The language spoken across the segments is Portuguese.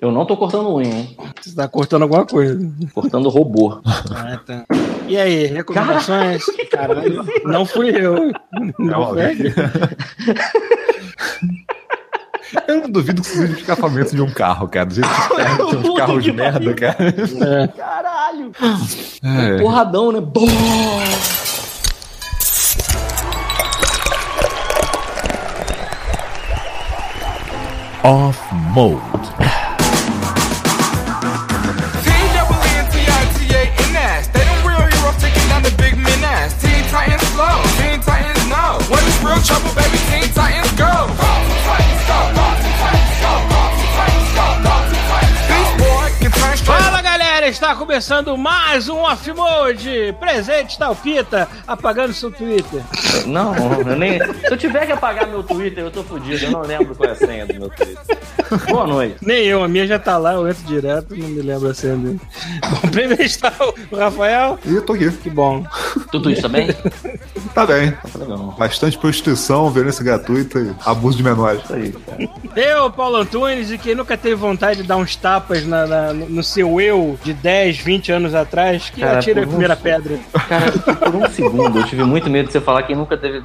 Eu não tô cortando unha, hein? Você tá cortando alguma coisa. Cortando robô. Ah, tá. E aí, recomendações? Caralho, não fui eu. Não foi? Eu não duvido que seja o escapamento de um carro, cara. Do jeito que os carros são uns carros de merda, cara. Caralho! É. Porradão, né? Bom! Off está começando mais um Off Mode. Presente, Talpita, apagando seu Twitter. Não, eu nem. Se eu tiver que apagar meu Twitter, eu tô fudido. Eu não lembro qual é a senha do meu Twitter. Boa noite. Nem eu, a minha já tá lá, eu entro direto, não me lembro a senha dele. Bom, primeiro está o Rafael. E eu tô aqui. Que bom. Tu Twitch também? Tá bem. Tá legal. Bastante prostituição, violência gratuita e abuso de menores. Isso aí, cara. Eu, Paulo Antunes, e quem nunca teve vontade de dar uns tapas na- na- no seu eu de 10, 20 anos atrás, que Cara, atira a um primeira só. pedra. Cara, por um segundo eu tive muito medo de você falar que nunca teve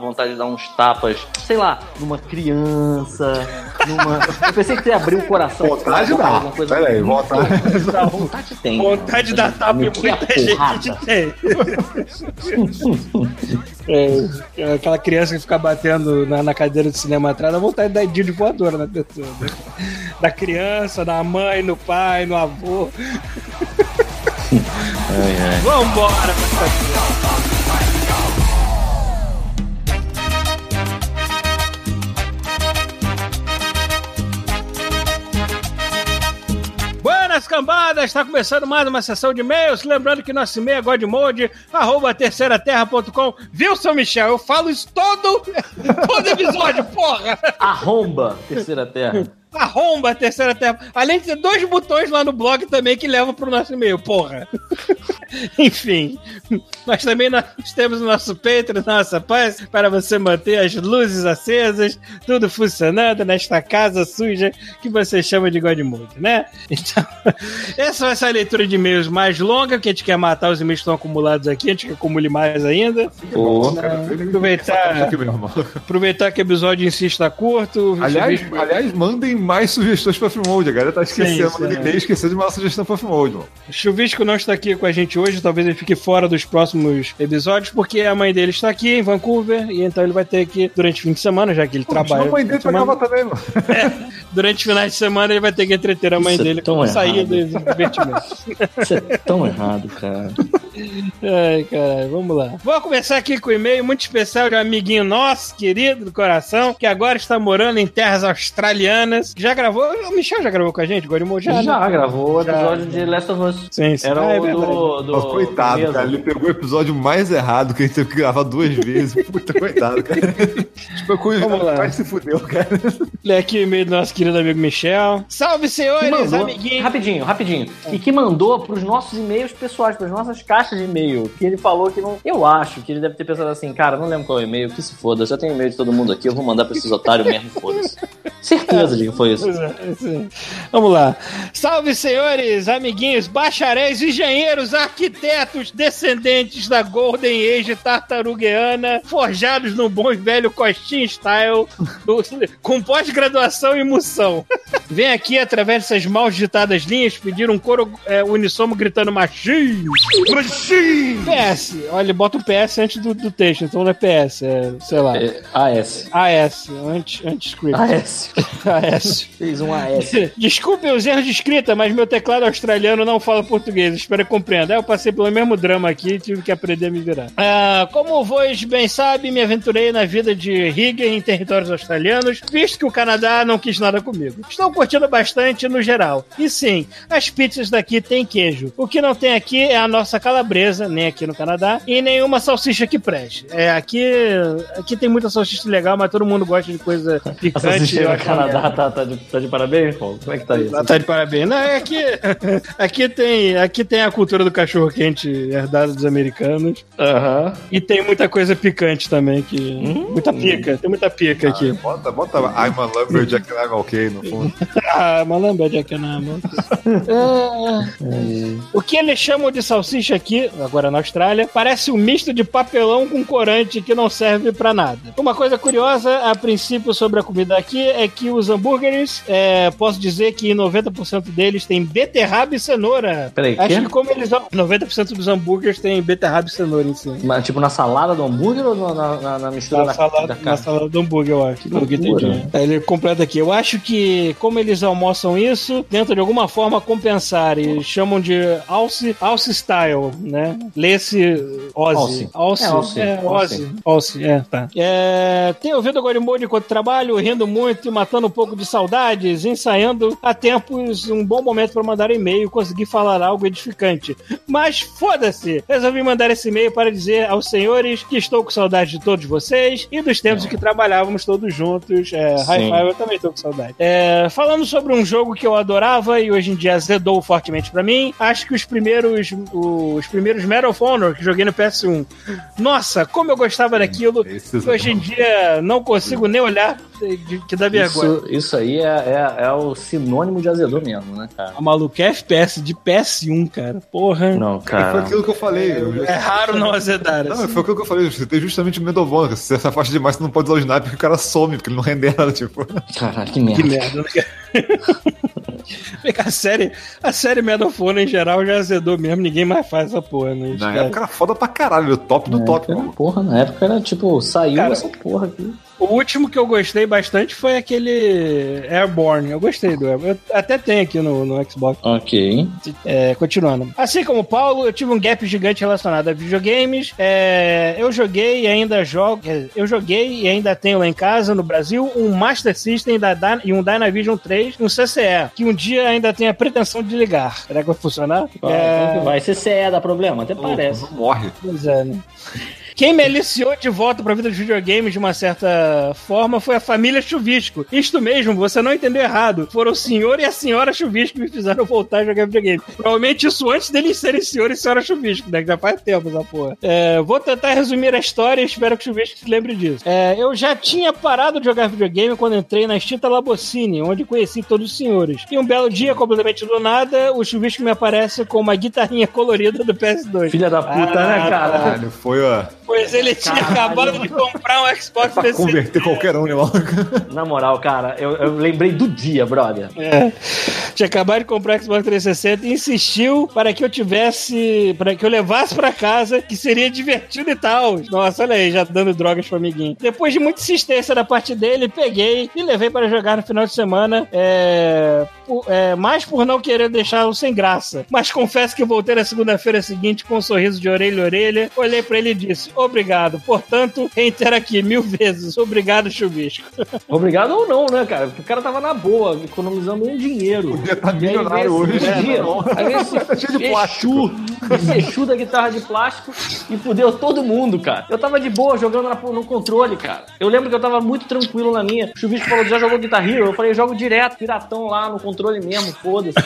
vontade de dar uns tapas, sei lá, numa criança, numa. Eu pensei que você ia abrir o coração. Vontade dá. Pera aí, vontade. Não, vontade tem. Vontade de dar tapa em Meter a muita gente tem. É, aquela criança que fica batendo na, na cadeira de cinema atrás, dá vontade de dar de voadora na pessoa. né? Da criança, na mãe, no pai, no avô. Vambora! Buenas cambadas, está começando mais uma sessão de e-mails. Lembrando que nosso e-mail é godmode, arroba terceiraterra.com. Viu, seu Michel? Eu falo isso todo, todo episódio, porra! Arromba, terceira terra. Arromba a terceira terra. Além de ter dois botões lá no blog também que levam pro nosso e-mail, porra. Enfim, nós também nós temos o nosso Patreon, nossa paz, para você manter as luzes acesas, tudo funcionando nesta casa suja que você chama de Godmode, né? Então, essa vai ser a leitura de e-mails mais longa, porque a gente quer matar os e-mails que estão acumulados aqui, a gente quer que acumule mais ainda. Pô, Aproveitar, Aqui mesmo. aproveitar que o episódio em si está curto. Aliás, aliás, mandem mais sugestões pra Filmode. A galera tá esquecendo. Sim, Manda sim. e-mail esquecendo de uma sugestão pra Filmode, mano. Chuvisco não está aqui com a gente hoje, talvez ele fique fora dos próximos episódios, porque a mãe dele está aqui em Vancouver, e então ele vai ter que, durante o fim de semana, já que ele trabalha. Chama a mãe dele pra gravar também, mano. durante os finais de semana ele vai ter que entreter a mãe Isso é dele tão com sair errado. dos divertimentos. isso é tão errado, cara. Ai, caralho, vamos lá. Vou começar aqui com um e-mail muito especial de um amiguinho nosso, querido do coração, que agora está morando em terras australianas. Já gravou? O Michel já gravou com a gente? Godimon já? Já, né? gravou o Já. episódio de Last of Us. Sim, sim. Era Ah, é o verdade. do, do. Mas coitado, mesmo. cara. Ele pegou o episódio mais errado que a gente teve que gravar duas vezes. Puta, coitado, cara. Tipo, coisa Vamos lá. quase se fudeu, cara. Lê aqui o e-mail do nosso querido amigo Michel. Salve, senhores, mandou, amiguinhos. rapidinho, rapidinho. E que mandou pros nossos e-mails pessoais, pras nossas caixas de e-mail. Que ele falou que não. Eu acho que ele deve ter pensado assim, cara, não lembro qual é o e-mail, que se foda. Já tem e-mail de todo mundo aqui, eu vou mandar pra esses otários mesmo, foda-se. Certeza de que foi isso. É, sim. Vamos lá. Salve, senhores, amiguinhos, bacharéis, engenheiros, arquitetos, descendentes da Golden Age tartarugueana, forjados no bom e velho Costinha Style, com pós-graduação e moção. Vem aqui, através dessas mal digitadas linhas, pedir um coro é, unissomo gritando machinho. Machinho! PS. Olha, bota o PS antes do, do texto, então não é PS, é, sei lá. É, AS. AS, anti- anti-script. AS. AS. Fez um AS. Desculpem os erros de escrita, mas meu teclado australiano não fala português. Espero que compreenda. Eu passei pelo mesmo drama aqui e tive que aprender a me virar. Ah, como vós bem sabem, me aventurei na vida de Rigger em territórios australianos, visto que o Canadá não quis nada comigo. Estou curtindo bastante no geral. E sim, as pizzas daqui têm queijo. O que não tem aqui é a nossa calabresa, nem aqui no Canadá, e nenhuma salsicha que preste. É, aqui, aqui tem muita salsicha legal, mas todo mundo gosta de coisa A picante. salsicha eu no Canadá tá, tá, de, tá de parabéns, Paulo? Como é que tá isso? tá de parabéns. Não, é aqui, aqui, tem, aqui tem a cultura do cachorro quente herdada dos americanos. Aham. E tem muita coisa picante também. Que, muita pica, tem muita pica aqui. Bota, bota I'm a lover, Jack I'm okay no fundo. ah, malambe de Akanama. É. O que eles chamam de salsicha aqui, agora na Austrália, parece um misto de papelão com corante que não serve pra nada. Uma coisa curiosa, a princípio, sobre a comida aqui é que os hambúrgueres, é, posso dizer que 90% deles tem beterraba e cenoura. Peraí, Acho quê? que como eles. 90% dos hambúrgueres tem beterraba e cenoura em cima. Mas, tipo, na salada do hambúrguer ou na, na- na- na mistura Na da, salada, da na carne? salada do hambúrguer, eu acho. que loucura. ele completa aqui. Eu acho que, como eles almoçam isso, tentam de alguma forma compensar e chamam de Alce, Alce Style, né? Lê-se Ozzy. Alce. É, Alce. É, Ozzy. Alce, é, tá. É, tenho ouvido agora Mode enquanto trabalho, rindo muito e matando um pouco de saudades, ensaiando há tempos um bom momento para mandar e-mail e conseguir falar algo edificante. Mas foda-se! Resolvi mandar esse e-mail para dizer aos senhores que estou com saudade de todos vocês e dos tempos em que trabalhávamos todos juntos. É, High. Five eu também estou com saudade. É, falando sobre um jogo que eu adorava e hoje em dia azedou fortemente pra mim, acho que os primeiros os primeiros Medal of Honor que joguei no PS1. Nossa, como eu gostava daquilo. Esses- Hoje em dia não consigo nem olhar que dá vergonha. Isso, isso aí é, é, é o sinônimo de azedor mesmo, né, cara? A maluca é FPS de PS1, cara. Porra. Não, Foi cara. aquilo que eu falei. eu- É raro não azedar. Não, assim. foi aquilo que eu falei. Você tem justamente o medo of honor. Se você afasta demais, você não pode usar o sniper porque o cara some, porque ele não rende nada, tipo. Caralho, que merda. Que merda, né? Vem cá, a série, a série Medal of Honor em geral já azedou mesmo, ninguém mais faz essa porra, né? Na Cara, época era foda pra caralho, o top do Na top. época porra, na época era tipo, saiu Cara, essa porra aqui. O último que eu gostei bastante foi aquele Airborne. Eu gostei do Airborne. Eu até tenho aqui no, no Xbox. Ok. É, continuando. Assim como o Paulo, eu tive um gap gigante relacionado a videogames. É, eu joguei e ainda jogo. Eu joguei e ainda tenho lá em casa, no Brasil, um Master System da Dyna- e um Dynavision 3 e um CCE, que um dia ainda tem a pretensão de ligar. Será que vai funcionar? Vai, É, vai. CCE dá problema? Até parece. Não morre. Pois é, né? Quem me aliciou de volta pra vida dos videogames de uma certa forma foi a família Chuvisco. Isto mesmo, você não entendeu errado. Foram o senhor e a senhora Chuvisco que me fizeram voltar a jogar videogame. Provavelmente isso antes deles serem senhor e senhora Chuvisco, né? Que já faz tempo essa porra. É, vou tentar resumir a história e espero que o Chuvisco se lembre disso. É, eu já tinha parado de jogar videogame quando entrei na extinta Labocine, onde conheci todos os senhores. E um belo dia, completamente do nada, o Chuvisco me aparece com uma guitarrinha colorida do PS2. Filha da puta, Ah, né, cara? Caralho, foi, ó. Pois ele tinha Caralho. acabado de comprar um Xbox Pra 360. converter qualquer um, né? Na moral, cara, eu, eu lembrei do dia, brother. É. Tinha acabado de comprar o Xbox 360 e insistiu para que eu tivesse. para que eu levasse para casa, que seria divertido e tal. Nossa, olha aí, já dando drogas pro amiguinho. Depois de muita insistência da parte dele, peguei e levei para jogar no final de semana. É, por- é, mais por não querer deixá-lo sem graça. Mas confesso que voltei na segunda-feira seguinte com um sorriso de orelha a orelha. Olhei para ele e disse: Obrigado. Portanto, reitero aqui mil vezes. Obrigado, chuvisco. Obrigado ou não, né, cara? Porque o cara tava na boa, economizando um dinheiro. Podia estar aí milionário hoje. dia, Não. aí vem esse Tá cheio de plástico. Exu, esse Exu da guitarra de plástico e fudeu todo mundo, cara. Eu tava de boa jogando na- no controle, cara. Eu lembro que eu tava muito tranquilo na minha. O Chuvisco falou, já jogou Guitar Hero? Eu falei, jogo direto, piratão lá no controle mesmo, foda-se.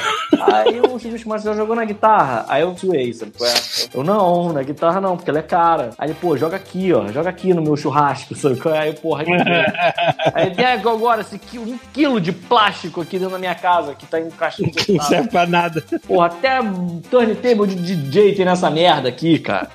Aí o mas já jogou na guitarra? Aí eu zoei, sabe é? Eu, não, na guitarra não, porque ela é cara. Aí ele, pô, joga aqui, ó, joga aqui no meu churrasco, sabe é? Aí, porra, aí, aí é, agora, esse quilo, um quilo de plástico aqui dentro da minha casa, que tá encaixado. Não serve pra nada. Porra, até turntable de DJ tem nessa merda aqui, cara.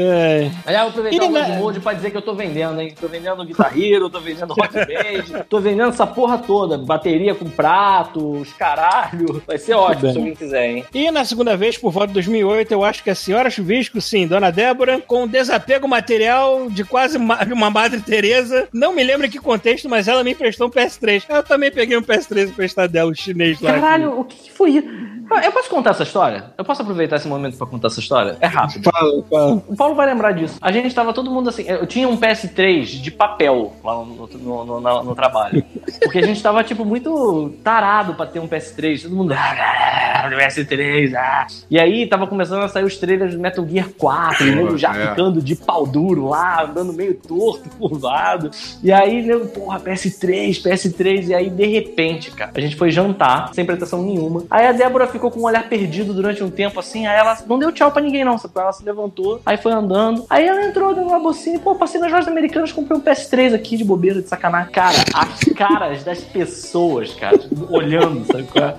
É. Aliás, vou aproveitar E o na- Godmode pra dizer que eu tô vendendo, hein? Tô vendendo Guitar Hero, tô vendendo Rock Band, tô vendendo essa porra toda. Bateria com pratos, caralho. Vai ser ótimo se alguém quiser, hein? E na segunda vez, por volta de 2008, eu acho que a senhora Chuvisco, sim, Dona Débora, com desapego material de quase ma- uma Madre Teresa, não me lembro em que contexto, mas ela me emprestou um PS3. Eu também peguei um PS3 emprestado dela, o chinês lá. Caralho, o que, que foi isso? Ah, Eu posso contar essa história? Eu posso aproveitar esse momento pra contar essa história? É rápido. Fala, fala. O Paulo vai lembrar disso. A gente tava todo mundo assim. Eu tinha um PS3 de papel lá no, no, no- no- no trabalho. Porque a gente tava, tipo, muito tarado pra ter um PS3. Todo mundo. ah, PS3, ah. E aí tava começando a sair os trailers do Metal Gear 4, e nego já É. ficando de pau duro lá, andando meio torto, curvado. E aí, nego, porra, PS3, PS3. E aí, de repente, cara, a gente foi jantar, sem pretensão nenhuma. Aí a Débora ficou com um olhar perdido durante um tempo assim. Aí ela não deu tchau pra ninguém, não. Sabe? Ela se levantou, aí foi andando. Aí ela entrou dentro uma bolsinha e, pô, passei nas lojas americanas, comprei um PS3 aqui de bobeira, de sacanagem. Cara, as caras das pessoas, cara, olhando, sabe qual é?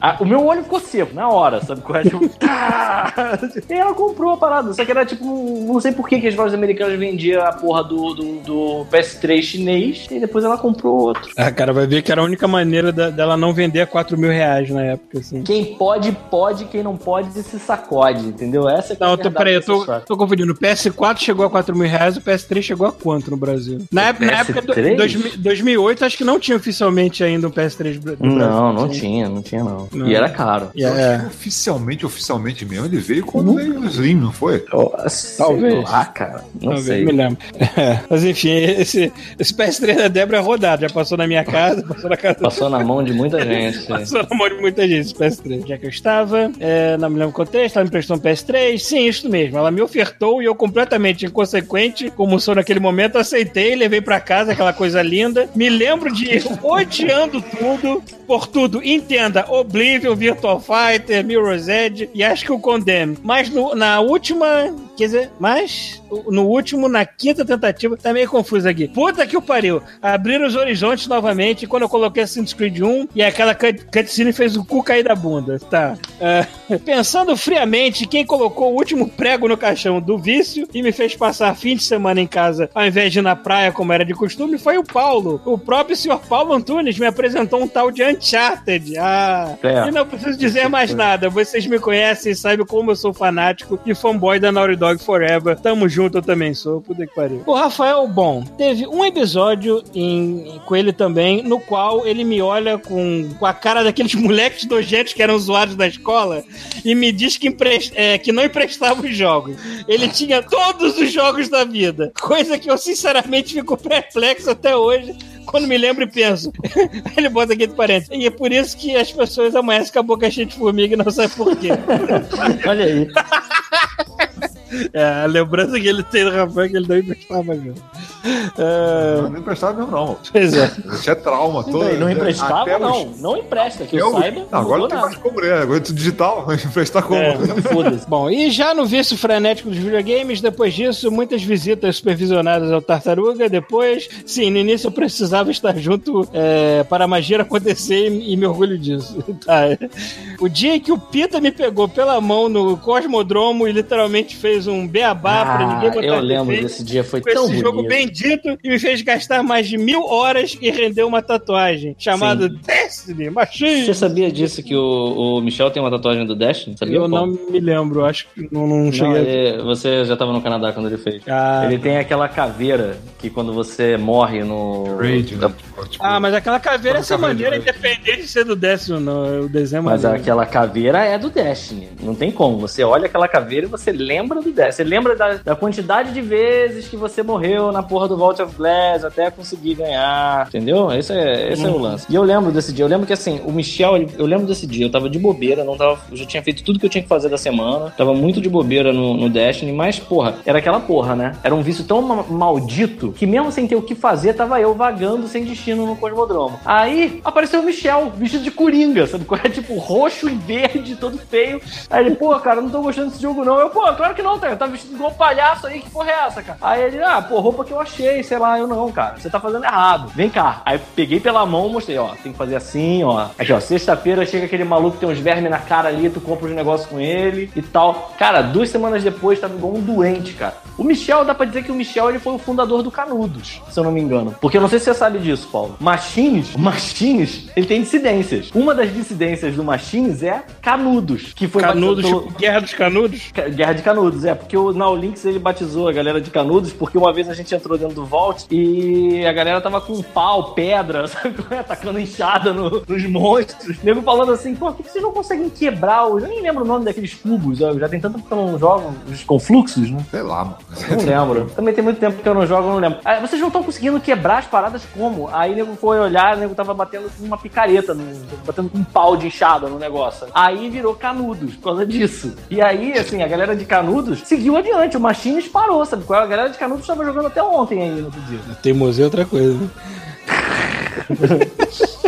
Ah, o meu olho ficou seco na hora, sabe qual é? Tipo, ah! E ela comprou a parada. Só que era tipo, não sei por que, que as lojas americanas vendiam a porra do, do, do PS3 chinês e depois ela comprou outro. Ah, cara, vai ver que era a única maneira da- dela não vender a 4 mil reais na época, assim. Quem pode, pode, quem não pode, se sacode, entendeu? Essa é a Não, eu tô, peraí, eu tô, tô confundindo. O PS4 chegou a 4 mil reais, o PS3 chegou a quanto no Brasil? Na, época, na época do, PS3? 2000 2008, acho que não tinha oficialmente ainda um PS3 bra- no Brasil. Não, não Sim. tinha, não tinha não. Não. E era caro. E Eu é, oficialmente, oficialmente mesmo, ele veio quando veio o Slim, não foi? Talvez. Ah, cara, não talvez, sei. me lembro. É, mas enfim, esse, esse PS3 da Débora é rodado, já passou na minha casa, passou na casa Passou na mão de muita gente. Passou na mão de muita gente esse PS3. Já que eu estava, é, não me lembro o contexto, ela me prestou um PS3. Sim, isso mesmo. Ela me ofertou e eu, completamente inconsequente, como sou naquele momento, aceitei, levei pra casa aquela coisa linda. Me lembro de ir odiando tudo, por tudo. Entenda, Oblivion, Virtual Fighter, Mirror's Edge e acho que o Condemn. Mas no- na última. Quer dizer, mas no último, na quinta tentativa, tá meio confuso aqui. Puta que o pariu. Abriram os horizontes novamente quando eu coloquei Assassin's Creed 1 e aquela cut- cutscene fez o cu cair da bunda. Tá. É, pensando friamente, quem colocou o último prego no caixão do vício e me fez passar fim de semana em casa ao invés de ir na praia como era de costume foi o Paulo. O próprio senhor Paulo Antunes me apresentou um tal de Uncharted. Ah, É. e não preciso dizer mais nada. Vocês me conhecem e sabem como eu sou fanático e fanboy da Naughty Dog Forever. Tamo junto, eu também sou. Puta que pariu. O Rafael Bom teve um episódio em- com ele também, no qual ele me olha com, com a cara daqueles moleques nojentos que eram usuários da escola e me diz que, empres- é, que não emprestava os jogos. Ele tinha todos os jogos da vida. Coisa que eu sinceramente fico perplexo até hoje. Quando me lembro e penso. Ele bota aqui entre parênteses. E é por isso que as pessoas amanhecem com a boca cheia de formiga e não sabe por quê. Olha aí. É, a lembrança que ele tem do Rafael é que ele não emprestava jogo. É, Não, não emprestava mesmo, não. pois é. Isso é trauma todo. Não, não emprestava, Até os- não. Não empresta, que eu os- saiba. Não, agora não tem nada. mais como, né? Agora é tudo digital, emprestar como? É, foda-se. Bom, e já no vício frenético dos videogames, depois disso, muitas visitas supervisionadas ao Tartaruga. Depois, sim, no início eu precisava estar junto é, para a magia acontecer e, e me orgulho disso. Tá. O dia em que o Pita me pegou pela mão no Cosmodromo e literalmente fez um beabá pra ninguém Ah, botar eu lembro defeito. desse dia, foi com tão esse jogo bonito. bendito e me fez gastar mais de mil horas e render uma tatuagem chamada Sim. Destiny Machine. Você sabia disso que o, o Michel tem uma tatuagem do Destiny? Sabia, Eu não me lembro, acho que não, não Não, cheguei. a- ele- você já tava no Canadá quando ele fez. Ah. Ele tem aquela caveira que quando você morre no. Raid, da- né? Tipo, tipo, Ah, mas aquela caveira é essa Caveira maneira, de- independente de ser do décimo, não. O desenho é Mas maneiro. aquela caveira é do Destiny. Não tem como. Você olha aquela caveira e você lembra do Você lembra da, da quantidade de vezes que você morreu na porra do Vault of Glass até conseguir ganhar. Entendeu? Esse é, esse é o lance. E eu lembro desse dia. Eu lembro que assim, o Michel, eu lembro desse dia. Eu tava de bobeira, não tava. Eu já tinha feito tudo que eu tinha que fazer da semana. Tava muito de bobeira no, no Destiny, mas, porra, era aquela porra, né? Era um vício tão ma- maldito que mesmo sem ter o que fazer, tava eu vagando sem destino no Cosmodromo. Aí apareceu o Michel, vestido de coringa, sabe? é? Tipo, roxo e verde, todo feio. Aí ele, pô, cara, não tô gostando desse jogo, não. Eu, pô, claro que não, tá? Eu tava vestido igual um palhaço aí, que porra é essa, cara? Aí ele, ah, pô, roupa que eu achei, sei lá, eu não, cara. Você tá fazendo errado. Vem cá. Aí peguei pela mão, mostrei, ó, tem que fazer assim, ó. Aqui, ó, sexta-feira chega aquele maluco que tem uns vermes na cara ali, tu compra os negócios com ele e tal. Cara, duas semanas depois tava igual um doente, cara. O Michel, dá pra dizer que o Michel ele foi o fundador do Canudos, se eu não me engano. Porque eu não sei se você sabe disso, Paulo. Machines, Machines, ele tem dissidências. Uma das dissidências do Machines é Canudos, que foi Canudos, tipo, Guerra dos Canudos? pelo- Guerra de Canudos, é. É, porque o Naulinks ele batizou a galera de canudos, porque uma vez a gente entrou dentro do Vault e a galera tava com pau, pedra, sabe? Atacando enxada no- nos monstros. O nego falando assim, pô, por que vocês não conseguem quebrar. Eu nem lembro o nome daqueles cubos, já tem tanto tempo que eu não jogo os confluxos, né? Sei lá, mano. Não lembro. Também tem muito tempo que eu não jogo, eu não lembro. Ah, vocês não estão conseguindo quebrar as paradas como? Aí o nego foi olhar, o nego tava batendo com uma picareta, no, batendo com um pau de enxada no negócio. Aí virou canudos por causa disso. E aí, assim, a galera de canudos seguiu adiante. O Machines parou, sabe? é? A galera de canudos estava jogando até ontem aí no outro dia. Teimosia é outra coisa. né?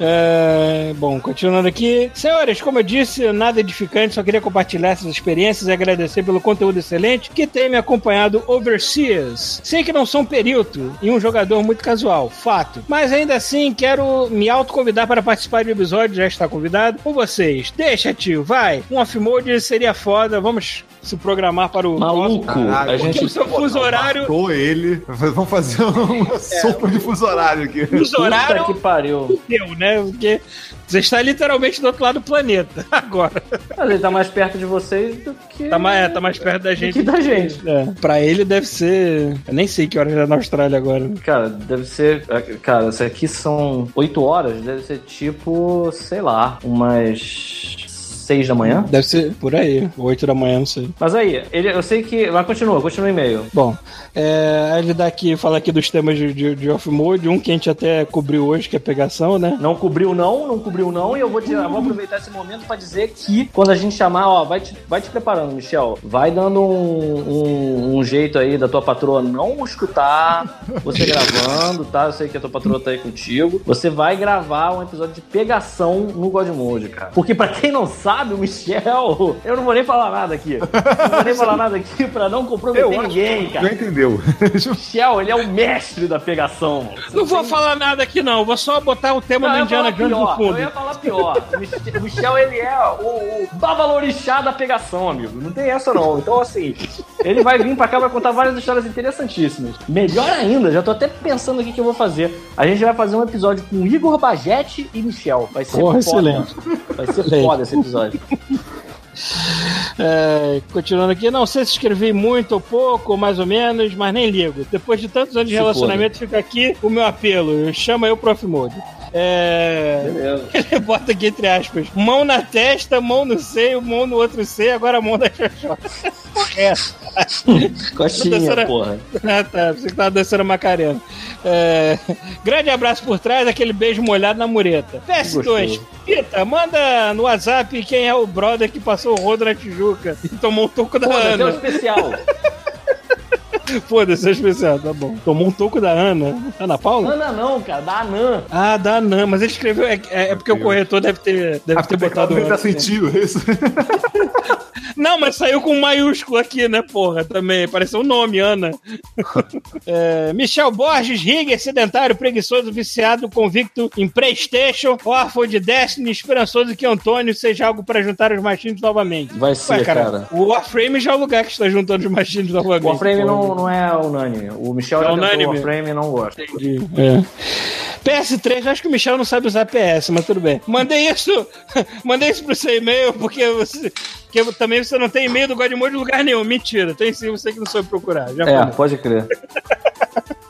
É, bom, continuando aqui. Senhores, como eu disse, nada edificante, só queria compartilhar essas experiências e agradecer pelo conteúdo excelente que tem me acompanhado overseas. Sei que não sou um perito e um jogador muito casual, fato. Mas ainda assim, quero me autoconvidar para participar de um episódio, já está convidado, com vocês. Deixa, tio, vai. Um off-mode seria foda, vamos se programar para o Maluco, Caraca, a gente. o seu fuso horário. Matou ele. Vamos fazer uma sopa de fuso horário aqui. Fuso Puta horário que pariu. deu, né? Porque você está literalmente do outro lado do planeta agora. Mas ele tá mais perto de vocês do que. Tá mais, tá mais perto da do gente. que da gente. É, pra ele deve ser. Eu nem sei que horas é na Austrália agora. Cara, deve ser. Cara, isso aqui são 8 horas, deve ser tipo, sei lá, umas 6 da manhã. Deve ser por aí, 8 da manhã, não sei. Mas aí, ele, eu sei que. Mas continua, continua o e-mail. Bom, é, ele dá aqui, fala aqui dos temas de, de, de off-mode, um que a gente até cobriu hoje, que é pegação, né? Não cobriu não, não cobriu não, e eu vou, te, eu vou aproveitar esse momento pra dizer que quando a gente chamar, ó, vai te, vai te preparando, Michel. Vai dando um, um- um jeito aí da tua patroa não escutar você gravando, tá? Eu sei que a tua patroa tá aí contigo. Você vai gravar um episódio de pegação no Godmode, cara. Porque pra quem não sabe, o Michel, eu não vou nem falar nada aqui. Não vou nem falar nada aqui pra não comprometer Eu acho ninguém, Já cara. entendeu. Michel, ele é o mestre da pegação, mano. Não vou falar nada aqui, não. Vou só botar o tema Não, do Indiana Jones no fundo. Eu ia falar pior. O Mich- O Michel, ele é o, o babalorixá da pegação, amigo. Não tem essa, não. Então, assim, ele vai vir pra cá, vai contar várias histórias interessantíssimas. Melhor ainda, já tô até pensando aqui o que eu vou fazer. A gente vai fazer um episódio com Igor Bagete e Michel. Vai ser Porra, foda. excelente. Vai ser foda esse episódio. É, continuando aqui, não sei se escrevi muito ou pouco, ou mais ou menos, mas nem ligo. Depois de tantos anos de Se relacionamento, fica aqui o meu apelo. Chama eu pro off-mode. É. Beleza. Ele bota aqui entre aspas: mão na testa, mão no seio, mão no outro seio, agora mão da xoxota. Correto. Coxinha, Professora- porra. Ah, tá. Você que tava dançando Macarena. É, Grande abraço por trás, aquele beijo molhado na mureta. PS2, Gostoso. Pita, manda no WhatsApp quem é o brother que passou o rodo na Tijuca e tomou um toco da Pô, o Ana. especial. Foda-se, é especial, tá bom. Tomou um toco da Ana. Ana Paula? Ana não, cara, da Anã. Ah, da Ana, mas ele escreveu. É, é- é porque o corretor deve ter, deve ter botado. Ele tá Ana. sentindo isso. Não, mas saiu com maiúsculo aqui, né, porra? Também. Pareceu um nome, Ana. É, Michel Borges, Rigger, sedentário, preguiçoso, viciado, convicto em Playstation, órfão de Destiny, esperançoso que Antônio seja algo pra juntar os machines novamente. Vai ser, cara. O Warframe já é o lugar que está juntando os machines novamente. O Warframe não, não é unânime. O Michel É já unânime. o Warframe não gosta. Entendi. É. PS3, acho que o Michel não sabe usar PS, mas tudo bem. Mandei isso, mandei isso pro seu e-mail, porque você. Porque também você não tem e-mail do Godmode em lugar nenhum. Mentira, tem sim, você que não soube procurar. Já É, falei. pode crer.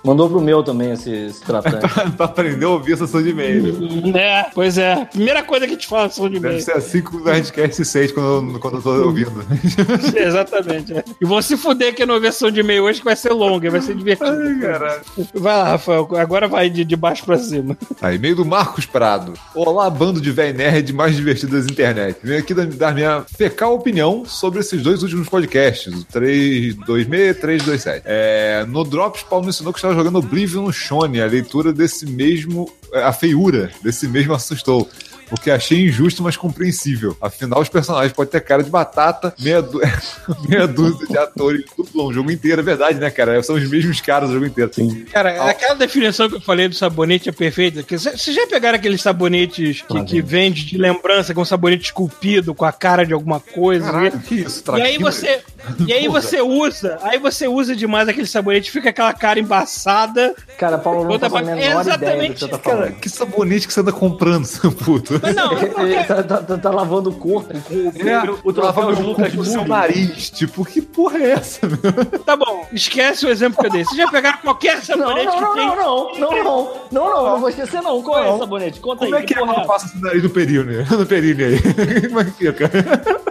Mandou pro meu também esse, esse tratante. pra aprender a ouvir a sessão de e-mail. É, pois é. Primeira coisa que te fala são de Deve e-mail. ser assim que o Nerdcast 6 quando, eu- quando eu tô ouvindo. Exatamente. é. E vão se fuder que na versão de e-mail hoje que vai ser longa, vai ser divertido. Ai, caralho. Vai lá, Rafael. Agora vai de, de baixo pra cima. Aí, e-mail do Marcos Prado. Olá, bando de véi nerd mais divertido das internet. Venho aqui dar- dar minha fecal opinião sobre esses dois últimos podcasts, o 326 e 327. É, no Drops, Paulo mencionou que estava jogando Oblivion Shone. A leitura desse mesmo... A feiura desse mesmo assustou. O que achei injusto, mas compreensível. Afinal, os personagens podem ter cara de batata, meia, du- meia dúzia de atores duplam o jogo inteiro. É verdade, né, cara? São os mesmos caras o jogo inteiro. Sim. Cara, aquela definição que eu falei do sabonete é perfeita. Vocês já pegaram aqueles sabonetes que, que vende de lembrança, com um sabonete esculpido, com a cara de alguma coisa? Caralho, que isso? E aí você, e aí você usa, aí você usa demais aquele sabonete, fica aquela cara embaçada. Cara, Paulo, não faço a menor ideia do que Exatamente, tá Cara, que sabonete que você anda comprando, seu puto? Mas não, Ele tá, tá- tá- tá lavando o corpo com o, É, o troféu de Lucas no seu Mugni. nariz. Tipo, que porra é essa, meu? tá bom, esquece o exemplo que eu dei. Vocês já pegaram qualquer Não, sabonete não, que não, tem? não, não, não, não, não, não, não vou esquecer não. Qual é Não. esse sabonete? Conta Como aí. é que é porra quando passa esse nariz no períneo? No períneo aí. Como é que fica?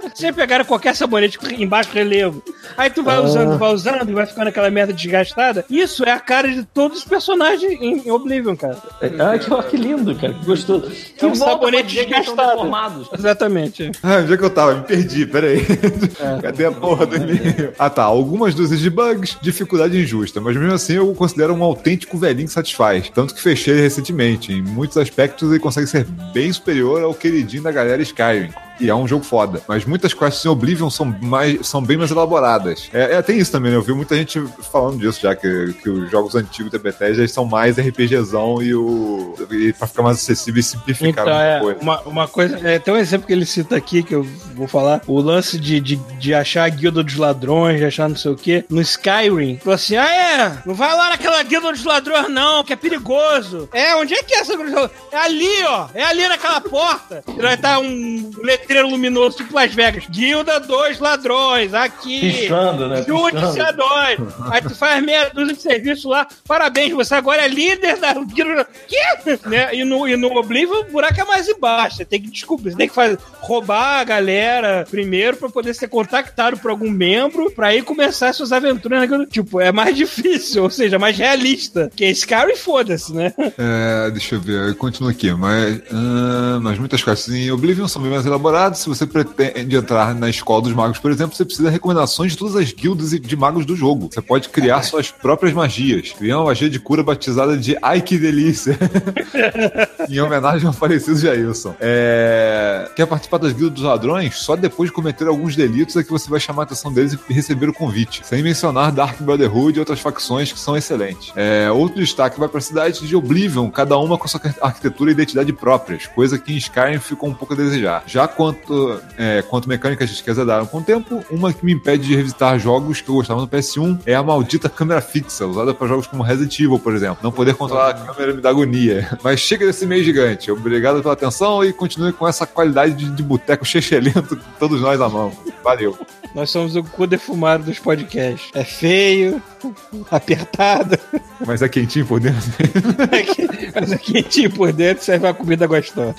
Vocês já pegaram qualquer sabonete em baixo relevo. Aí tu Ah. vai usando, vai usando, e vai ficando aquela merda desgastada. Isso é a cara de todos os personagens em Oblivion, cara. Ah, que, ó, que lindo, cara. Que gostoso. Que um volta pra sabonete dizer que eles estão desgastado. deformados. Exatamente. Ah, onde é que eu tava? Me perdi, peraí. Cadê a porra do e-mail? Ah tá, algumas dúzias de bugs, dificuldade injusta, mas mesmo assim eu o considero um autêntico velhinho que satisfaz. Tanto que fechei ele recentemente. Em muitos aspectos ele consegue ser bem superior ao queridinho da galera Skyrim. E é um jogo foda. Mas muitas quests em Oblivion são, mais, são bem mais elaboradas. É, é, tem isso também, né? Eu vi muita gente falando disso já, que, que os jogos antigos da Bethesda são mais RPGzão e o. E pra ficar mais acessível e simplificar Então, é, coisa. uma, uma coisa. É, tem um exemplo que ele cita aqui que eu vou falar: o lance de, de, de achar a guilda dos ladrões, de achar não sei o quê. No Skyrim, falou assim: ah, é, não vai lá naquela guilda dos ladrões, não, que é perigoso. É, onde é que é essa guilda dos ladrões? É ali, ó, é ali naquela porta. E vai estar um letreiro luminoso, tipo Las Vegas: Guilda dos Ladrões, aqui. Piscando, né? Junte-se a nós. Aí tu faz meia dúzia de serviço lá. Parabéns, você agora é líder da guilda. Quê? Né? E, no, e no Oblivion, o buraco é mais embaixo. Você tem que descobrir, você tem que fazer, roubar a galera primeiro pra poder ser contactado por algum membro pra aí começar suas aventuras guilda. Tipo, é mais difícil, ou seja, mais realista. Que esse cara e foda-se, né? É, deixa eu ver, continua aqui. Mas, ah, mas muitas coisas em Oblivion são bem mais elaboradas. Se você pretende entrar na escola dos magos, por exemplo, você precisa de recomendações de todas as guildas de magos do jogo. Você pode criar suas próprias magias. Criar uma magia de cura batizada de Ai que delícia! em homenagem ao falecido Jailson. É... Quer participar das guildas dos ladrões? Só depois de cometer alguns delitos é que você vai chamar a atenção deles e receber o convite. Sem mencionar Dark Brotherhood e outras facções que são excelentes. É, Outro destaque vai para a cidade de Oblivion, cada uma com sua arquitetura e identidade próprias, coisa que em Skyrim ficou um pouco a desejar. Já quanto, é, quanto mecânicas que azedaram com o tempo, uma que me impede de revisitar jogos que eu gostava no PS1 é a maldita câmera fixa, usada para jogos como Resident Evil, por exemplo. Não poder controlar a câmera me dá agonia. Mas chega desse meio gigante. Obrigado pela atenção e continue com essa qualidade de, de boteco chechelento que todos nós amamos. Valeu. Nós somos o cu defumado dos podcasts. É feio, apertado, Mas é quentinho por dentro. mas é quentinho por dentro, serve uma comida gostosa.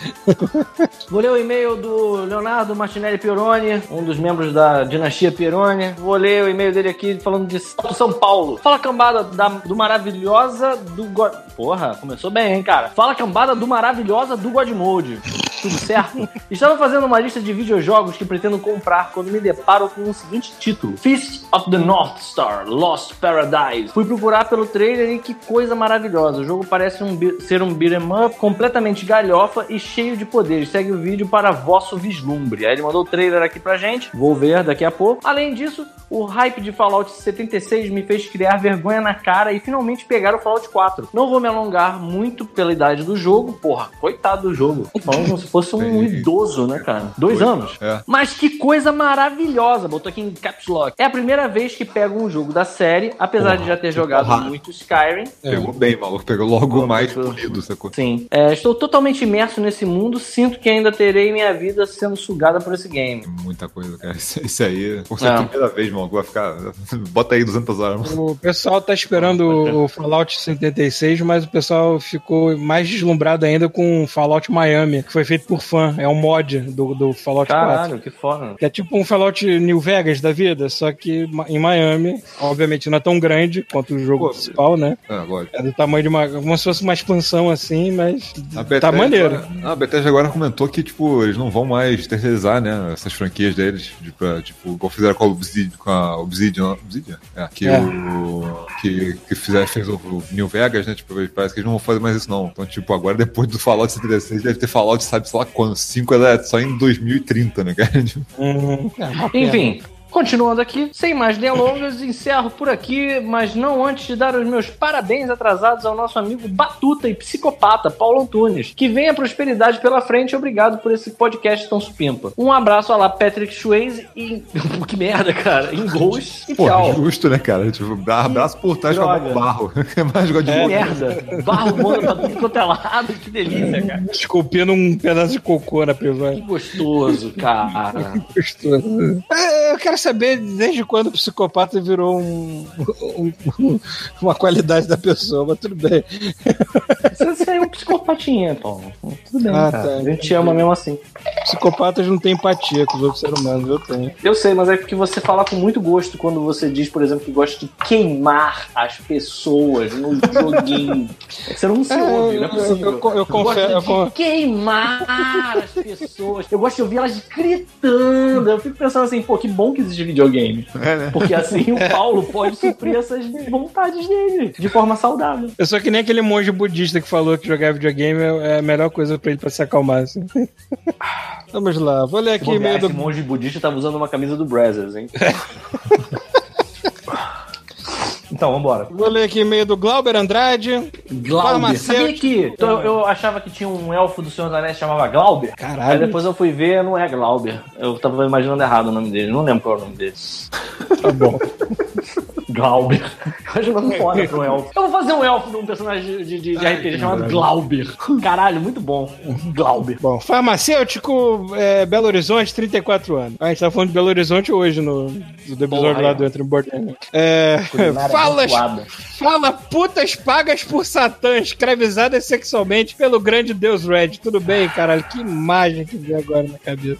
Vou ler o e-mail do Leonardo Martinelli Pieroni, um dos membros da dinastia Pieroni. Vou ler o e-mail dele aqui falando de São Paulo. Fala cambada da- do maravilhosa do God... Porra, começou bem, hein, cara? Fala cambada do maravilhosa do God Mode. Tudo certo? Estava fazendo uma lista de videojogos que pretendo comprar quando me deparo com o seguinte título: Fist of the North Star Lost Paradise. Fui procurar pelo trailer e que coisa maravilhosa. O jogo parece um ser um beat'em up completamente galhofa e cheio de poderes. Segue o vídeo para vosso vislumbre. Aí ele mandou o trailer aqui pra gente. Vou ver daqui a pouco. Além disso, o hype de Fallout 76 me fez criar vergonha na cara e finalmente pegar o Fallout 4. Não vou me alongar muito pela idade do jogo. Porra, coitado do jogo. Falando como se fosse um idoso, né, cara? Dois anos. É. Mas que coisa maravilhosa! Botou aqui em caps lock. É a primeira vez que pego um jogo da série, apesar de já ter jogado porra. muito Skyrim. Pegou bem, maluco. Pegou logo mais polido, sacou? Sim. É, estou totalmente imerso nesse mundo. Sinto que ainda terei minha vida sendo sugada por esse game. Muita coisa, cara. Isso, isso aí. Por ser É. a primeira vez, maluco. Vai ficar. Bota aí 200 horas. mano. O pessoal tá esperando o Fallout 76, mas o pessoal ficou mais deslumbrado ainda com o Fallout Miami, que foi feito por fã. É um mod do, do Fallout 4. Caralho, que foda. Que é tipo um Fallout New Vegas da vida, só que em Miami. Obviamente não é tão grande quanto o jogo Pô, principal, né? É, lógico. É do tamanho de uma. Como se fosse uma expansão assim, mas. A Tá maneiro. A Bethesda agora comentou que, tipo, eles não vão mais terceirizar, né, essas franquias deles, de, pra, tipo, igual fizeram com a Obsidian, com a Obsidian, Obsidian? É, que É. o... que, que fizeram, fez o, New Vegas, né, tipo, parece que eles não vão fazer mais isso, não. Então, tipo, agora depois do Fallout 76, deve ter Fallout, sabe, sei lá quando, 5 é só em 2030, né, cara? Tipo, Uhum. É. Enfim, Continuando aqui, sem mais delongas, encerro por aqui, mas não antes de dar os meus parabéns atrasados ao nosso amigo Batuta e psicopata, Paulo Antunes. Que venha prosperidade pela frente obrigado por esse podcast tão supimpa. Um abraço a lá, Patrick Swayze e. que merda, cara. Em Ghost e Pô, tchau. justo, né, cara? Tipo, dá abraço por trás com a droga. barro. Mas gosto de Que botar. merda. Barro voando pra tudo quanto é lado. Que delícia, cara. Esculpindo um pedaço de cocô na Que privada. gostoso, cara. Gostoso. É, eu quero saber desde quando o psicopata virou um, um- uma qualidade da pessoa, mas tudo bem. Você é um psicopatinha, Paulo. Tudo bem, Ah, cara. tá. A gente te ama mesmo assim. Psicopatas não têm empatia com os outros seres humanos, eu tenho. Eu sei, mas é porque você fala com muito gosto quando você diz, por exemplo, que gosta de queimar as pessoas no joguinho. É que você não se É, ouve, não é eu- possível. eu- eu confesso- eu gosto con- de queimar as pessoas. Eu gosto de ouvir elas gritando. Eu fico pensando assim, pô, que bom que existe videogame. É, né? Porque assim o Paulo pode suprir essas vontades dele de forma saudável. Eu sou que nem aquele monge budista que falou que jogar videogame é a melhor coisa pra ele pra se acalmar. Assim. Vamos lá, vou ler aqui Bobear, meio esse do. monge budista tava usando uma camisa do Brazzers, hein? então, vambora. Vou ler aqui meio do Glauber Andrade. Glauber. Sabia que então, eu, achava que tinha um elfo do Senhor dos Anéis que chamava Glauber? Aí Caralho. depois eu fui ver, não é Glauber. Eu tava imaginando errado o nome dele. Não lembro qual é o nome dele. Tá bom. Glauber. Eu acho nome foda pra um elfo. Eu vou fazer um elfo de um personagem de, de, de RPG chamado Glauber. Caralho, muito bom. Glauber. Bom, farmacêutico, é, Belo Horizonte, 34 anos. A gente tá falando de Belo Horizonte hoje no, no episódio Porra, lá do Entre Borderlands. É, Culinária fala, fala putas pagas por Satã, escravizadas sexualmente pelo grande deus Red. Tudo bem, caralho? Que imagem que veio agora na cabeça.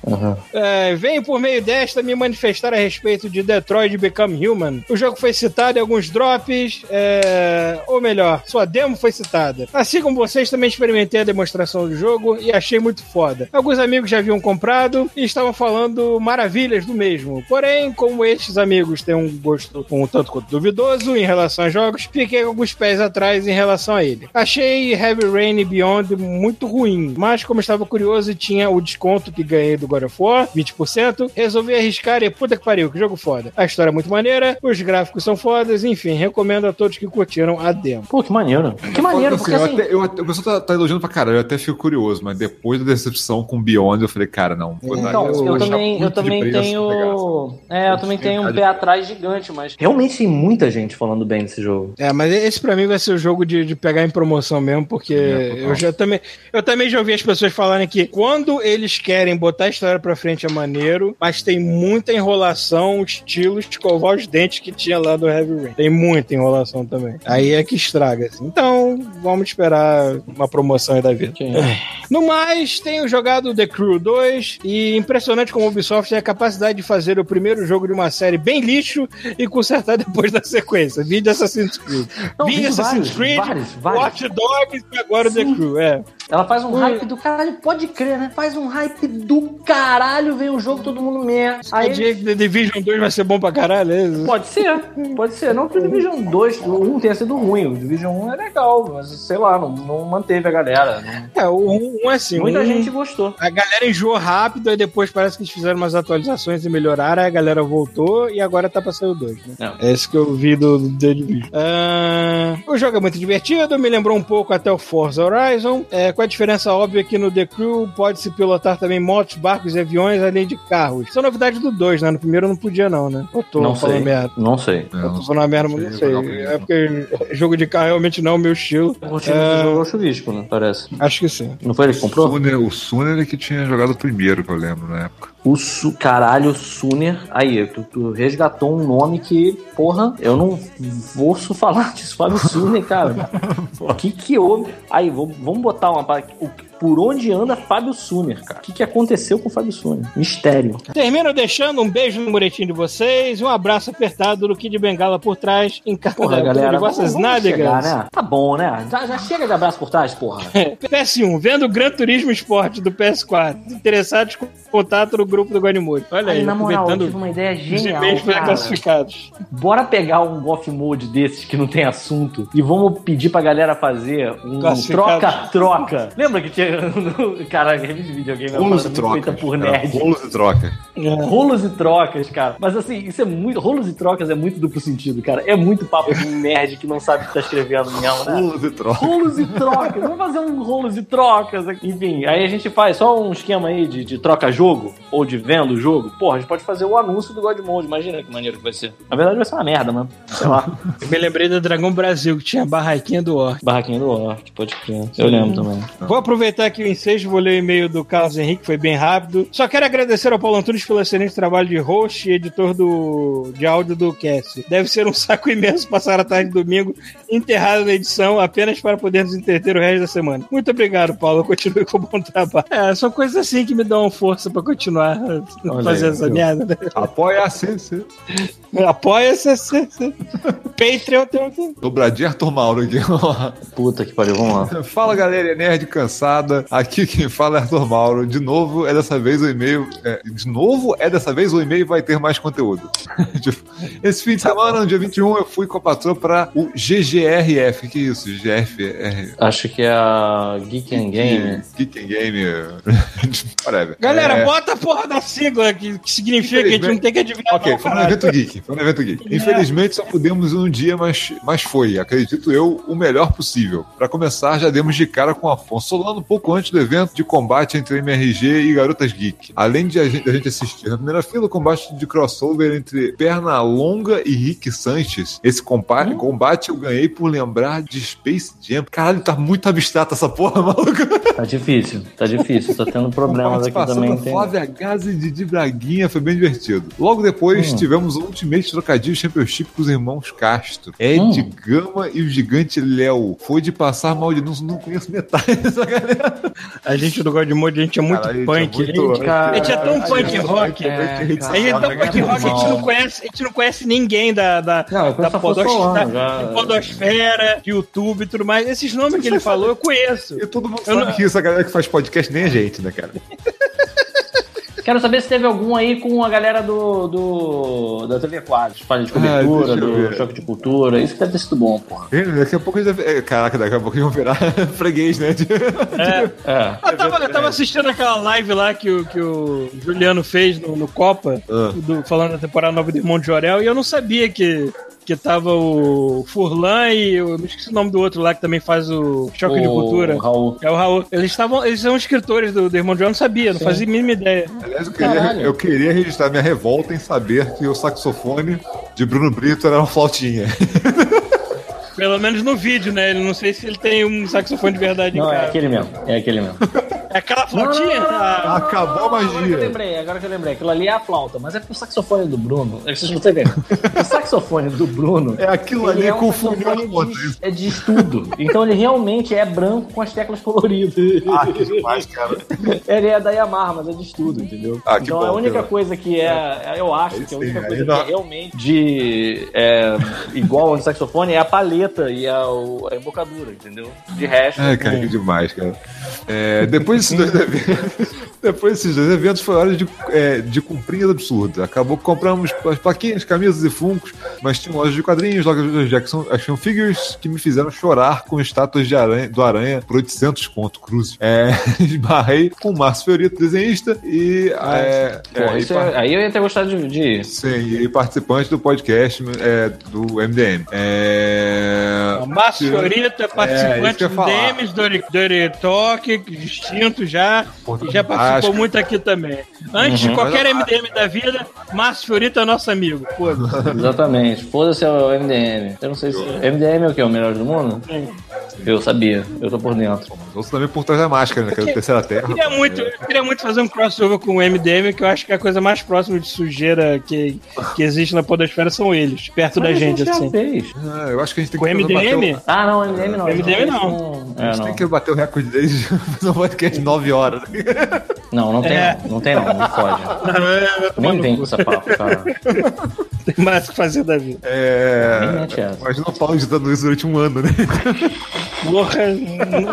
É, venho por meio desta me manifestar a respeito de Detroit Become Human. O jogo foi citado em alguns drops, é, ou melhor, sua demo foi citada. Assim como vocês, também experimentei a demonstração do jogo e achei muito foda. Alguns amigos já haviam comprado e estavam falando maravilhas do mesmo. Porém, como estes amigos têm um gosto um tanto quanto duvidoso em relação a jogos, fiquei com alguns pés atrás em relação a ele. Achei Heavy Rain Beyond muito ruim, mas como estava curioso e tinha o desconto que ganhei do God of War, 20%, resolvi arriscar e puta que pariu, que jogo foda. A história é muito maneira, os gráficos são fodas, enfim, recomendo a todos que curtiram a demo. Pô, que maneiro. Que maneiro, Assim, porque eu assim. até- eu até- o pessoal tá, tá elogiando pra caralho, eu até fico curioso, mas depois da decepção com Beyond, eu falei, cara, não. vou dar- Então, eu achar também, eu também preço, tenho. É, eu também tenho um pé atrás gigante, mas. Realmente tem muita gente falando bem desse jogo. É, mas esse pra mim vai ser o jogo de, de pegar em promoção mesmo, porque É, eu já também. Eu também já ouvi as pessoas falarem que quando eles querem botar a história pra frente é maneiro, mas tem muita enrolação, estilo escovar os dentes que tinha lá do Heavy Rain. Tem muita enrolação também. Aí é que estraga. assim. Então, vamos esperar uma promoção aí da vida. No mais, tenho jogado The Crew 2 e impressionante como a Ubisoft tem a capacidade de fazer o primeiro jogo de uma série bem lixo e consertar depois da sequência. Vídeo Assassin's Creed. Não, vi Assassin's vários, Creed, vários, vários. Watch Dogs e agora o The Crew. É. Ela faz um hype do caralho, pode crer, né? Faz um hype do caralho, vem o jogo, todo mundo meia. Aí Aí. dia que The Division 2 vai ser bom pra caralho, é isso? Pode ser, pode ser. Não que o Division 2, o 1 tenha sido ruim. O Division 1 é legal, mas sei lá, não, não manteve a galera. Não- É, o 1 é assim. Muita um- gente gostou. A galera enjoou rápido, aí depois parece que eles fizeram umas atualizações e melhoraram, aí a galera voltou e agora tá pra sair o 2, né? É esse que eu vi do, do The Division. Ah, o jogo é muito divertido, me lembrou um pouco até o Forza Horizon, é, com a diferença óbvia que no The Crew pode-se pilotar também motos, barcos e aviões, além de carros. Isso é novidade do 2, né? No primeiro não podia não, né? Eu tô Não falando sei. merda. Não sei. É, Eu não tô falando merda, mas não sei o. É porque jogo de carro realmente não é o meu estilo. O time É. do jogo é o chuvisco, né? Parece. Acho que sim. Não foi ele que comprou? Suner, o Suner é que tinha jogado o primeiro, que eu lembro na época. O su caralho, Suner. Aí, tu, tu resgatou um nome que, porra, eu não vou falar disso. Fábio Suner, cara. O que que houve? Aí, vamos botar uma. o- Por onde anda Fábio Suner, cara? O que, que aconteceu com o Fábio Suner? Mistério. Termino deixando um beijo no muretinho de vocês e um abraço apertado do Kid Bengala por trás em cada Porra, galera. de vamos- vossas vamos nádegas. chegar, né? Tá bom, né? Já, já chega de abraço por trás, porra. PS1, vendo o Gran Turismo Sport do PS4. Interessados com contato no grupo do Guanimuri. Olha aí, Aí, na moral, eu tive uma ideia genial, classificados. Bora pegar um Golf Mode desses que não tem assunto e vamos pedir pra galera fazer um troca-troca. Lembra que tinha no- cara, game de videogame é uma Rolos e trocas. feita por É, nerd. rolos e trocas. Rolos e trocas, cara. Mas assim, isso é muito. Rolos e trocas é muito duplo sentido, cara. É muito papo de um nerd que não sabe o que tá escrevendo mesmo, né? Rolos e trocas. Rolos e trocas, vamos fazer um rolos e trocas aqui. Enfim, aí a gente faz só um esquema aí de, de troca-jogo, ou de venda o jogo. Porra, a gente pode fazer o anúncio do Godmode, imagina que maneiro que vai ser. Na verdade vai ser uma merda, mano. Sei lá. Eu me lembrei da Dragão Brasil, que tinha a barraquinha do Orc. Barraquinha do Orc, pode crer. Eu lembro também. Vou aproveitar aqui o ensejo, vou ler o e-mail do Carlos Henrique, foi bem rápido. Só quero agradecer ao Paulo Antunes pelo excelente trabalho de host e editor do, de áudio do cast. Deve ser um saco imenso passar a tarde de domingo enterrado na edição apenas para poder nos entreter o resto da semana. Muito obrigado, Paulo. Continue com o bom trabalho. É, são coisas assim que me dão força para continuar Olha aí, essa merda. né? Apoia a CC. Apoia-se. se- se- Patreon tem um- Dobradinha Arthur Mauro aqui. Puta que pariu, vamos lá. Fala galera, é nerd cansada. Aqui quem fala é Arthur Mauro. De novo, é dessa vez o e-mail. é, de novo, é dessa vez o e-mail vai ter mais conteúdo. Tipo, Esse fim de semana, no dia 21, eu fui com a patroa pra o GGRF. O que é isso? GGRF? Acho que é a Geek and Game. Geek and Game. Whatever. Galera, É, bota a porra da sigla, que, que significa que a gente não tem que adivinhar. Ok, não, foi um evento geek. Foi um evento geek. Infelizmente só pudemos ir um dia, mas, mas foi, acredito eu, o melhor possível. Pra começar, já demos de cara com o Afonso Solano um pouco antes do evento de combate entre MRG e Garotas Geek. Além de a gente, a gente assistir na primeira fila o combate de crossover entre Pernalonga e Rick Sanches. Esse compa- combate eu ganhei por lembrar de Space Jam. Caralho, tá muito abstrato essa porra, maluco. Tá difícil, tá difícil. Tô tendo problemas aqui também. da. Flávia Gazi e Didi Braguinha foi bem divertido. Logo depois Hum. tivemos o Ultimate Trocadilho Championship com os irmãos Castro. Ed Hum. Gama e o gigante Léo. Foi de passar mal de não, não conheço metade dessa galera. A gente do Godmode, a gente é muito Caralho, punk. a gente é muito- a gente é tão punk rock. É, a gente é tão punk rock, a gente não conhece, a gente não conhece ninguém da, da, Não, da, a podos- Solano, da- da podosfera, YouTube e tudo mais. Esses nomes que ele falou, eu conheço. E todo mundo Eu sabe não- que essa galera que faz podcast nem a gente, né, cara? Quero saber se teve algum aí com a galera do, do da TV Quadros, falha de Ah, cobertura, eu do ver. choque de cultura. Isso que deve ter sido bom, porra. É, Daqui a pouco eles devem- é, Caraca, daqui a pouco eles vão virar freguês, né? É. É. Eu tava, eu tava assistindo aquela live lá que o, que o Juliano fez no, no Copa, Ah. do- falando da temporada nova do Irmão de Jorel, e eu não sabia que, que tava o Furlan e eu me esqueci o nome do outro lá que também faz o Choque de O Cultura. Raul. É o Raul. Eles estavam. Eles são escritores do, do Irmão de eu não sabia, não fazia a mínima ideia. Aliás, eu queria, Caralho. eu queria registrar minha revolta em saber que o saxofone de Bruno Brito era uma flautinha. Pelo menos no vídeo, né? Ele não sei se ele tem um saxofone de verdade Não, é aquele mesmo. É aquele mesmo. É aquela flautinha? Ah, Acabou a Agora que eu magia. lembrei, agora que eu lembrei. Aquilo ali é a flauta, mas é porque o saxofone do Bruno. É que vocês não estão entendendo. O saxofone do Bruno. É aquilo ali é com um o de, é de estudo. Então ele realmente é branco com as teclas coloridas. Ah, que demais, cara. Ele é da Yamaha, mas é de estudo, entendeu? Ah, que então bom, a única bom. coisa que é, eu acho que a única Sim, coisa que é realmente de é, igual ao saxofone é a paleta e a, embocadura, entendeu? De resto. Ai, cara, que demais, cara. É, depois desses dois eventos. Depois desses dois eventos foi hora de, é, de cumprir absurdo. Acabou que compramos as plaquinhas, camisas e funcos, mas tinha lojas de quadrinhos, lojas de action, action figures que me fizeram chorar com estátuas de aranha, do Aranha por 800 conto, cruz. É, esbarrei com o Márcio Fiorito, desenhista, e. é, Porra, é, isso e é- aí eu ia ter gostado de, de ir. Sim, e participante do podcast é, do MDM. É... Márcio Fiorito é participante eu do falar. DMs, do Talk, distinto já, e já participou muito aqui também. Antes de qualquer MDM da vida, Márcio Fiorito é nosso amigo. Pô, Exatamente. Foda-se o MDM. Eu não sei se. MDM é o que? O melhor do mundo? Eu sabia. Eu tô por dentro. Outros também por trás da máscara, né? Que é do Terceira Terra. eu queria muito, eu queria muito fazer um crossover com o MDM, que eu acho que a coisa mais próxima de sujeira que, que existe na podosfera são eles, perto da Mas a gente, assim. fez. Ah, eu acho que a gente tem que MDM? o- Ah, não, MDM não. MDM não. É, A gente não. tem que bater o recorde deles de fazer um podcast de 9 melhora. Não, não tem É. não. Não tem não, não pode. Nem vem com essa papo, cara. Tem mais o que fazer da vida. Nem É. Imagina o Paulo editando isso durante um ano, né? Porra,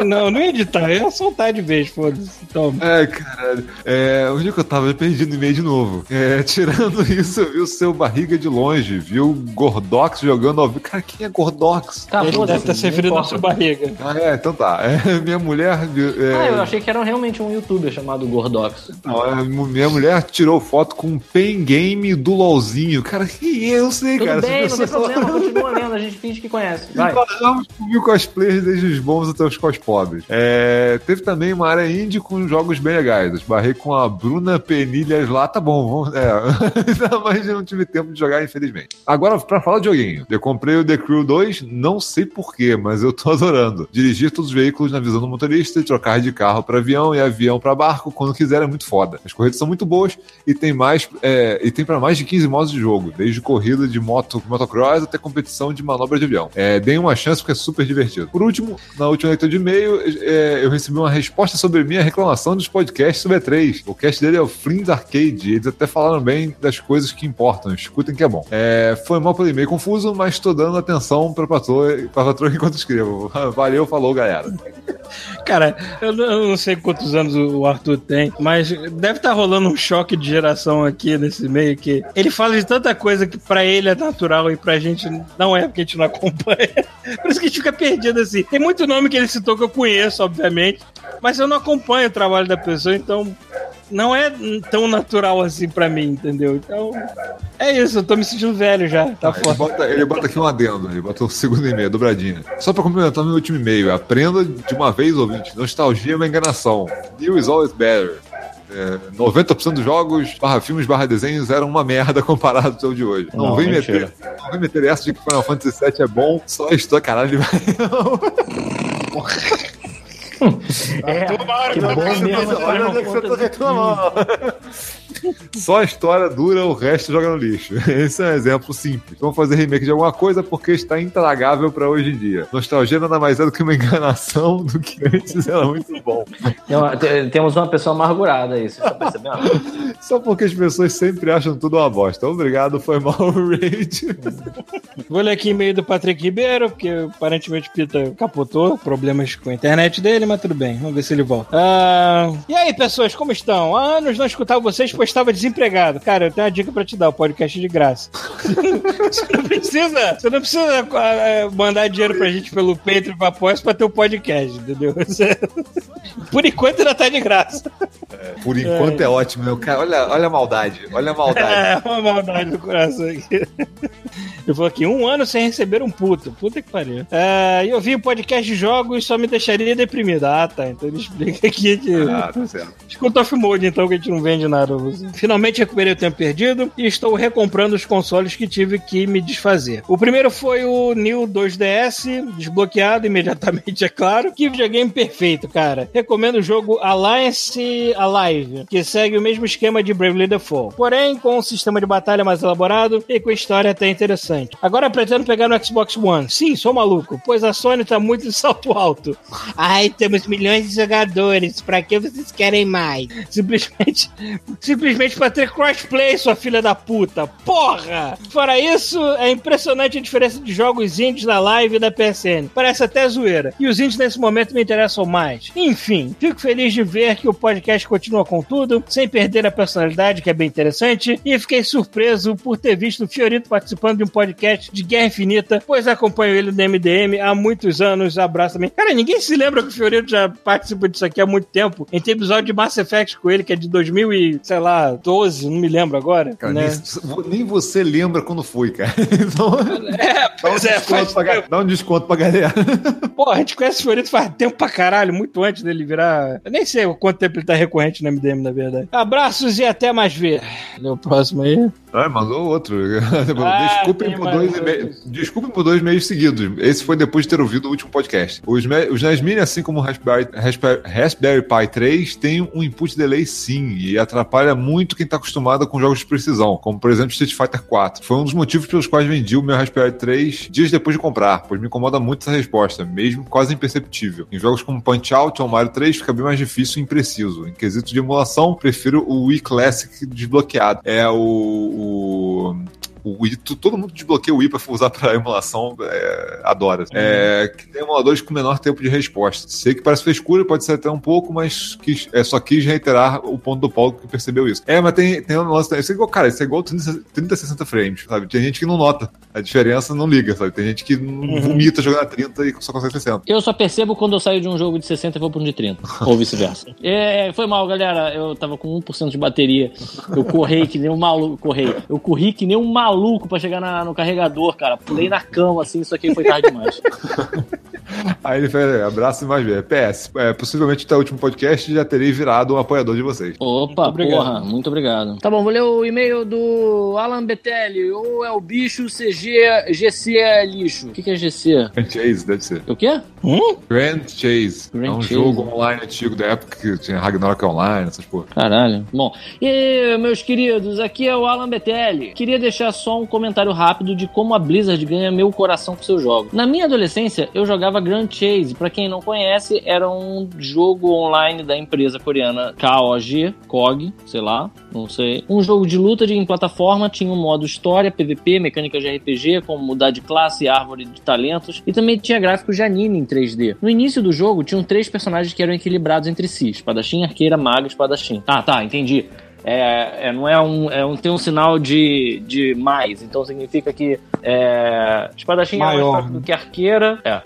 não, não ia editar, eu ia soltar de vez, foda-se. Toma. Ai, caralho. É, onde é que eu tava? Eu perdi no e-mail de novo. É, tirando isso, eu vi o seu barriga de longe, viu o Gordox jogando ao vivo. Cara, quem é Gordox? Tá, Ele deve estar se referindo sua barriga. Ah, é, então tá. É, minha mulher. é, Ah, eu achei que era realmente um youtuber chamado Gordox. não, é, minha mulher tirou foto com um pen game do LOLzinho. Cara, que eu sei, Tudo cara. bem, não tem problema, continua lendo, a gente finge que conhece. Vai. Falamos com mil cosplayers, desde os bons até os cos pobres. É, teve também uma área indie com jogos bem legais. Eu Esbarrei com a Bruna Penilhas lá, tá bom, vamos. É, eu não tive tempo de jogar, infelizmente. Agora, pra falar de joguinho, eu comprei o The Crew 2, não sei porquê, mas eu tô adorando. Dirigir todos os veículos na visão do motorista trocar de carro pra avião e avião pra barco quando quiser é muito foda. As corridas são muito boas e tem mais é, e tem para mais de 15 modos de jogo, desde corrida de moto, motocross até competição de manobra de avião. É, deem uma chance porque é super divertido. Por último, na última leitura de e-mail, é, eu recebi uma resposta sobre minha reclamação dos podcasts sobre E3. O cast dele é o Flins Arcade, eles até falaram bem das coisas que importam, escutem que é bom. É, foi mal pelo e-mail confuso, mas tô dando atenção patroa, pra patroa enquanto escrevo. Valeu, falou, galera. Cara, eu não, sei quantos anos o Arthur tem, mas deve estar rolando um choque de geração aqui nesse meio que ele fala de tanta coisa que pra ele é natural e pra gente não é, porque a gente não acompanha. Por isso que a gente fica perdido assim. Tem muito nome que ele citou que eu conheço, obviamente, mas eu não acompanho o trabalho da pessoa, então não é tão natural assim pra mim, entendeu? Então, é isso, eu tô me sentindo velho já, tá Ele foda. bota, ele bota aqui um adendo, ele bota o segundo e-mail, dobradinha. Só pra complementar meu último e-mail, aprenda de uma vez, ouvinte, nostalgia é uma enganação. New is always better. É, 90% dos jogos, barra filmes, barra desenhos eram uma merda comparado ao de hoje. Não, Não, vem mentira. meter, não vem meter essa de que Final Fantasy VII é bom, só estou, caralho, vai... É, que bom mesmo. Olha onde é que você tá reclamando. Só a história dura, o resto joga no lixo. Esse é um exemplo simples. Vamos fazer remake de alguma coisa porque está intragável pra hoje em dia. Nostalgia nada mais é do que uma enganação do que antes era muito bom. Temos uma pessoa amargurada aí, você tá percebendo? Só porque as pessoas sempre acham tudo uma bosta. Obrigado, foi mal o raid. Vou ler aqui e-mail do Patrick Ribeiro, porque aparentemente o Pita capotou, problemas com a internet dele, mas tudo bem, vamos ver se ele volta. Ah, e aí, pessoas, como estão? Há anos não escutava vocês, pois estava desempregado. Cara, eu tenho uma dica pra te dar, o podcast é de graça. você não precisa, você não precisa ah, mandar dinheiro pra gente pelo Patreon e pra Apoia pra ter o podcast, entendeu? Você- Por enquanto ainda tá de graça. Por enquanto é, ótimo, meu cara. Olha, olha a maldade. Olha a maldade. É, uma maldade do coração aqui. Eu vou aqui, um ano sem receber um puto. Puta que pariu. É, eu vi o podcast de jogos e só me deixaria deprimido. Ah, tá. Então ele explica aqui que. Ah, tá certo. Escuta off mode, então, que a gente não vende nada. Finalmente recuperei o tempo perdido e estou recomprando os consoles que tive que me desfazer. O primeiro foi o New 2DS, desbloqueado imediatamente, é claro. Que videogame perfeito, cara. Recomendo o jogo Alliance Alive, que segue o mesmo esquema de Bravely Default. Porém, com um sistema de batalha mais elaborado e com história até interessante. Agora pretendo pegar no Xbox One. Sim, sou maluco, pois a Sony tá muito de salto alto. Ai, temos milhões de jogadores, pra que vocês querem mais? Simplesmente, simplesmente pra ter crossplay, sua filha da puta. Porra! Fora isso, é impressionante a diferença de jogos indies da live e da PSN. Parece até zoeira. E os indies nesse momento me interessam mais. Enfim, fico feliz de ver que o podcast continua com tudo, sem perder a personalidade, que é bem interessante. E fiquei surpreso por ter visto o Fiorito participando de um podcast de Guerra Infinita, pois acompanho ele no MDM há muitos anos. Abraço também. Cara, ninguém se lembra que o Fiorito já participa disso aqui há muito tempo. A gente tem episódio de Mass Effect com ele, que é de 2000 e, sei lá, 12, não me lembro agora. Cara, né? nem, nem você lembra quando foi, cara. Então, É, dá, um é, faz pra, tempo. dá um desconto pra galera. Pô, a gente conhece o Fiorito faz tempo pra caralho, muito antes dele virar. Eu nem sei quanto tempo ele tá recorrente no MDM, na verdade. Abraços e até mais ver. Lê o próximo aí. Ah, mandou outro. Ah, Desculpem por dois por dois e-mails seguidos. Esse foi depois de ter ouvido o último podcast. Os, os NES Mini, assim como o Raspberry, Raspberry, Raspberry Pi 3, tem um input delay sim, e atrapalha muito quem tá acostumado com jogos de precisão, como por exemplo Street Fighter 4. Foi um dos motivos pelos quais vendi o meu Raspberry 3 dias depois de comprar, pois me incomoda muito essa resposta, mesmo quase imperceptível. Em jogos como Punch Out ou Mario 3 fica bem mais difícil e impreciso. Em quesito de emulação, prefiro o Wii Classic desbloqueado. É o. o o Wii, todo mundo desbloqueia o Wii pra usar pra emulação, é, adora. É, que tem emuladores com menor tempo de resposta. Sei que parece frescura, pode ser até um pouco, mas quis, é, só quis reiterar o ponto do Paulo que percebeu isso. É, mas tem, tem um lance. Isso é igual, cara, isso é igual 30, 30 60 frames, sabe? Tem gente que não nota a diferença, não liga, sabe? Tem gente que não vomita jogando a 30 e só consegue 60. Eu só percebo quando eu saio de um jogo de 60 e vou para um de 30. Ou vice-versa. É, foi mal, galera. Eu tava com 1% de bateria. Eu corri que nem um maluco. Corri. Eu corri que nem um maluco pra chegar na- no carregador, cara. Pulei na cama, assim, isso aqui foi tarde demais. Aí ele fez abraço e mais ver. PS, é, possivelmente até o último podcast já terei virado um apoiador de vocês. Opa, obrigado. porra, muito obrigado. Tá bom, vou ler o e-mail do Alan Betelli. Ou é o bicho CG GC é lixo. O que, que é GC? Grand Chase, deve ser. O quê? Grand Chase. Grand é um Chase. jogo online antigo da época que tinha Ragnarok Online, essas porra. Caralho. Bom, e meus queridos, aqui é o Alan Betelli. Queria deixar só um comentário rápido de como a Blizzard ganha meu coração com seus jogos. Na minha adolescência, eu jogava Grand Chase. Pra quem não conhece, era um jogo online da empresa coreana KOG, KOG, sei lá, não sei. Um jogo de luta de, em plataforma, tinha um modo história, PVP, mecânicas de RPG, como mudar de classe, árvore de talentos, e também tinha gráficos de anime em 3D. No início do jogo, tinham três personagens que eram equilibrados entre si: espadachim, arqueira, maga e espadachim. Ah, tá, entendi. É, é, não é um, é um. Tem um sinal de, de mais, então significa que é, espadachim era mais Maior. forte do que arqueira. É,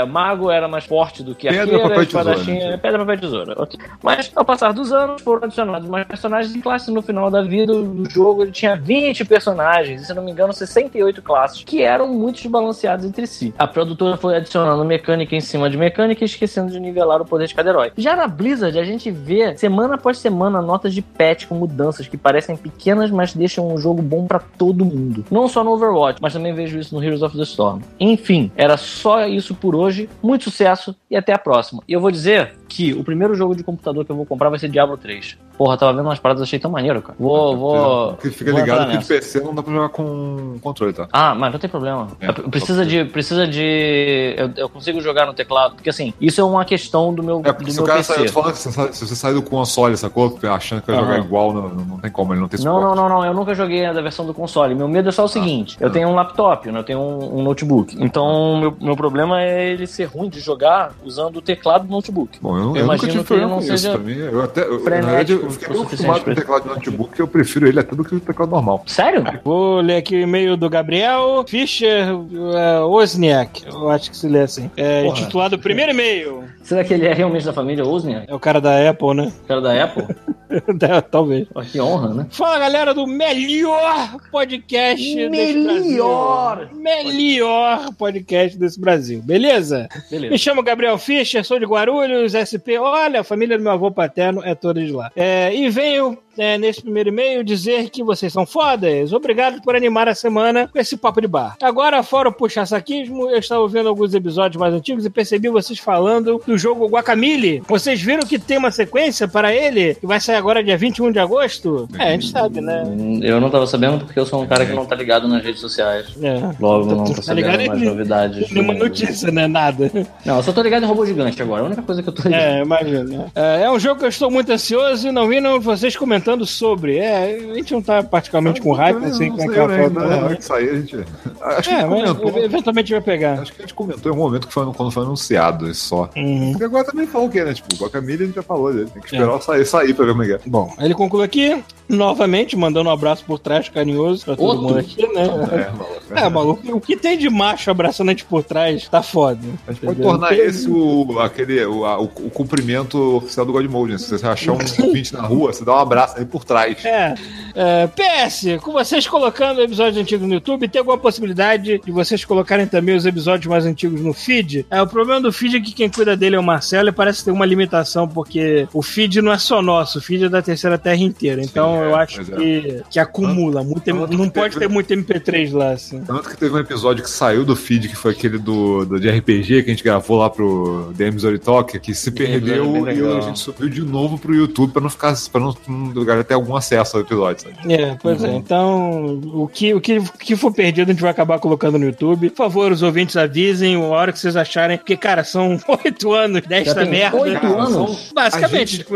é, mago era mais forte do que Pedra, arqueira, papel e tesoura, espadachim né? é pedra, papel e tesoura. ok. Mas ao passar dos anos foram adicionados mais personagens em classes. No final da vida do jogo ele tinha 20 personagens, e se não me engano, 68 classes, que eram muito desbalanceados entre si. A produtora foi adicionando mecânica em cima de mecânica, esquecendo de nivelar o poder de cada herói. Já na Blizzard, a gente vê semana após semana notas de patch com mudanças que parecem pequenas, mas deixam um jogo bom pra todo mundo. Não só no Overwatch, mas também vejo isso no Heroes of the Storm. Enfim, era só isso por hoje. Muito sucesso e até a próxima. E eu vou dizer que o primeiro jogo de computador que eu vou comprar vai ser Diablo 3. Porra, tava vendo umas paradas, achei tão maneiro, cara. Vou, vou. Porque fica vou ligado que de. PC não dá pra jogar com controle, tá? Ah, mas não tem problema. É, precisa de. Precisa de. Eu, eu consigo jogar no teclado. Porque assim, isso é uma questão do meu, É, porque do se meu o cara PC. sai, eu se você sai- se você sai do console, sacou? Achando que vai Aham. jogar igual, não, não tem como, ele não tem Não, suporte. não, não, não. Eu nunca joguei a da versão do console. Meu medo é só o seguinte: eu ah. tenho um laptop, né? eu tenho um, um notebook. Então, meu, meu problema é ele ser ruim de jogar usando o teclado do notebook. Bom, eu, Eu eu nunca imagino tive que não isso. seja Pra mim, eu até. Eu, na verdade, eu fiquei suficiente acostumado com o teclado de notebook que eu prefiro ele até do que o teclado normal. Sério? Vou ler aqui o e-mail do Gabriel Fischer uh, Wozniak. Eu acho que se lê assim. É, Porra. intitulado Primeiro E-mail. Será que ele é realmente da família Wozniak? É o cara da Apple, né? Cara da Apple? Talvez. Pô, que honra, né? Fala galera do melhor podcast desse Melhor! Brasil. Melhor podcast desse Brasil, beleza? Me Beleza. chamo Gabriel Fischer, sou de Guarulhos, SP. Olha, a família do meu avô paterno é toda de lá. É, e venho é, nesse primeiro e-mail dizer que vocês são fodas. Obrigado por animar a semana com esse papo de bar. Agora, fora o puxa-saquismo, eu estava ouvindo alguns episódios mais antigos e percebi vocês falando do jogo Guacamole. Vocês viram que tem uma sequência para ele que vai sair agora dia 21 de agosto? É, a gente sabe, né? Eu não tava sabendo porque eu sou um cara que não tá ligado nas redes sociais. É. Logo, não tô Tá sabendo ligado? mais novidades. Nenhuma notícia, né? Nada. Não, eu só tô ligado em robô gigante agora. A única coisa que eu tô ligado. É, imagina. É, é um jogo que eu estou muito ansioso e não vi não, vocês comentando sobre. É, a gente não tá particularmente com hype, assim, não com sei, aquela né? foto. Na hora que sair, a gente. Acho que a É, gente mas comentou. eventualmente vai pegar. Acho que a gente comentou em algum momento que foi quando foi anunciado, isso só. Uhum. Porque agora também falou o quê, né? Tipo, o Guacamole a gente já falou dele. Tem que É. esperar sair, sair pra ver como é que é. Bom, ele conclui aqui, novamente, mandando um abraço por trás carinhoso pra todo Outro? mundo aqui, né? É, maluco. É, maluco, o que tem de macho abraçando a gente por trás tá foda. A gente pode tornar esse o, aquele, o, a- o, o cumprimento oficial do God Mode. né? Se você achar um ouvinte na rua, você dá um abraço aí por trás. É, é, PS, com vocês colocando episódios antigos no YouTube, tem alguma possibilidade de vocês colocarem também os episódios mais antigos no feed? É, o problema do feed é que quem cuida dele é o Marcelo e parece ter uma limitação, porque o feed não é só nosso, o feed é da terceira terra inteira. Então, Então É, eu acho é. que, que acumula. Muito, Tanto não que pode teve- ter muito MP3 lá, assim. Tanto que teve um episódio que saiu do feed, que foi aquele do, do de RPG que a gente gravou lá pro DM Zori Talk, que se perdeu e a gente subiu de novo pro YouTube pra não ficar, pra não, não o galera ter algum acesso ao episódio, sabe? É, pois Uhum. é. Então, o que, o, que, o que for perdido, a gente vai acabar colocando no YouTube. Por favor, os ouvintes avisem a hora que vocês acharem. Porque, cara, são oito anos desta tem merda. oito anos? são- Basicamente, gente-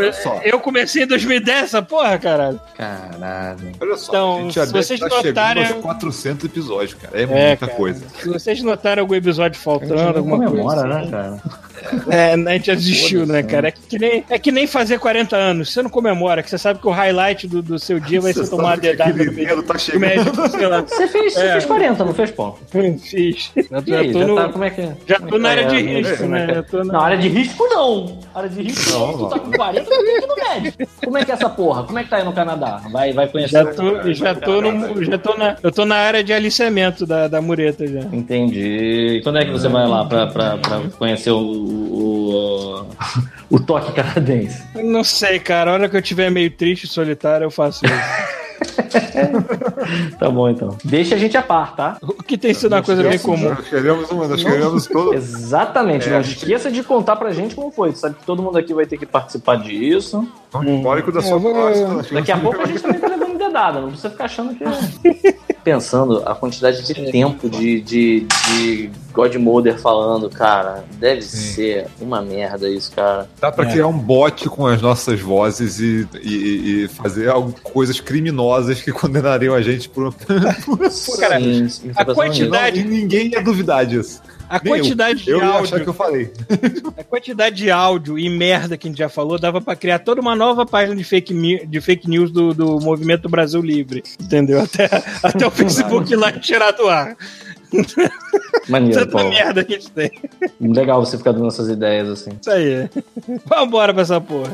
eu comecei em 2010, essa porra, caralho. Caralho. Olha só, Então, a gente já se vocês chegando notarem- aos 400 episódios, cara. É, É, muita cara. coisa. Se vocês notaram algum episódio faltando, não alguma comemora, coisa. né, cara? É, a gente já desistiu, Foda-se, né, cara? É que, nem, é que nem fazer 40 anos. Você não comemora, que você sabe que o highlight do, do seu dia vai Você ser tomar que dedada tá do chegando. médico, sei lá. Você fez, você É. fez 40, não fez, pô? Fiz. Já, E aí, tô já no- tá, como é que já como é tô na área de a risco, né? na- Não, área de risco não. Área de risco não. Tu tá com 40, tu tem que ir no médico. Como é que é essa porra? Como é que tá aí no Canadá? Vai, vai conhecer. Já o- tô, já tô, no, já tô na, eu tô na área de aliciamento da, da mureta já. Entendi. Quando é que você vai lá pra, pra, pra conhecer o, o, o toque canadense? Eu Não sei, cara. A hora que eu tiver meio triste e solitário, eu faço isso. Tá bom, então. Deixa a gente a par, tá? O que tem sido uma coisa bem comum. Nós queremos uma, nós queremos todo. Exatamente. É, não a gente- esqueça de contar pra gente como foi. Tu sabe que todo mundo aqui vai ter que participar disso. Tão histórico da É, sua eu vou- costa. Daqui a pouco a gente também tá Não precisa ficar achando que. Pensando a quantidade de tempo de, de, de Godmother falando, cara, deve ser uma merda isso, cara. Dá pra É. criar um bot com as nossas vozes e, e, e fazer algo- coisas criminosas que condenariam a gente por. cara, Sim, sim, a pensando quantidade- E ninguém ia duvidar disso. A Nem eu. quantidade de Eu achar áudio, que eu falei. a quantidade de áudio e merda que a gente já falou, dava pra criar toda uma nova página de fake, de fake news do, do Movimento Brasil Livre. Entendeu? Até, até o Facebook lá tirar do ar. Maneiro, Tanta Paulo. merda que a gente tem. Legal você ficar dando essas ideias assim. Isso aí. Vambora pra essa porra.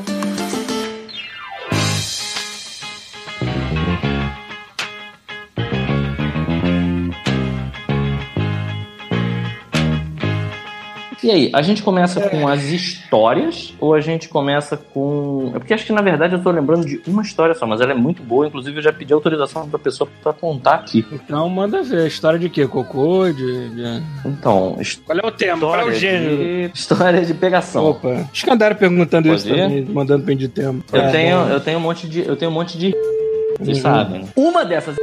E aí, a gente começa com as histórias ou a gente começa com. É porque acho que na verdade eu tô lembrando de uma história só, mas ela é muito boa. Inclusive eu já pedi autorização pra pessoa pra contar aqui. Então manda ver. História de quê? Cocô? De, de- Então, Qual é o tema? Qual é o história gênero? de, história de pegação. Opa. Acho que andaram perguntando Pode isso ir? também, mandando bem de tema. Eu Tá tenho, bom. eu tenho um monte de. Eu tenho um monte de. Vocês Uhum. sabem. Uma dessas.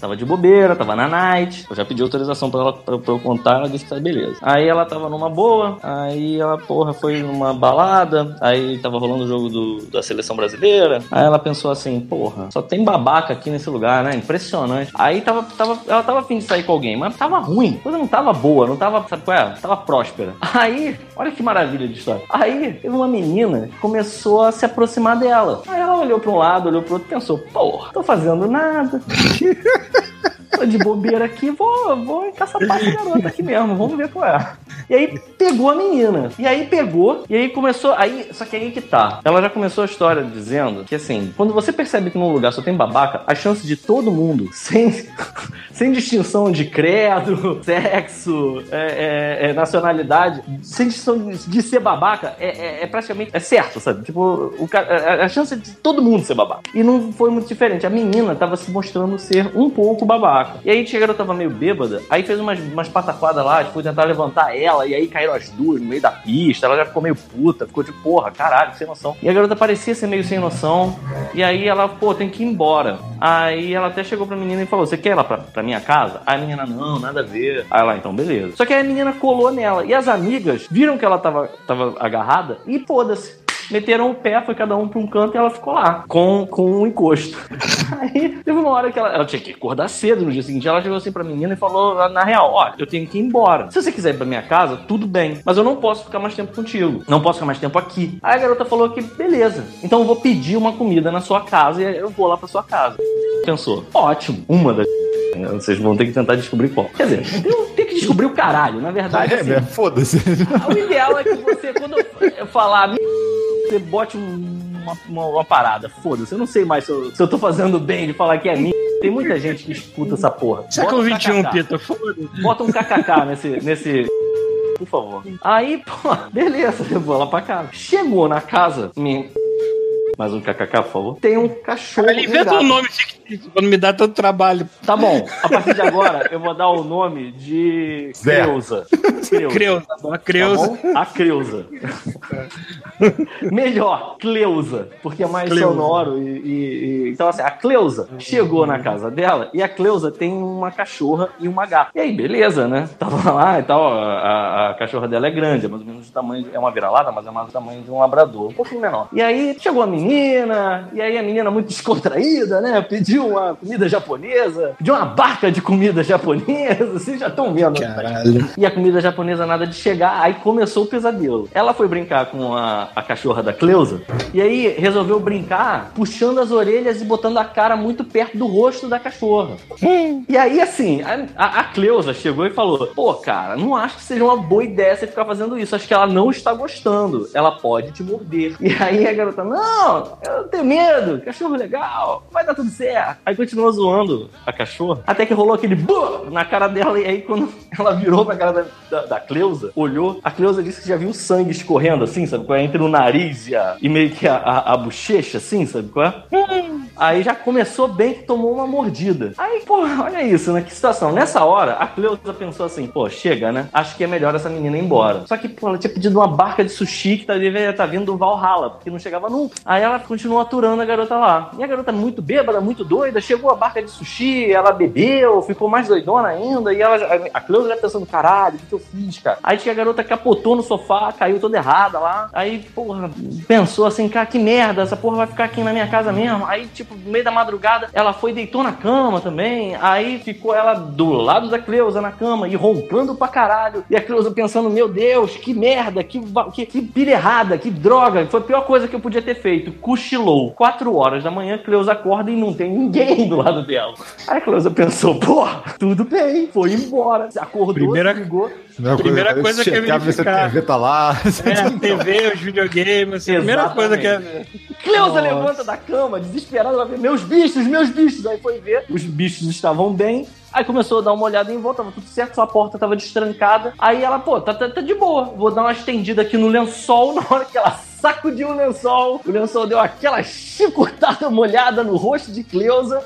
Tava de bobeira, tava na night. Eu já pedi autorização pra ela pra, pra eu contar, ela disse que tá beleza. Aí ela tava numa boa, aí ela, porra, foi numa balada, aí tava rolando o jogo do, da seleção brasileira. Aí ela pensou assim, porra, só tem babaca aqui nesse lugar, né? Impressionante. Aí tava, tava, ela tava afim de sair com alguém, mas tava ruim. A coisa não tava boa, não tava, sabe qual é? Tava próspera. Aí, olha que maravilha de história. Aí teve uma menina que começou a se aproximar dela. Aí ela olhou pra um lado, olhou pro outro pensou, porra, tô fazendo nada. Tô de bobeira aqui, vou, vou encaçapar essa garota aqui mesmo, vamos ver qual é. E aí pegou a menina. E aí pegou, e aí começou. Aí, só que aí que tá. Ela já começou a história dizendo que assim, quando você percebe que num lugar só tem babaca, a chance de todo mundo, sem, sem distinção de credo, sexo, é, é, é, nacionalidade, sem distinção de, ser babaca, é, é- é praticamente. É certo, sabe? Tipo, o a, a chance de todo mundo ser babaca. E não foi muito diferente. A menina tava se mostrando ser um pouco babaca. E aí garota tava meio bêbada, aí fez umas, umas pataquadas lá, tipo, tentar levantar ela, e aí caíram as duas no meio da pista, ela já ficou meio puta, ficou tipo, porra, caralho, sem noção. E a garota parecia ser meio sem noção, e aí ela, pô, tem que ir embora. Aí ela até chegou pra menina e falou: Você quer ir lá pra, pra minha casa? Aí a menina, não, nada a ver. Aí ela, então, beleza. Só que aí a menina colou nela, e as amigas viram que ela tava, tava agarrada, e foda-se. Meteram o pé, foi cada um pra um canto e ela ficou lá, com, com um encosto. Aí teve uma hora que ela, ela tinha que acordar cedo no dia seguinte. Ela chegou assim pra menina e falou: na real, ó, eu tenho que ir embora. Se você quiser ir pra minha casa, tudo bem. Mas eu não posso ficar mais tempo contigo. Não posso ficar mais tempo aqui. Aí a garota falou que, beleza. Então eu vou pedir uma comida na sua casa e eu vou lá pra sua casa. Pensou, ótimo, uma das. Vocês vão ter que tentar descobrir qual. Quer dizer, tem, que descobrir o caralho. Na verdade, É, assim, né? Foda-se. o ideal é que você, quando eu falar, você bote um- uma, uma, uma parada. Foda-se, eu não sei mais se eu, se eu tô fazendo bem de falar que é mim. Tem muita gente que escuta essa porra. Século um XXI. Pita, foda-se. Bota um kkk nesse. nesse... Por favor. Aí, pô, beleza, levou ela pra casa. Chegou na casa, me... Mais um kkk, por favor. Tem um cachorro. Ele inventa um nome fictício pra não me dar tanto trabalho. Tá bom, a partir de agora eu vou dar o nome de Zé. Creuza. Creuza. Creuza, a Tá Creuza. bom? A Creuza. Melhor, Cleusa, porque é mais Cleusa. sonoro. E, e- e- Então, assim, a Cleusa chegou na casa dela e a Cleusa tem uma cachorra e uma gata. E aí, beleza, né? Tava lá e tal. A, a- a cachorra dela é grande, é mais ou menos do tamanho. de- É uma vira-lata, mas é mais do tamanho de um labrador. Um pouquinho menor. E aí chegou a menina, e aí a menina muito descontraída, né? Pediu uma comida japonesa, pediu uma barca de comida japonesa. Vocês já estão vendo. né? Caralho. E a comida japonesa nada de chegar, aí começou o pesadelo. Ela foi brincar com a, a cachorra da Cleusa, e aí resolveu brincar puxando as orelhas e botando a cara muito perto do rosto da cachorra. E aí, assim, a, a, a Cleusa chegou e falou: Pô, cara, não acho que seja uma boa ideia você ficar fazendo isso. Acho que ela não está gostando. Ela pode te morder. E aí a garota: Não, eu tenho medo. Cachorro legal, vai dar tudo certo. Aí continuou zoando a cachorra. Até que rolou aquele "Buh!" na cara dela. E aí, quando ela virou pra cara da, da, da Cleusa, olhou, a Cleusa disse que já viu sangue escorrendo assim, sabe qual é? Entre o nariz e, a, e meio que a, a, a bochecha, assim, sabe qual é? Aí já começou bem que tomou uma mordida. Aí, pô, olha isso, né? Que situação. Nessa hora, a Cleusa pensou assim, pô, chega, né? Acho que é melhor essa menina ir embora. Só que, pô, ela tinha pedido uma barca de sushi que tá, deveria estar vindo do Valhalla, porque não chegava nunca. Aí ela continuou aturando a garota lá. E a garota muito bêbada, muito doida, chegou a barca de sushi, ela bebeu, ficou mais doidona ainda, e ela, a Cleusa já pensando, caralho, o que, que eu fiz, cara? Aí tinha a garota capotou no sofá, caiu toda errada lá. Aí, porra, pensou assim, cara, que merda, essa porra vai ficar aqui na minha casa mesmo. Aí, tipo, no meio da madrugada, ela foi deitou na cama também. Aí ficou ela do lado da Cleusa na cama e roncando pra caralho. E a Cleusa pensando, meu Deus, que merda, que, que, que pilha errada, que droga. Foi a pior coisa que eu podia ter feito. Cochilou. Quatro horas da manhã, Cleusa acorda e não tem ninguém do lado dela. Aí a Cleusa pensou, porra, tudo bem, foi embora. Acordou, Primeira- se ligou. Primeira coisa que é checar, ver se a verificar. TV tá lá. É, a TV, os videogames, assim, a primeira coisa que é. Cleusa Nossa. levanta da cama, desesperada, ela vê meus bichos, meus bichos. Aí foi ver, os bichos estavam bem. Aí começou a dar uma olhada em volta, tava tudo certo, só a porta tava destrancada. Aí ela, pô, tá, tá, tá de boa, vou dar uma estendida aqui no lençol. Na hora que ela sacudiu o lençol, o lençol deu aquela chicotada molhada no rosto de Cleusa.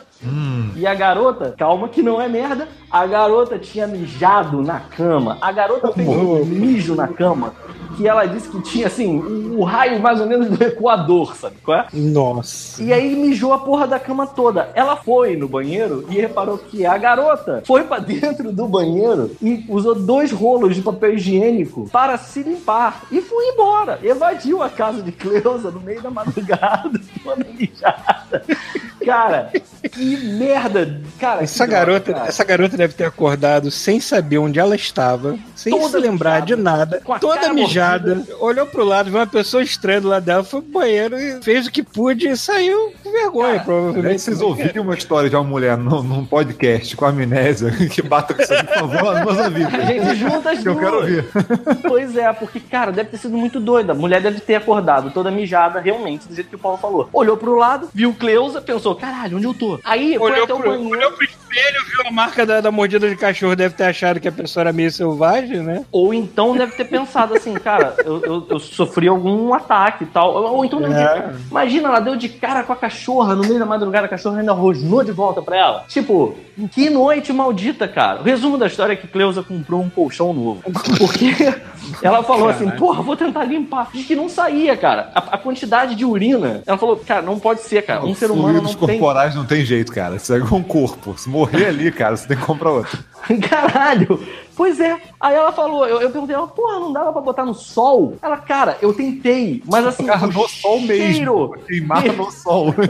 E a garota, calma que não é merda, a garota tinha mijado na cama. A garota fez um mijo na cama que ela disse que tinha, assim, o, o raio mais ou menos do Equador, sabe qual é? Nossa. E aí mijou a porra da cama toda. Ela foi no banheiro e reparou que a garota foi pra dentro do banheiro e usou dois rolos de papel higiênico para se limpar. E foi embora. Evadiu a casa de Cleusa no meio da madrugada, toda mijada. Cara, que merda. Cara, Essa que droga, garota, cara. essa garota deve ter acordado sem saber onde ela estava, sem Toda se lembrar mijada, de nada, toda cara mijada, olhou pro lado, viu uma pessoa estranha do lado dela, foi pro banheiro e fez o que pôde e saiu com vergonha, Aliás, provavelmente. vocês ouvirem uma história de uma mulher num, num podcast com amnésia que bata com isso, por favor, nos avisa. A gente junta as Que eu duas. quero ouvir. Pois é, porque, cara, deve ter sido muito doida. A mulher deve ter acordado toda mijada, realmente, do jeito que o Paulo falou. Olhou pro lado, viu Cleusa, pensou, caralho, onde eu tô? Aí foi Olhou até o banheiro. olhou pro espelho, viu a marca da, da mordida de cachorro, deve ter achado que a pessoa era meio selvagem, né? Ou então deve ter pensado assim, cara, eu, eu- eu sofri algum ataque e tal. Ou, então deve ter- É. Imagina, ela deu de cara com a cachorra no meio da madrugada, a cachorra ainda rosnou de volta pra ela. Tipo, que noite maldita, cara. O resumo da história é que Cleusa comprou um colchão novo. Porque ela falou assim, porra, vou tentar limpar. Diz que não saía, cara. A, a quantidade de urina. Ela falou, cara, não pode ser, cara. Um ser humano não tem corporais não tem jeito, cara. Isso é igual um corpo. Se morrer ali, cara, você tem que comprar outro. Caralho! Pois é. Aí ela falou, eu, eu perguntei, ela, porra, não dava pra botar no sol? Ela, cara, eu tentei, mas assim, Cara, no sol mesmo. Queimar no sol.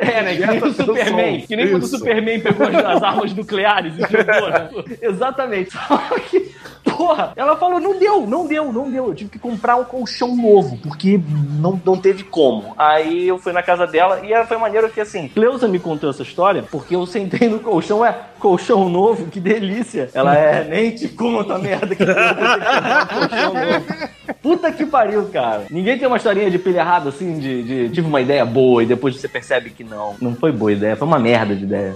É, né? Que nem o Superman. Que nem quando o Isso. Superman pegou as, as armas nucleares e jogou, né? Exatamente. Só que, porra, ela falou, não deu, não deu, não deu. Eu tive que comprar um colchão novo, porque não, não teve como. Aí eu fui na casa dela e ela foi maneiro que, assim, Cleusa me contou essa história, porque eu sentei no colchão, é, colchão novo, que delícia. Ela é, nem te conta a merda que eu vou ter que comprar um colchão novo. Puta que pariu, cara. Ninguém tem uma historinha de pilha errada, assim, de, de tive uma ideia boa e depois você percebe que não. Não foi boa ideia, foi uma merda de ideia.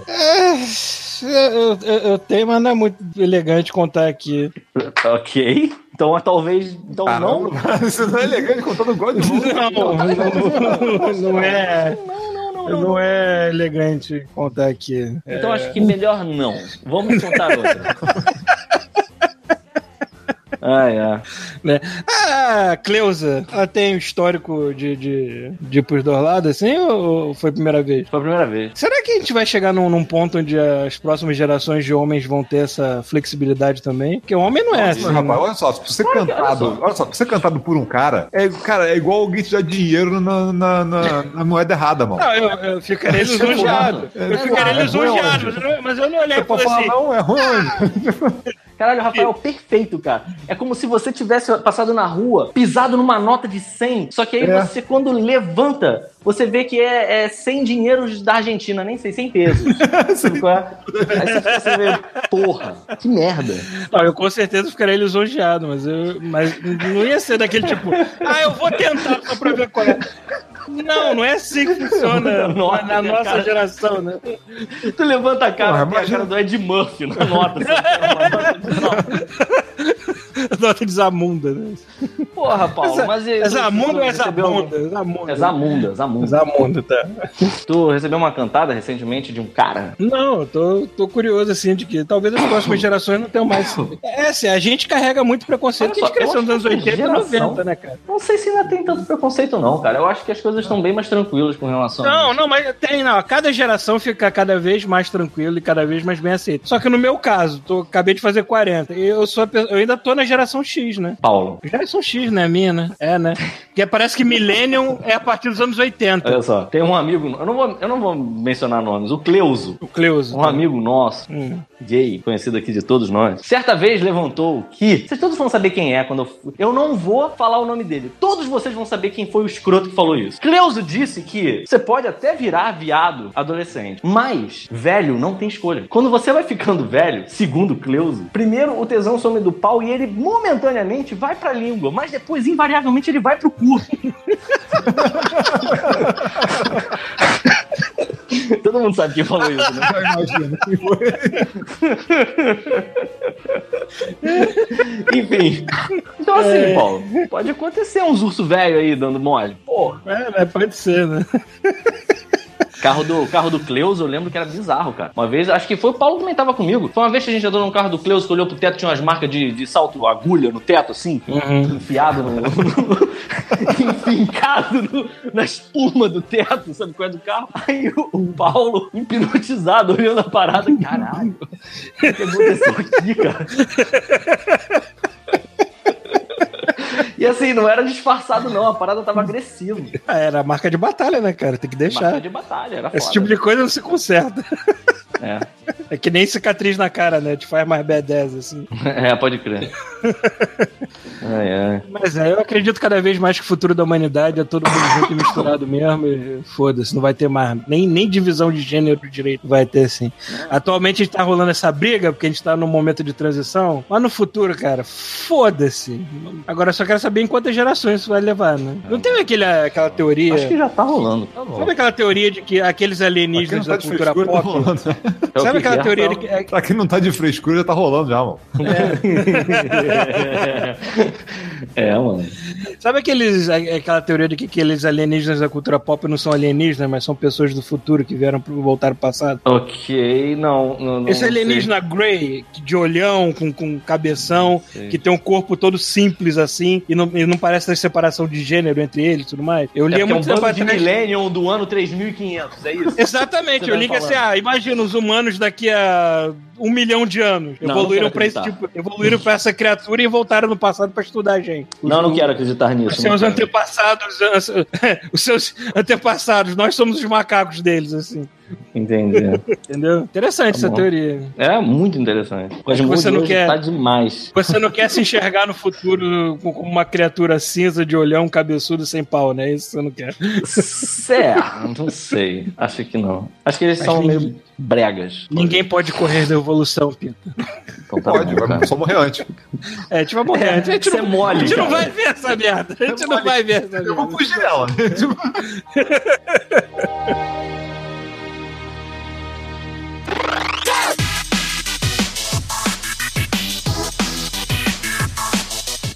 Eu, eu- eu tenho, mas não é muito elegante contar aqui. Ok. Então talvez. Então não. Isso não é elegante contando o God Mode. Não, não, não é. Não é elegante contar aqui. Então acho que melhor não. Vamos contar outra. Ah, é. né? Ah, Cleusa, ela tem um histórico de, de, de ir pros dois lados, assim, ou foi a primeira vez? Foi a primeira vez. Será que a gente vai chegar num, num ponto onde as próximas gerações de homens vão ter essa flexibilidade também? Porque o homem não é assim. Rapaz, olha só, se você cantado, olha só, se você cantado por um cara, é, cara, é igual alguém te dar dinheiro na, na, na- na moeda errada, mano. Não, eu, eu ficaria Isso é lisonjeado. Eu ficaria É ruim lisonjeado, onde? mas eu não- mas eu não olhei Você pode falei falar, assim. não, é ruim. Caralho, Rafael, perfeito, cara. É como se você tivesse passado na rua, pisado numa nota de 100, só que aí É. você, quando levanta, você vê que é, é 100 dinheiros da Argentina, nem sei, 100 pesos. Sabe qual é? Aí você fica assim, meio, porra, que merda. Não, eu com certeza ficaria lisonjeado, mas, eu, mas não ia ser daquele tipo, ah, eu vou tentar só pra ver qual é. Não, não é assim que funciona Nota, na né, nossa cara? geração, né? Tu levanta a cara, Porra, tem a imagina- cara do Ed Murphy na nota. sabe? Nota de Zamunda, né? Porra, Paulo, mas... É Zamunda ou é algum- Zamunda? É Zamunda, Zamunda. Zamunda, tá. Tu recebeu uma cantada recentemente de um cara? Não, eu tô, tô curioso, assim, de que talvez as próximas gerações não tenham mais. É, assim, a gente carrega muito preconceito, Olha porque a gente só, cresceu nos anos acho que 80 e geração- 90, né, cara? Não sei se ainda tem tanto preconceito, não, cara. Eu acho que as coisas estão bem mais tranquilas com relação a Não, isso. não, mas tem, não. Cada geração fica cada vez mais tranquilo e cada vez mais bem aceito. Só que no meu caso, tô, acabei de fazer 40. e Eu, sou, a eu ainda tô na geração X, né? Paulo, Geração X, né? Minha, né? É, né? Porque parece que Millennium é a partir dos anos 80. olha só. Tem um amigo, eu não vou, eu não vou mencionar nomes, o Cleuso. O Cleuso. Um amigo nosso, Hum. gay, conhecido aqui de todos nós, certa vez levantou que. Vocês todos vão saber quem é quando eu. Eu não vou falar o nome dele. Todos vocês vão saber quem foi o escroto que falou isso. Cleuso disse que você pode até virar viado adolescente, mas velho não tem escolha. Quando você vai ficando velho, segundo Cleuso, primeiro o tesão some do pau e ele momentaneamente vai pra língua, mas depois, invariavelmente, ele vai pro cu. Todo mundo sabe quem falou isso, né? Já imagino quem foi. Enfim. Então, assim, Paulo, pode acontecer uns urso velho aí dando mole. Porra. É, né? Pode ser, né? Carro do, carro do Cleuso, eu lembro que era bizarro, cara. Uma vez, acho que foi o Paulo que também tava comigo. Foi uma vez que a gente andou num carro do Cleuso que olhou pro teto, tinha umas marcas de, de salto agulha no teto, assim, enfiado no. no- enfincado no- na espuma do teto, sabe qual é do carro? Aí o, o Paulo, hipnotizado, olhando a parada, caralho. O que aconteceu aqui, cara? E assim, não era disfarçado, não. A parada tava agressiva. Ah, Era marca de batalha, né, cara? Tem que deixar. Marca de batalha, era Esse foda. tipo de coisa não se conserta. É. É que nem cicatriz na cara, né? Te faz mais B10, assim. é, pode crer. Ai, ai. Mas é, eu acredito cada vez mais que o futuro da humanidade é todo mundo junto e misturado mesmo. E foda-se, não vai ter mais. Nem, nem divisão de gênero direito vai ter, assim. Atualmente a gente tá rolando essa briga, porque a gente tá num momento de transição. Mas no futuro, cara, foda-se. Agora eu só quero saber em quantas gerações isso vai levar, né? Não tem aquele, aquela teoria. Acho que já tá rolando. Sabe aquela teoria de que aqueles alienígenas tá da de cultura tá pop. rolando. Sabe que aquela que teoria Rafael? que. Pra quem não tá de frescura, já tá rolando já, mano. É, mano. Sabe aqueles, a- aquela teoria de que aqueles alienígenas da cultura pop não são alienígenas, mas são pessoas do futuro que vieram pro voltar ao passado? Ok, não. não, não Esse sei. alienígena Grey, que de olhão, com, com cabeção, Sei. que tem um corpo todo simples assim, e não, e não parece ter separação de gênero entre eles e tudo mais. Eu É li há porque é um muito bando de atrás. Millennium do ano 3500, é isso? Exatamente, eu tá li que assim, ah, imagina os humanos daqui a um milhão de anos. Não, evoluíram pra esse tipo, evoluíram pra essa criatura e voltaram no passado pra estudar a gente. Não, não quero acreditar nisso. Os seus antepassados, os seus antepassados, nós somos os macacos deles, assim. Entendi. Entendeu? Interessante Tá essa bom. teoria. É muito interessante. Que você não quer- tá demais. Você não quer se enxergar no futuro com- como uma criatura cinza de olhão, cabeçudo, sem pau, né? Isso você não quer. Certo, não sei. Acho que não. Acho que eles Mas são ninguém- meio bregas. Ninguém pode correr da evolução, Pita. Então tá Pode, bom, vai só morrer antes. É, a gente vai morrer. A gente, é não, mole, a gente não vai ver essa merda. A gente não vai ver essa Eu vou merda. fugir dela.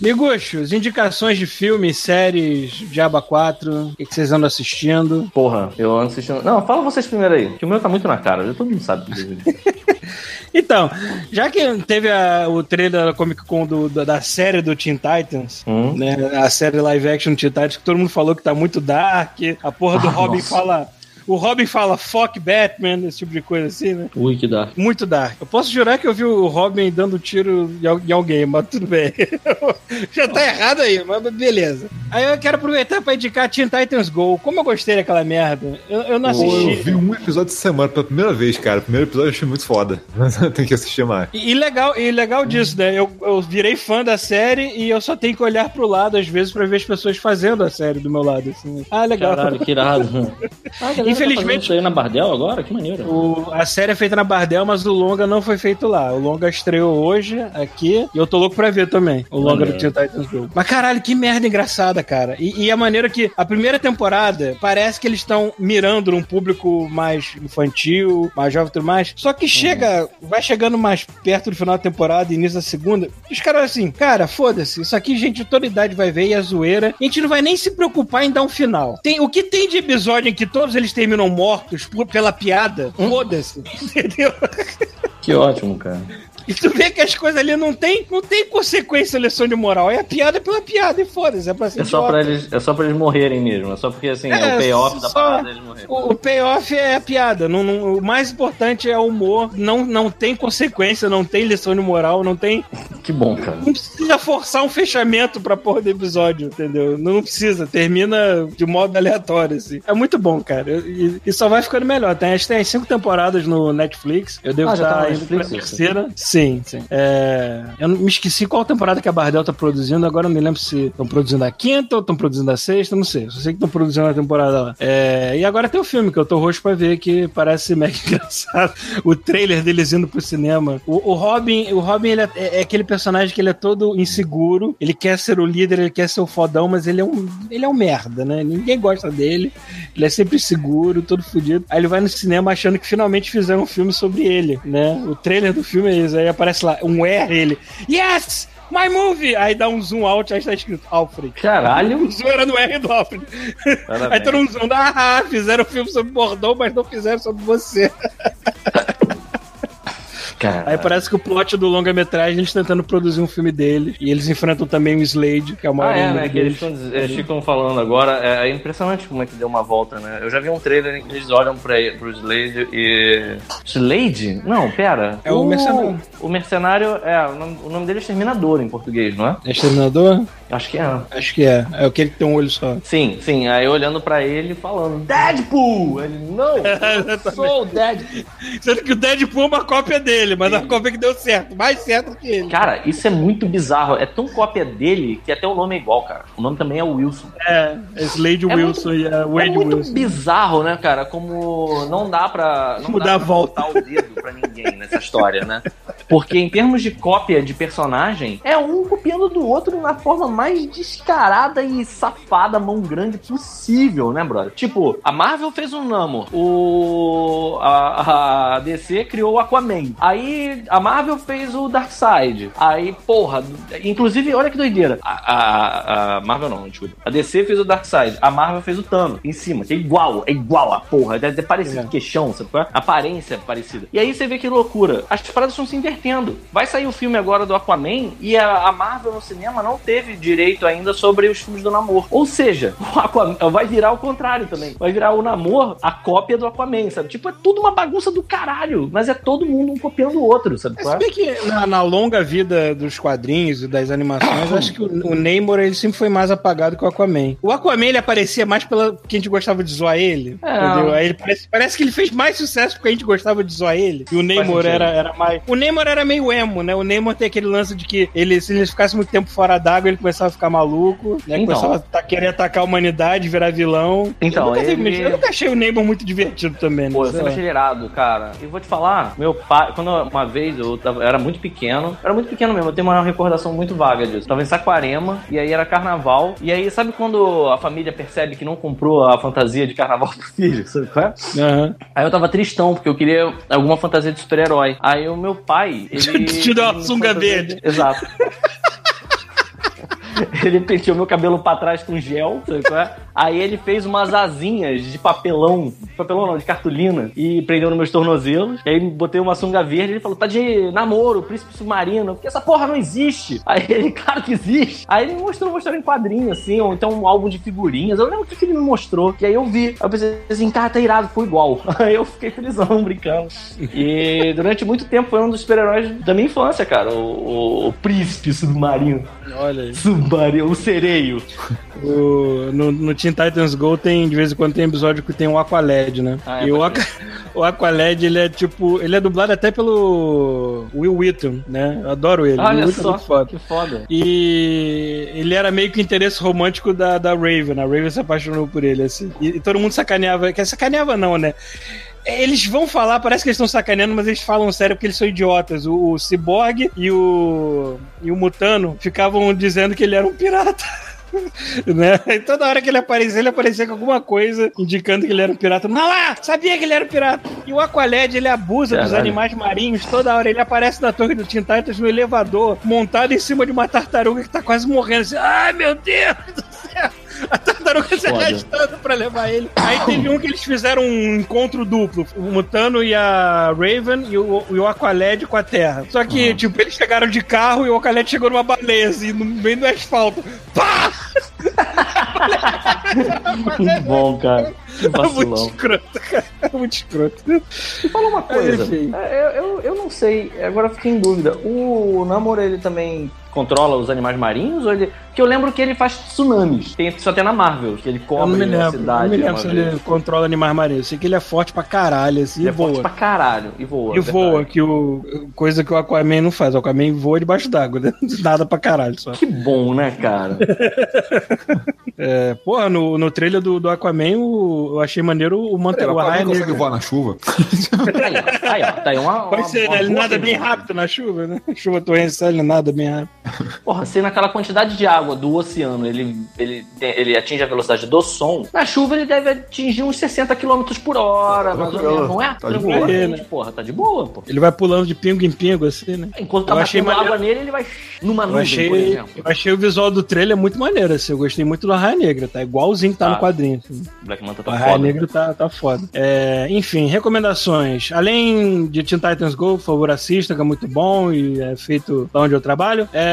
Miguxos, indicações de filmes, séries, Diaba 4, o que, que vocês andam assistindo? Porra, eu ando assistindo. Não, fala vocês primeiro aí, que o meu tá muito na cara, já todo mundo sabe. Então, já que teve a- o trailer da Comic Con do- da, da série do Teen Titans, Hum. né? A série live action Teen Titans, que todo mundo falou que tá muito dark, a porra do Ah, Robin nossa. fala. O Robin fala fuck Batman, esse tipo de coisa assim, né? Ui, que dá. Muito dark. Eu posso jurar que eu vi o Robin dando tiro em al- em alguém, mas tudo bem. Já tá errado aí, mas beleza. Aí eu quero aproveitar pra indicar Teen Titans Go. Como eu gostei daquela merda. Eu, eu não Pô, eu assisti. vi um episódio de semana pela primeira vez, cara. O primeiro episódio eu achei muito foda. Tem que assistir mais. E, e legal, e legal disso, né? Eu, eu virei fã da série e eu só tenho que olhar pro lado às vezes pra ver as pessoas fazendo a série do meu lado. Assim. Ah, legal. Caralho, que irado. Ah, galera Infelizmente- Tá isso na Bardel agora? Que maneiro. O- a série é feita na Bardel, mas o longa não foi feito lá. O longa estreou hoje aqui e eu tô louco pra ver também. O longa do Teen. Titans Go. Mas caralho, que merda engraçada, cara. E, e a maneira que a primeira temporada parece que eles estão mirando num público mais infantil, mais jovem e tudo mais. Só que chega, vai chegando mais perto do final da temporada início da segunda. Os caras assim, cara, foda-se. Isso aqui, gente, de toda idade vai ver e é zoeira. A gente não vai nem se preocupar em dar um final. Tem, o que tem de episódio em que todos eles terminam mortos por- pela piada? Foda-se. Entendeu? Que ótimo, cara. E tu vê que as coisas ali não tem, não tem consequência, lição de moral. É a piada pela piada, e foda-se. É pra ser É só, pra eles, é só pra eles morrerem mesmo. É só porque, assim, É, é, o payoff da parada eles morrerem. O, o payoff é a piada. Não, não- o mais importante é o humor. Não, não tem consequência, não tem lição de moral, não tem. Que bom, cara. Não precisa forçar um fechamento pra porra do episódio, entendeu? Não precisa. Termina de modo aleatório, assim. É muito bom, cara. E, e só vai ficando melhor. Tem, acho que tem cinco temporadas no Netflix. Eu devo Ah, já tá estar no indo pra Netflix, isso? terceira. Sim, sim. É, eu me esqueci qual temporada que a Bardel tá produzindo. Agora eu não me lembro se estão produzindo a quinta ou estão produzindo a sexta. Não sei. Só sei que estão produzindo a temporada lá. É, e agora tem o filme que eu tô roxo pra ver, que parece mega engraçado. O trailer deles indo pro cinema. O, o Robin, o Robin ele é, é aquele personagem que ele é todo inseguro. Ele quer ser o líder, ele quer ser o fodão, mas ele é um, ele é um merda, né? Ninguém gosta dele. Ele é sempre seguro, todo fodido. Aí ele vai no cinema achando que finalmente fizeram um filme sobre ele, né? O trailer do filme é isso. Aí aparece lá, um R, ele. Yes! My movie! Aí dá um zoom out, aí está escrito Alfred. Caralho. O zoom era no R do Alfred. Parabéns. Aí todo mundo zoando, ah, fizeram um filme sobre Bordão, mas não fizeram sobre você. Cara. Aí parece que o plot do longa-metragem eles tentando produzir um filme dele. E eles enfrentam também o Slade, que é o maior Ah, é, né? Que eles eles ficam falando agora. É, é impressionante como é que deu uma volta, né? Eu já vi um trailer em que eles olham pra, pro Slade e. Slade? Não, pera. É o mercenário. O mercenário, é, o nome, o nome dele é Exterminador em português, não é? É Exterminador? Acho que é. Acho que é. É aquele que tem um olho só. Sim, sim. Aí olhando pra ele e falando: Deadpool! Ele, não! Sou o Deadpool! Sendo que o Deadpool é uma cópia dele, mas é uma cópia que deu certo. Mais certo que ele. Cara, isso é muito bizarro. É tão cópia dele que até o nome é igual, cara. O nome também é Wilson. É, é Slade É Wilson e a Wade é muito Wilson. bizarro, né, cara? Como não dá pra. Não Mudar dá a pra volta. botar o dedo pra ninguém nessa história, né? Porque em termos de cópia de personagem, é um copiando do outro na forma mais descarada e safada, mão grande possível, né, brother? Tipo, a Marvel fez um Namor, o. A, a DC criou o Aquaman. Aí a Marvel fez o Darkseid. Aí, porra, inclusive, olha que doideira. A, a- a Marvel não, desculpa. A DC fez o Darkseid, a Marvel fez o Thanos em cima, que é igual, é igual a porra. Deve ter parecido É. queixão, sabe? qual é? Aparência parecida. E aí você vê que loucura. As paradas estão se invertendo. Vai sair o filme agora do Aquaman e a, a Marvel no cinema não teve direito ainda sobre os filmes do Namor. Ou seja, o Aquaman vai virar o contrário também. Vai virar o Namor a cópia do Aquaman, sabe? Tipo, é tudo uma bagunça do caralho. Mas é todo mundo um copiando o outro, sabe? Mas qual se é? bem que na, na longa vida dos quadrinhos e das animações, acho que o, o Namor ele sempre foi mais apagado que o Aquaman. O Aquaman ele aparecia mais pela que a gente gostava de zoar ele. É. Entendeu? Aí ele parece, parece que ele fez mais sucesso porque a gente gostava de zoar ele. E o Namor era, era mais. O Namor era meio emo, né? O Namor tem aquele lance de que ele, se ele ficasse muito tempo fora d'água, ele começava a ficar maluco, né? Então. Começava a ta- querer atacar a humanidade, virar vilão. Então, eu nunca, ele- eu nunca achei o Namor muito divertido também, né? Pô, eu Sei sempre achei irado, cara. E vou te falar, meu pai, quando uma vez eu, tava, eu era muito pequeno, era muito pequeno mesmo, eu tenho uma recordação muito vaga disso. Eu tava em Saquarema, e aí era carnaval, e aí sabe quando a família percebe que não comprou a fantasia de carnaval pro filho, sabe qual é? Aham. Aí eu tava tristão, porque eu queria alguma fantasia de super-herói. Aí o meu pai, ele... Te deu uma sunga verde. de- Exato. ele penteou meu cabelo pra trás com gel, sabe qual é? Aí ele fez umas asinhas de papelão, papelão não, de cartolina, e prendeu nos meus tornozelos. E aí botei uma sunga verde, ele falou, tá de namoro, príncipe submarino, porque essa porra não existe. Aí ele, claro que existe. Aí ele me mostrou história em quadrinho, assim, ou então um álbum de figurinhas. Eu lembro o que que ele me mostrou. E aí eu vi. Aí eu pensei assim, cara, tá irado, foi igual. Aí eu fiquei felizão, brincando. E durante muito tempo foi um dos super-heróis da minha infância, cara. O, o, o príncipe submarino. Olha aí. Submarino, o sereio. O- no, no Teen Titans Go tem, de vez em quando, tem episódio que tem o Aqualed, né? Ah, é, e o, Aqua, o Aqualed, ele é tipo. Ele é dublado até pelo Will Wheaton, né? Eu adoro ele. Olha é só, muito foda. que foda. E ele era meio que o interesse romântico da, da Raven. A Raven se apaixonou por ele, assim. E, e todo mundo sacaneava. Que sacaneava não, né? Eles vão falar, parece que eles estão sacaneando, mas eles falam sério porque eles são idiotas. O, o Cyborg e o, e o Mutano ficavam dizendo que ele era um pirata. né? E toda hora que ele aparecia, ele aparecia com alguma coisa indicando que ele era um pirata. Não lá, sabia que ele era um pirata. E o Aqualed, ele abusa dos Caralho. animais marinhos toda hora. Ele aparece na torre do Teen Titans no elevador, montado em cima de uma tartaruga que tá quase morrendo. Assim, Ai, meu Deus do céu! A tartaruga se arrastando pra levar ele. Aí teve um que eles fizeram um encontro duplo. O Mutano e a Raven e o, e o Aqualed com a Terra. Só que, tipo, eles chegaram de carro e o Aqualed chegou numa baleia, assim, no meio do asfalto. Pá! Muito bom, cara. Que É muito escroto, cara. É muito escroto. Fala uma coisa. é, Eu, eu, eu não sei, agora eu fiquei em dúvida. O Namor, ele também controla os animais marinhos? Ou ele. Porque eu lembro que ele faz tsunamis. Tem, só tem na Marvel, que ele cobre a lembro. Eu cidade. não me lembro se vez. ele controla animais marinhos. Eu sei que ele é forte pra caralho, assim, Ele e é forte voa. pra caralho. E voa. E voa, verdade. que o. Coisa que o Aquaman não faz. O Aquaman voa debaixo d'água, né? Nada pra caralho só. Que bom, né, cara? É, porra, no, no trailer do, do Aquaman, o- eu achei maneiro o Mantel o o Aquaman consegue voar na chuva? aí, ó, aí, ó, tá aí uma. Pode uma- ser, uma né? Ele nada bem rápido na chuva, né? Chuva torrencial, ele nada bem rápido. Porra, se naquela quantidade de água do oceano ele, ele, ele atinge a velocidade do som, na chuva ele deve atingir uns 60 km por hora, mais ou menos, não é? Tá de boa. Tranquilamente, porra, tá de boa, pô. Ele vai pulando de pingo em pingo, assim, né? Enquanto tá Eu achei batendo maneiro. água nele, ele vai numa Eu nuvem, por achei, exemplo. eu achei o visual do trailer muito maneiro, assim. Eu gostei muito do Raia Negra, tá? Igualzinho que tá Tá. no quadrinho. Assim. Black Manta O tá Raia foda. Negra tá, tá foda. É, enfim, recomendações. Além de Teen Titans Go, por favor, assista, que é muito bom e é feito lá onde eu trabalho. É,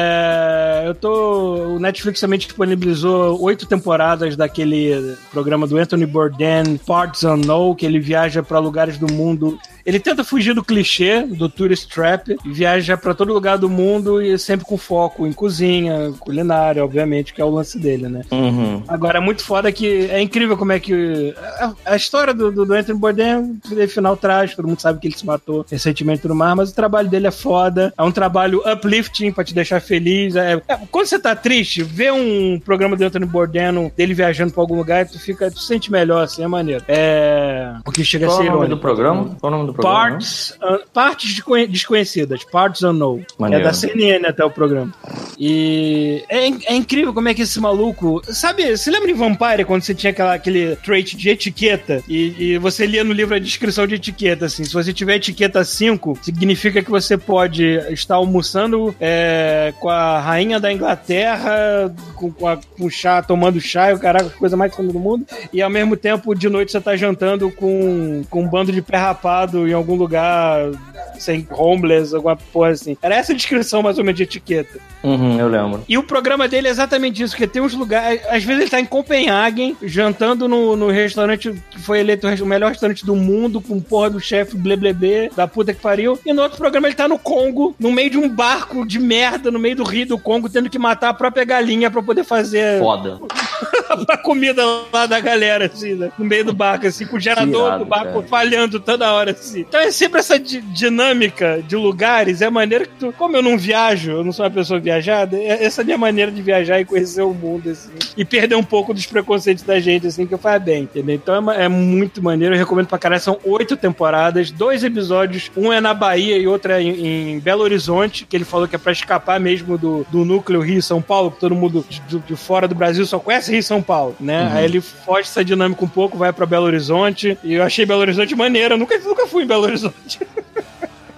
eu tô. O Netflix também disponibilizou oito temporadas daquele programa do Anthony Bourdain, Parts Unknown, que ele viaja pra lugares do mundo. Ele tenta fugir do clichê do tourist trap e viaja pra todo lugar do mundo e sempre com foco em cozinha, culinária, obviamente, que é o lance dele, né? Uhum. Agora, é muito foda que é incrível como é que. A, a história do, do, do Anthony Bourdain, no final trágico, todo mundo sabe que ele se matou recentemente tudo mais, mas o trabalho dele é foda. É um trabalho uplifting pra te deixar feliz. É, é, quando você tá triste, vê um programa do Anthony Bourdain dele viajando pra algum lugar e tu fica, tu se sente melhor, assim, é maneiro. É. O que chega a Qual ser é o nome do programa? Qual é o nome do programa? Parts, uh, partes desconhe- desconhecidas, Parts Unknown. Maneiro. É da CNN até o programa. E é, é incrível como é que esse maluco. Sabe, você lembra em Vampire quando você tinha aquela, aquele trait de etiqueta e, e você lia no livro a descrição de etiqueta, assim. Se você tiver etiqueta 5, significa que você pode estar almoçando é, com a rainha da Inglaterra, com, com, a- com chá, tomando chá e o caraca, coisa mais funda do mundo. E ao mesmo tempo, de noite, você tá jantando com, com um bando de pé rapado em algum lugar sem homeless, alguma porra assim. Era essa a descrição mais ou menos de etiqueta. Uhum, eu lembro. E o programa dele é exatamente isso, porque tem uns lugares. Às vezes ele tá em Copenhague, jantando no, no restaurante que foi eleito o melhor restaurante do mundo, com porra do chefe bleblebê, da puta que pariu. E no outro programa ele tá no Congo, no meio de um barco de merda, no meio do rio do Congo, tendo que matar a própria galinha pra poder fazer Foda. a comida lá da galera, assim, né? No meio do barco, assim, com o gerador irado, do barco cara. falhando toda hora, assim. Então é sempre essa di- dinâmica de lugares, é a maneira que tu. Como eu não viajo, eu não sou uma pessoa viajada, é- essa é a minha maneira de viajar e conhecer o mundo, assim. E perder um pouco dos preconceitos da gente, assim, que eu faço bem, entendeu? Então é, é muito maneiro, eu recomendo pra caralho. São oito temporadas, dois episódios, um é na Bahia e outro é em, em Belo Horizonte, que ele falou que é pra escapar mesmo do, do núcleo Rio-São Paulo, que todo mundo de, de fora do Brasil só conhece Rio-São Paulo, né? Aí ele foge essa dinâmica um pouco, vai pra Belo Horizonte, e eu achei Belo Horizonte maneiro, eu nunca, nunca fui em Belo Horizonte.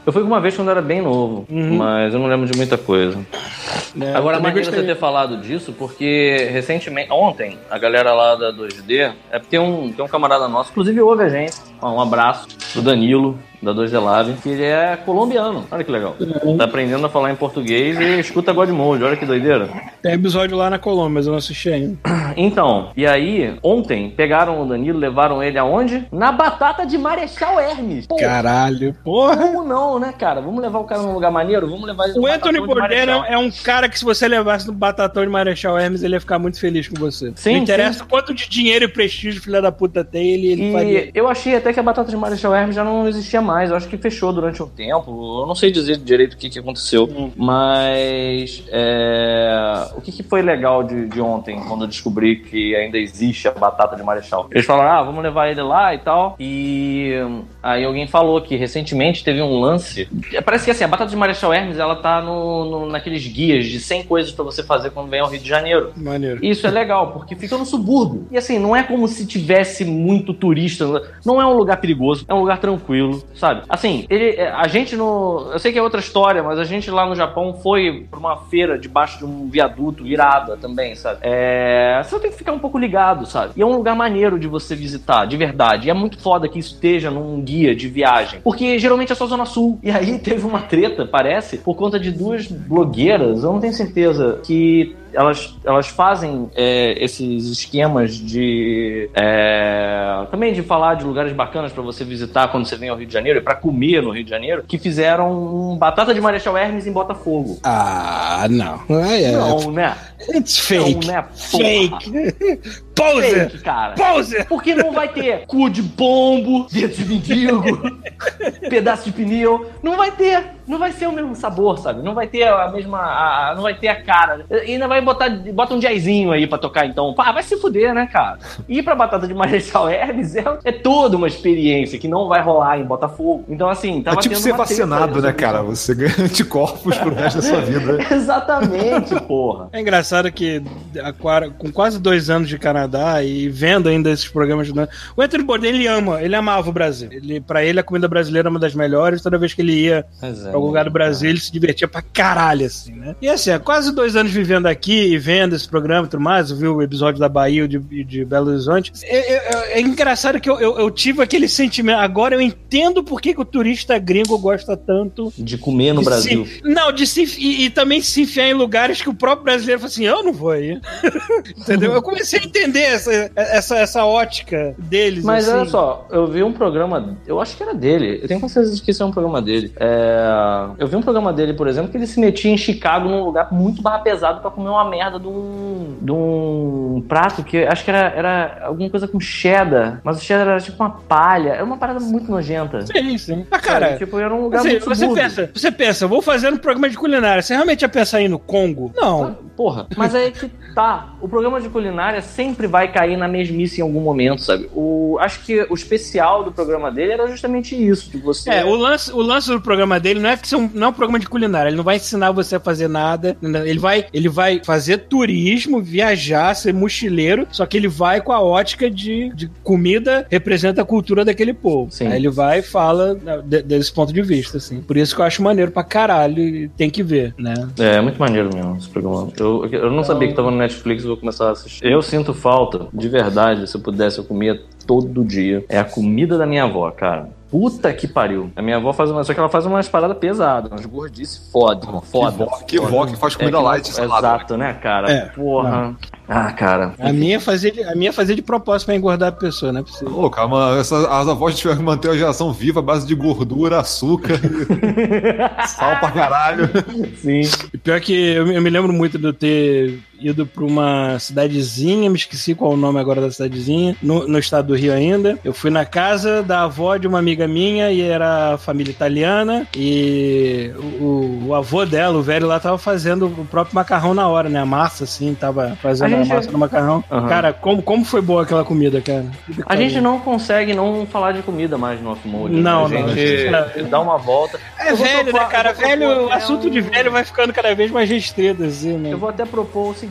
Eu fui uma vez quando eu era bem novo, mas eu não lembro de muita coisa. né? Agora, também maneiro você gostaria- ter falado disso, porque recentemente, ontem, a galera lá da 2D, é porque tem um, tem um camarada nosso, inclusive ouve a gente, um abraço do Danilo, da 2D Lab, que ele é colombiano, olha que legal. Tá aprendendo a falar em português e escuta God Mode, olha que doideira. Tem episódio lá na Colômbia, mas eu não assisti ainda. Então, e aí, ontem, pegaram o Danilo, levaram ele aonde? Na batata de Marechal Hermes. Pô, Caralho, porra. como não, né, cara? Vamos levar o cara num lugar maneiro? Vamos levar ele O Anthony Bourdain é um cara que se você levasse no Batatão de Marechal Hermes, ele ia ficar muito feliz com você. Sim, não interessa quanto de dinheiro e prestígio filha da puta tem, ele, ele faria. E eu achei até que a batata de Marechal Hermes já não existia mais. Eu acho que fechou durante um tempo. Eu não sei dizer direito o que, que aconteceu. Hum. Mas é, o que, que foi legal de, de ontem, quando eu descobri que ainda existe a batata de Marechal? Eles falaram, ah, vamos levar ele lá e tal. E aí alguém falou que recentemente teve um lance. Parece que assim, a batata de Marechal Hermes ela tá no, no- naqueles guias de 100 coisas pra você fazer quando vem ao Rio de Janeiro. Maneiro. Isso é legal, porque fica no subúrbio. E assim, não é como se tivesse muito turista. Não é um lugar perigoso, é um lugar tranquilo, sabe? Assim, ele, é, a gente no. Eu sei que é outra história, mas a gente lá no Japão foi pra uma feira debaixo de um viaduto irada também, sabe? É. Você tem que ficar um pouco ligado, sabe? E é um lugar maneiro de você visitar, de verdade. E é muito foda que isso esteja num guia de viagem. Porque geralmente é só Zona Sul. E aí teve uma treta, parece, por conta de duas blogueiras, eu não tenho certeza, que elas, elas fazem é, esses esquemas de é, também de falar de lugares bacanas pra você visitar quando você vem ao Rio de Janeiro e pra comer no Rio de Janeiro, que fizeram um batata de Marechal Hermes em Botafogo. Ah, não. Ah, é. Não, né? It's fake. Não, né? Fake. Poser. Fake, cara. Poser. Porque não vai ter cu de pombo, dedo de mendigo, pedaço de pneu. Não vai ter. Não vai ser o mesmo sabor, sabe? Não vai ter a mesma. a- não vai ter a cara. E ainda vai botar. Bota um jazzinho aí pra tocar, então. Pá, vai se fuder, né, cara? Ir pra Batata de Marechal Hermes é, é toda uma experiência que não vai rolar em Botafogo. Então, assim, É tava tipo tendo ser vacinado, né, cara? Você ganha anticorpos pro resto da sua vida. Exatamente, porra. É engraçado que a quara- com quase dois anos de Canadá e vendo ainda esses programas de o Anthony Bourdain ele ama, ele amava o Brasil. Ele, para ele a comida brasileira é uma das melhores. Toda vez que ele ia Mas é, pra algum lugar do Brasil ele se divertia pra caralho assim, né? E assim, há quase dois anos vivendo aqui e vendo esse programa e tudo mais, eu vi o episódio da Bahia de, de Belo Horizonte. É, é- é engraçado que eu, eu- eu tive aquele sentimento. Agora eu entendo por que, que o turista gringo gosta tanto De comer no de Brasil. se- não, de se, e, e também se enfiar em lugares que o próprio brasileiro fala assim: eu não vou aí. Entendeu? Eu comecei a entender essa, essa, essa ótica deles. Mas assim. olha só, eu vi um programa, eu acho que era dele, eu tenho certeza de que isso é um programa dele. É, eu vi um programa dele, por exemplo, que ele se metia em Chicago num lugar muito barra pesado pra comer uma merda de um, de um prato que acho que era, era alguma coisa com cheddar, mas o cheddar era tipo uma palha, era uma parada muito nojenta. Sim, sim. Ah, Sabe? cara. tipo, era um lugar Assim, muito você, subúrbio. pensa, você pensa, vou fazer um programa de culinária. Você realmente ia pensar em ir no Congo? Não. Porra, mas aí que tá. O programa de culinária sempre vai cair na mesmice em algum momento, sabe? O, acho que o especial do programa dele era justamente isso, de você. É, o lance, o lance do programa dele não é que ser um, não é um programa de culinária, ele não vai ensinar você a fazer nada, ele vai, ele vai fazer turismo, viajar, ser mochileiro, só que ele vai com a ótica de, de comida representa a cultura daquele povo. Sim. Aí ele vai e fala né, de- desse ponto de vista, assim. Por isso que eu acho maneiro pra caralho e tem que ver, né? É, é muito maneiro mesmo esse programa. Eu, eu não sabia que tava no Netflix, vou começar a assistir. Eu sinto falta, de verdade, se eu pudesse, eu comia todo dia. É a comida da minha avó, cara. Puta que pariu. A minha avó faz uma. Só que ela faz umas paradas pesadas, umas gordices foda. Foda. vó- que vó que faz comida É, que light não- salada, Exato, né, cara? É, Porra. Ah, cara. A minha fazia de, a minha fazia de propósito pra engordar a pessoa, não é possível. Ô, calma, as avós tiveram que manter a geração viva à base de gordura, açúcar, sal pra caralho. Sim. E pior que eu, me- eu me lembro muito de eu ter ido pra uma cidadezinha, me esqueci qual é o nome agora da cidadezinha, no, no estado do Rio ainda. Eu fui na casa da avó de uma amiga minha e era família italiana e o, o- avô dela, o velho lá, tava fazendo o próprio macarrão na hora, né? A massa, assim, tava fazendo A a, gente- massa do macarrão. Aham. Cara, como, como foi boa aquela comida, cara? A gente não consegue não falar de comida mais no off-mode. Não, a não. gente dá uma volta. É Eu vou velho, propor- né, cara? Velho, o assunto de velho vai ficando cada vez mais restrito, assim, né? Eu vou até propor o seguinte: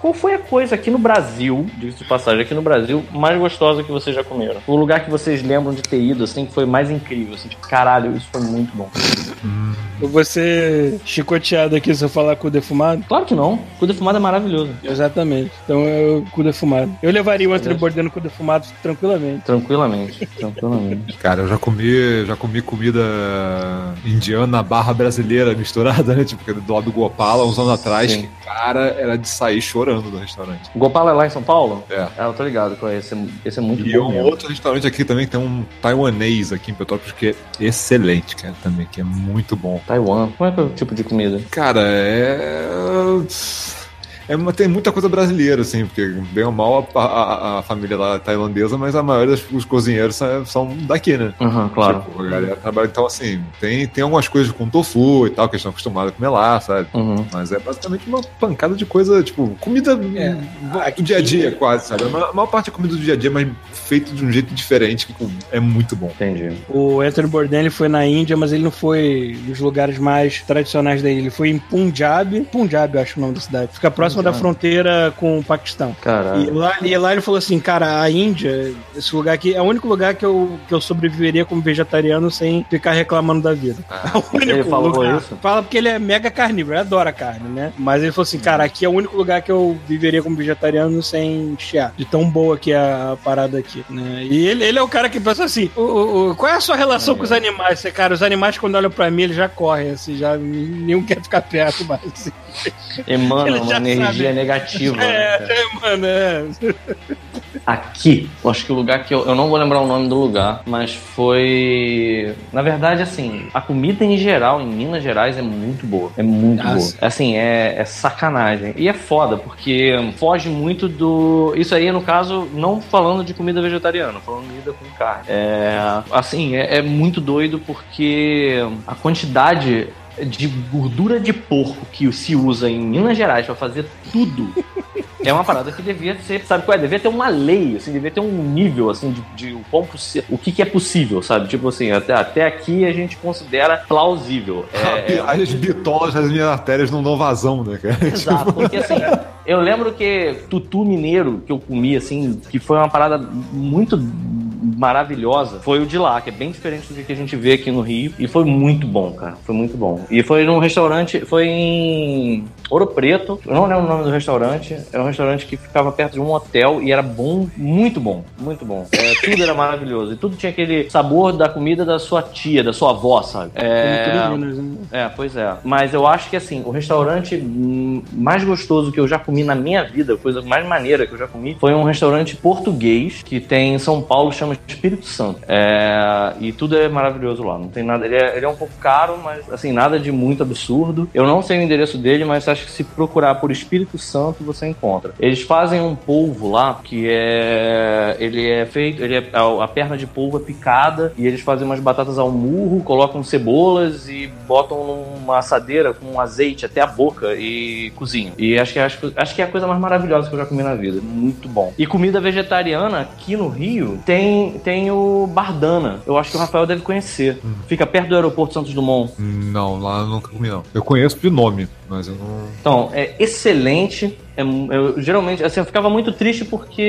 qual foi a coisa aqui no Brasil, diga-se de passagem, aqui no Brasil, mais gostosa que vocês já comeram? O lugar que vocês lembram de ter ido, assim, que foi mais incrível, assim, tipo, caralho, isso foi muito bom. Eu vou ser chicoteado aqui se eu falar cu defumado. Claro que não. Cu defumado é maravilhoso. Exatamente. Então eu cu defumado. Eu levaria o no cu defumado tranquilamente. Tranquilamente. Tranquilamente. Cara, eu já comi, já comi comida indiana barra brasileira misturada, né? Tipo, do lado do Gopala, uns anos atrás, Sim. que, cara, era de sair chorando do restaurante. Gopala é lá em São Paulo? É. Ah, eu tô ligado com esse. Esse é muito E bom. um mesmo. outro restaurante aqui também que tem um taiwanês aqui em Petrópolis que é excelente, cara, também, que é muito bom. Taiwan. Como é que é o tipo de comida? Cara, é. É tem muita coisa brasileira, assim, porque bem ou mal a, a- a família lá é tailandesa, mas a maioria dos os cozinheiros são, são daqui, né? Aham, claro. Tipo, a galera trabalha, então assim, tem, tem algumas coisas com tofu e tal, que eles estão acostumados a comer lá, sabe? Uhum. Mas é basicamente uma pancada de coisa, tipo, comida É, do dia a dia, quase, sabe? A ma- a maior parte é comida do dia a dia, mas feito de um jeito diferente, que é muito bom. Entendi. O Anthony Bourdain ele foi na Índia, mas ele não foi nos lugares mais tradicionais dele. Ele foi em Punjab. Punjab, eu acho o nome da cidade. Fica próximo da fronteira com o Paquistão. E lá, e lá ele falou assim, cara, a Índia, esse lugar aqui, é o único lugar que eu, que eu sobreviveria como vegetariano sem ficar reclamando da vida. É o único Ele falou lugar. isso? Fala porque ele é mega carnívoro, ele adora carne, né? Mas ele falou assim, cara, aqui é o único lugar que eu viveria como vegetariano sem chiar. De tão boa que é a parada aqui, né? E ele, ele é o cara que pensa assim, o, o- o- qual é a sua relação com os animais? Você, cara, os animais quando olham pra mim, eles já correm, assim, já nenhum quer ficar perto mais, assim. Emana uma energia sabe. negativa. né? É, é, mano, é. Aqui, eu acho que o lugar que eu, eu não vou lembrar o nome do lugar, mas foi. Na verdade, assim, a comida em geral em Minas Gerais é muito boa. É muito Nossa. boa. Assim, é, é sacanagem. E é foda, porque foge muito do. Isso aí, no caso, não falando de comida vegetariana, falando de comida com carne. É. Assim, é, é muito doido porque a quantidade de gordura de porco que se usa em Minas Gerais pra fazer tudo é uma parada que devia ser, sabe qual é? Devia ter uma lei, assim, devia ter um nível, assim, de, de o, o que, que é possível, sabe? Tipo assim, até, até aqui a gente considera plausível. É, é, As bitolas das minhas artérias não dão vazão, né, cara? Exato, porque assim, eu lembro que tutu mineiro que eu comi, assim, que foi uma parada muito maravilhosa, foi o de lá, que é bem diferente do que a gente vê aqui no Rio, e foi muito bom, cara, foi muito bom. E foi num restaurante, foi em Ouro Preto, eu não lembro o nome do restaurante, era um restaurante que ficava perto de um hotel e era bom, muito bom, muito bom. É, tudo era maravilhoso, e tudo tinha aquele sabor da comida da sua tia, da sua avó, sabe? É, né? é, pois é. Mas eu acho que assim, o restaurante mais gostoso que eu já comi na minha vida, coisa mais maneira que eu já comi, foi um restaurante português que tem em São Paulo, chama Espírito Santo. É, e tudo é maravilhoso lá. Não tem nada. Ele é, ele é um pouco caro, mas assim, nada de muito absurdo. Eu não sei o endereço dele, mas acho que se procurar por Espírito Santo você encontra. Eles fazem um polvo lá que é. Ele é feito. Ele é, a, a perna de polvo é picada e eles fazem umas batatas ao murro, colocam cebolas e botam numa assadeira com azeite até a boca e cozinham. E acho que, acho, acho que é a coisa mais maravilhosa que eu já comi na vida. Muito bom. E comida vegetariana aqui no Rio tem, tem o Bardana. Eu acho que o Rafael deve conhecer. Fica perto do aeroporto Santos Dumont. Não, lá eu nunca comi, não. Eu conheço de nome, mas eu não. Então, é excelente. É eu, geralmente, assim, eu ficava muito triste porque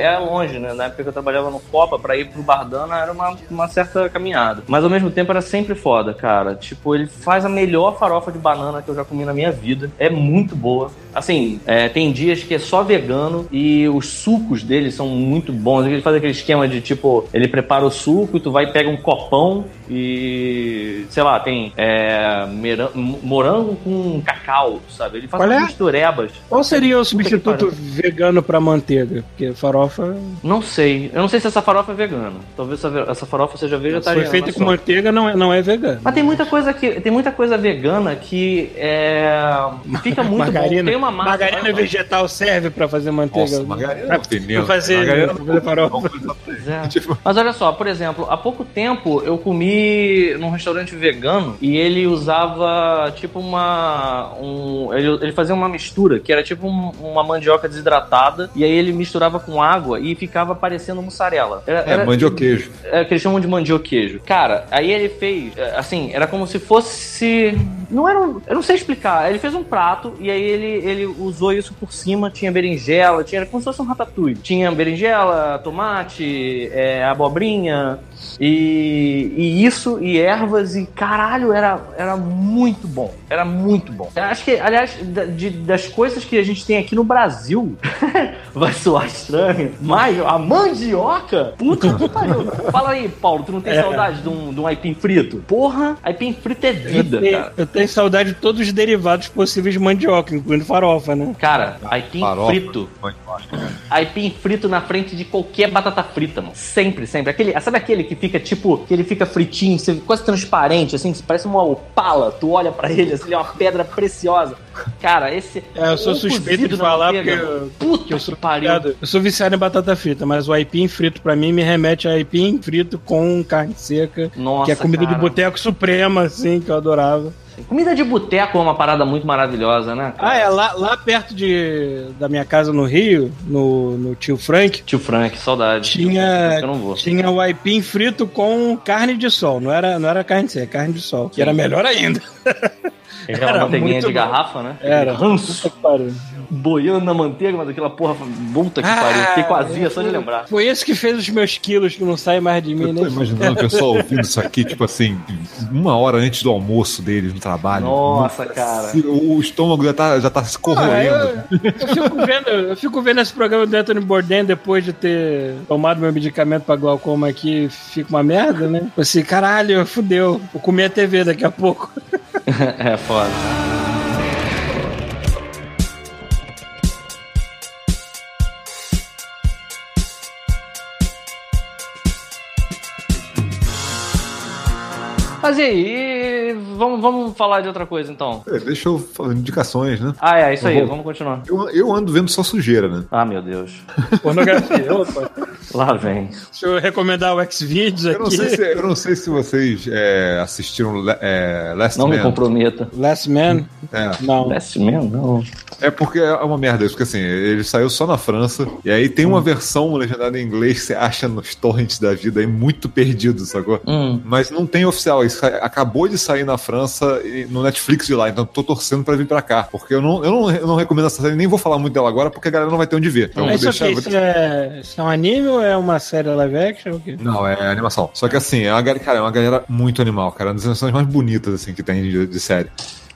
era longe, né? Na época que eu trabalhava no Copa, pra ir pro Bardana era uma, uma certa caminhada. Mas ao mesmo tempo era sempre foda, cara. Tipo, ele faz a melhor farofa de banana que eu já comi na minha vida. É muito boa. Assim, é, tem dias que é só vegano e os sucos dele são muito bons. Ele faz aquele esquema de tipo, ele prepara o suco e tu vai e pega um copão e sei lá, tem é, morango com cacau, sabe? Ele faz Qual é? umas misturebas. Qual seria o substituto vegano pra manteiga? Porque farofa Não sei. Eu não sei se essa farofa é vegana. Talvez essa, farofa seja foi vegetariana. feita com só. manteiga, não é, não é vegano. Mas tem muita coisa que tem muita coisa vegana que é, fica muito margarina, bom. Tem uma massa, margarina vegetal serve pra fazer manteiga. Nossa, margarina pra, não tem mesmo. pra fazer, Margarina pra fazer farofa. É. Tipo, Mas olha só, por exemplo, há pouco tempo eu comi num restaurante vegano e ele usava tipo uma. Um, ele, ele fazia uma mistura que era tipo um- uma mandioca desidratada e aí ele misturava com água e ficava parecendo mussarela. Era, é, era- mandioquejo. é, que eles chamam de mandioquejo. Cara, aí ele fez, é, assim, era como se fosse. Não era. um- Eu não sei explicar. Ele fez um prato e aí ele, ele usou isso por cima. Tinha berinjela, tinha era como se fosse um ratatouille. Tinha berinjela, tomate, é, abobrinha. E, e isso e ervas e caralho, era, era muito bom. Era muito bom. Eu acho que, aliás, de- das coisas que a gente tem aqui no Brasil, vai soar estranho, mas a mandioca, puta que pariu. Fala aí, Paulo, tu não tem É. saudade de um, de um aipim frito? Porra, aipim frito é vida, eu, tenho, cara. eu tenho saudade de todos os derivados possíveis de mandioca, incluindo farofa, né? Cara, aipim Farofa, frito. mandioca. Aipim frito na frente de qualquer batata frita, mano. Sempre, sempre. Aquele, sabe aquele que fica tipo, que ele fica fritinho, quase transparente, assim, que parece uma opala. Tu olha pra ele, assim, ele é uma pedra preciosa. Cara, esse. É, eu sou ou suspeito de falar manteiga, porque eu-. Puta que eu sou pariu. Eu sou viciado em batata frita, mas o aipim frito pra mim me remete a aipim frito com carne seca, Nossa, que é comida cara. de boteco suprema, assim, que eu adorava. Comida de boteco é uma parada muito maravilhosa, né? cara? Ah, é, lá, lá perto de, da minha casa no Rio, no, no Tio Frank, Tio Frank, saudade. tinha, Eu não vou. tinha o aipim frito com carne de sol, não era, não era carne seca, carne de sol, que era melhor ainda. Uma Era manteiguinha muito de bom. garrafa, né? Era. Ranço. Puta que pariu. Boiando na manteiga, mas aquela porra. Puta que Ah, pariu. Fiquei com azia só de lembrar. Foi esse que fez os meus quilos que não saem mais de mim, Eu tô né? imaginando o pessoal ouvindo isso aqui, tipo assim, uma hora antes do almoço deles no trabalho. Nossa, cara. Se- O estômago já tá, já tá se Ah, corroendo. eu, eu fico vendo, eu fico vendo esse programa do Anthony Bourdain depois de ter tomado meu medicamento pra glaucoma aqui, fica uma merda, né? Assim, caralho, fudeu. Vou comer a TV daqui a pouco. é foda. Mas e aí? E vamos, vamos falar de outra coisa então. É, Deixa eu falar indicações, né? Ah, é, isso aí, Eu vou- vamos continuar. Eu, eu ando vendo só sujeira, né? Ah, meu Deus. Pornografia. Opa. Lá vem. Deixa eu recomendar o Xvideos Eu não aqui. sei se, eu não sei se vocês é, assistiram é, Last Não me Man. comprometa. Last Man? É. Não. Last Man? Não. É porque é uma merda isso, porque assim, ele saiu só na França, e aí tem uma versão legendada em inglês que você acha nos torrents da vida aí muito perdido, sacou? Hum. Mas não tem oficial, isso acabou de sair na França e no Netflix de lá, então tô torcendo pra vir pra cá. Porque eu não, eu não, eu não recomendo essa série, nem vou falar muito dela agora, porque a galera não vai ter onde ver. Então Mas vou isso, deixar. vou é, isso é um anime ou é uma série live action? Não, é animação. Só que assim, é uma cara, é uma galera muito animal, cara. É uma das animações mais bonitas assim que tem de, de série.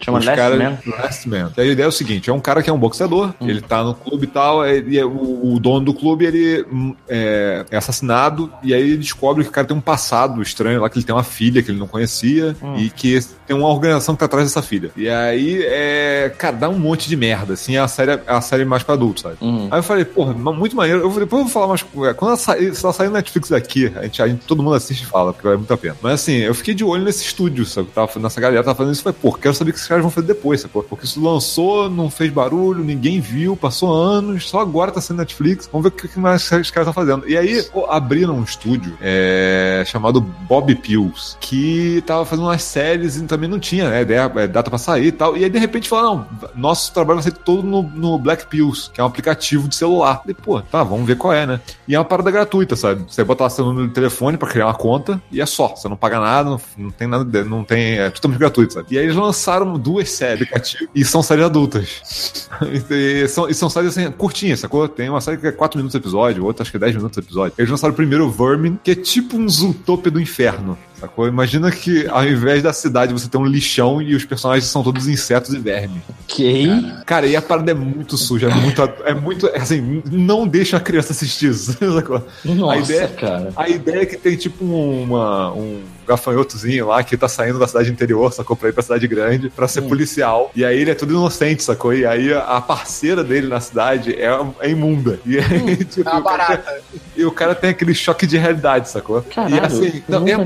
Chama Os Last caras- Man? Last Man. E a ideia é o seguinte: é um cara que é um boxeador, Hum. ele tá no clube e tal, e é o, o dono do clube ele hum, é, é assassinado, e aí ele descobre que o cara tem um passado estranho lá, que ele tem uma filha que ele não conhecia, Hum. e que tem uma organização que tá atrás dessa filha. E aí, é, cara, dá um monte de merda, assim, é a série, é a série mais pra adultos, sabe? Uhum. Aí eu falei, porra, muito maneiro. Eu falei, depois eu vou falar mais. Quando ela sair, se ela sair no Netflix daqui, a gente, a gente- todo mundo assiste e fala, porque vale muito a pena. Mas assim, eu fiquei de olho nesse estúdio, sabe? Tava, nessa galera tava fazendo isso. Eu falei, pô, quero saber o que esses caras vão fazer depois, sacou? Porque isso lançou, não fez barulho, ninguém viu, passou anos, só agora tá sendo Netflix. Vamos ver o que mais os caras estão fazendo. E aí, pô, abriram um estúdio é, chamado Bob Pills, que tava fazendo umas séries e também não tinha, né? Ideia, é, data pra sair e tal. E aí, de repente, falaram, nosso trabalho vai ser todo no, no Black Pills, que é um aplicativo de celular. E, pô, tá, vamos ver qual é, né? E é uma parada gratuita, sabe? Você bota lá seu número de telefone pra criar uma conta e é só. Você não paga nada, não, não tem nada, não tem. É totalmente gratuito, sabe? E aí eles lançaram duas séries e são séries adultas. e, são, e são séries assim, curtinhas, sacou? Tem uma série que é 4 minutos episódio, outra acho que é 10 minutos episódio. Eles lançaram primeiro o Vermin, que é tipo um Zootopia do inferno. Sacou? Imagina que ao invés da cidade você tem um lixão e os personagens são todos insetos e vermes. Ok. Cara, e a parada é muito suja, é muito. É muito assim, não deixa a criança assistir isso. sacou? Nossa, a ideia, cara. A ideia é que tem tipo uma, um gafanhotozinho lá que tá saindo da cidade interior, sacou? Pra ir pra cidade grande, pra ser policial. E aí ele é todo inocente, sacou? E aí a parceira dele na cidade é, é imunda. E aí, tipo, É uma o cara- barata. e o cara tem aquele choque de realidade, sacou? Caralho, e assim, não, é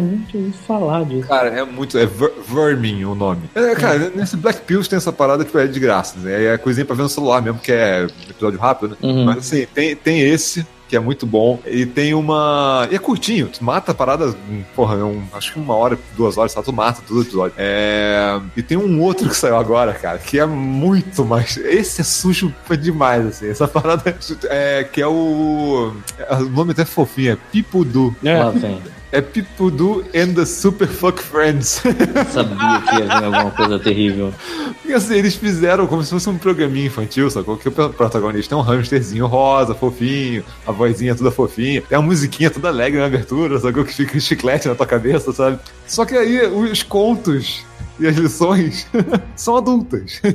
ouvido falar disso. Cara, é muito. É Ver- Vermin o nome. É, cara, nesse Black Pills tem essa parada que é de graça. Né? É coisinha pra ver no celular mesmo, que é episódio rápido, né? Uhum. Mas assim, tem, tem esse. Que é muito bom. E tem uma. E é curtinho. Tu mata a parada. hum, Porra, é um, acho que uma hora, duas horas, tá? Tu mata todo episódio. É... E tem um outro que saiu agora, cara, que é muito mais. Esse é sujo demais, assim. Essa parada é. que é o. O nome até é fofinho, é Do. É. Lá vem. É Pipudu and the Super Fuck Friends. Sabia que ia vir alguma coisa terrível. E assim, eles fizeram como se fosse um programinha infantil, sacou? Que o protagonista é um hamsterzinho rosa, fofinho, a vozinha toda fofinha, tem a musiquinha toda alegre na abertura, sacou? Que fica chiclete na tua cabeça, sabe? Só que aí os contos e as lições são adultas.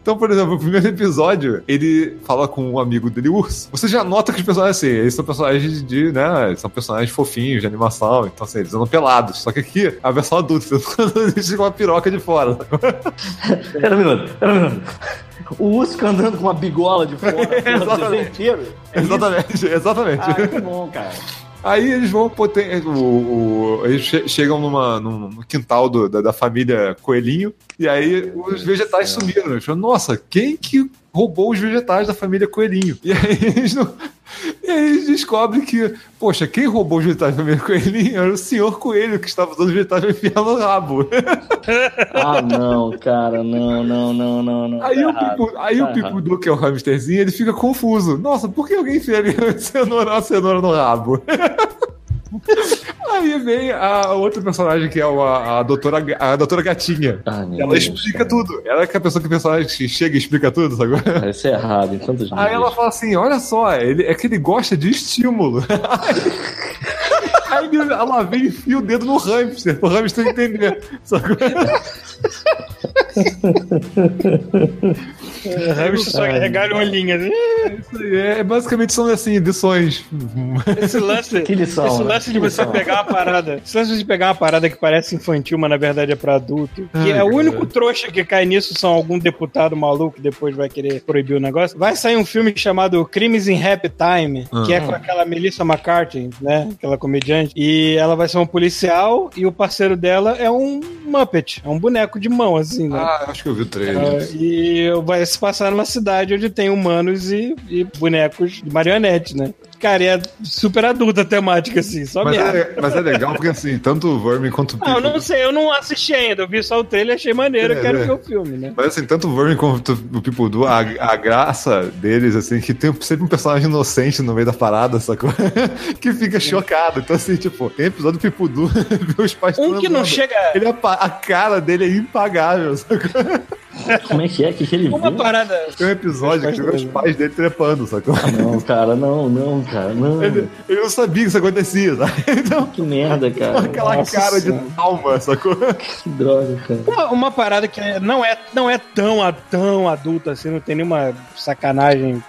Então, por exemplo, o primeiro episódio, ele fala com um amigo dele, urso. Você já nota que os personagens, assim, eles são personagens de, né, são personagens fofinhos, de animação, então, assim, eles andam pelados. Só que aqui, a versão adulta, existe uma piroca de fora. Pera um minuto, pera um minuto. O urso fica andando com uma bigola de fora, desenho inteiro. É isso? exatamente, exatamente. Ah, que bom, cara. Aí eles vão poten... o, o- eles che- chegam numa, num no quintal do- da, da família Coelhinho e aí os vegetais sumiram. Eles falam, Nossa, quem que roubou os vegetais da família Coelhinho? E aí eles, não... e aí eles descobrem que, poxa, quem roubou os vegetais família Coelhinho era o senhor Coelho que estava usando os vegetais enfiar no rabo. Ah, não, cara, não, não, não, não, não. Aí, Tá o, Pipu, aí tá o. Pipudu, que é o hamsterzinho, ele fica confuso. Nossa, por que alguém enfiaria cenoura, cenoura no rabo? Aí vem a outra personagem que é o- a, doutora, a doutora Gatinha. Ai, meu Ela Deus, explica cara. tudo. Ela é a pessoa que personagem que chega e explica tudo, sabe? Isso é errado em tantos. Aí ela fala assim: olha só, ele, é que ele gosta de estímulo. Aí ela vem e enfia o dedo no hamster, pro hamster entender. Sabe? Só regalha uma linha. assim. Isso aí é, basicamente são assim, edições. Esse lance, Que lição, esse né? lance de Que você lição. pegar uma parada. Esse lance de pegar uma parada que parece infantil, mas na verdade é pra adulto. Que Ai, é o único trouxa que cai nisso são algum deputado maluco que depois vai querer proibir o negócio. Vai sair um filme chamado Crimes in Happy Time, que é com aquela Melissa McCarthy, né? Aquela comediante. E ela vai ser uma policial e o parceiro dela é um Muppet, é um boneco de mão, assim, né? Ah, acho que eu vi o trailer. Ah, e vai se passar numa cidade onde tem humanos e, e bonecos de marionete, né? Cara, e é super adulta a temática, assim, só Mas merda. é, mas é legal porque assim, tanto o Vermin quanto o Ah, eu Pipo. não sei, eu não assisti ainda. Eu vi só o trailer, achei maneiro, É, quero é. ver o filme, né? Mas assim, tanto o Vermin quanto o Pipudu, a, a graça deles, assim, que tem sempre um personagem inocente no meio da parada, sacou? que fica chocado. Então, assim, tipo, tem episódio do Pipudu, vê os pais Um que não transando. chega. Ele é pa- a cara dele é impagável, sacou? Como é que é? O que, que ele Uma viu? parada. Tem um episódio que vê os pais dele trepando, sacou? Não, cara, não, não, cara, não. Ele, ele não sabia que isso acontecia, sabe? Então, Que merda, cara. aquela Nossa cara de alma, sacou? Que droga, cara. Uma, uma parada que não é, não é tão, tão adulta assim, não tem nenhuma sacanagem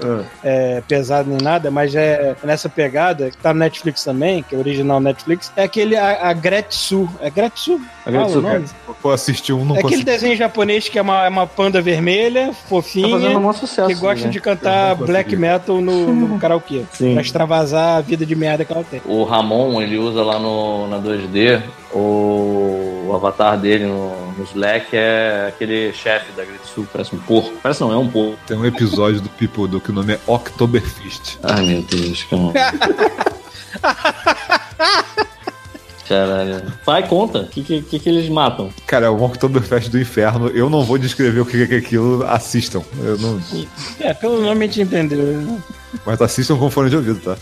é, pesada nem nada, mas é nessa pegada, que tá no Netflix também, que é original Netflix, é aquele a, a Gretsu. É Gretsu? A Gretsu, Fala o nome? Pô, assistir um, não É aquele consigo. desenho japonês que é uma, é uma panda vermelha, Tá fofinha, fazendo um sucesso. que gosta né? de cantar Eu black metal no, no karaokê. Sim. Extravasar a vida de merda que ela tem. O Ramon, ele usa lá no, na 2D, o, o avatar dele no, no Slack é aquele chefe da Gritsu, parece um porco. Parece não, é um porco. Tem um episódio do Pipudu que o nome é Oktoberfest. Ai, meu Deus, cara. Caralho. Vai, conta. O que, que, que, que eles matam? Cara, é o Oktoberfest do inferno. Eu não vou descrever o que é aquilo. Assistam. Eu não... É, pelo nome a gente entendeu. Mas assistam com fone de ouvido, tá?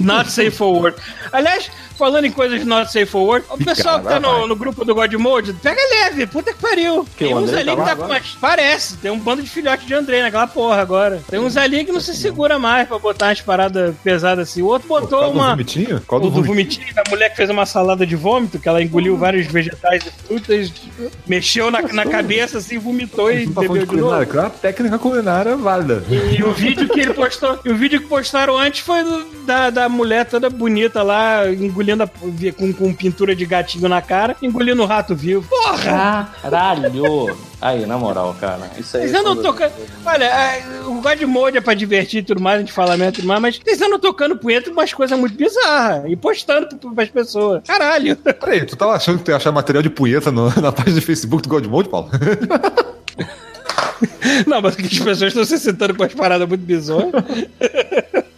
Not safe for work. Aliás, falando em coisas not safe for work, o pessoal que tá no, no grupo do God Mode, pega leve, puta que pariu. Que, tem uns ali tá que tá com umas. Parece, tem um bando de filhote de Andrei naquela porra agora. Tem uns ali que não se segura mais pra botar umas paradas pesadas assim. O outro botou Qual do uma. vomitinho? Qual O do do vomitinho? vomitinho, da mulher que fez uma salada de vômito, que ela engoliu vários vegetais e frutas, mexeu na, na cabeça assim, vomitou e tá bebeu de de novo. que é uma técnica culinária válida. E o vídeo que ele postou, e o vídeo que postaram antes foi do- da, da mulher toda bonita lá, engolindo a- com, com pintura de gatinho na cara, engolindo o rato vivo. Porra! Caralho! Aí, na moral, cara. Isso aí. Vocês andam tocando. Olha, é, o God Mode é pra divertir e tudo mais, a gente fala mesmo e tudo mais, mas vocês andam tocando punheta com umas coisas muito bizarras e postando pras pessoas. Caralho! Peraí, tu tava achando que tu ia achar material de punheta no- na página do Facebook do Godmode, Paulo? Não, mas que as pessoas estão se sentando com as paradas muito bizonhas.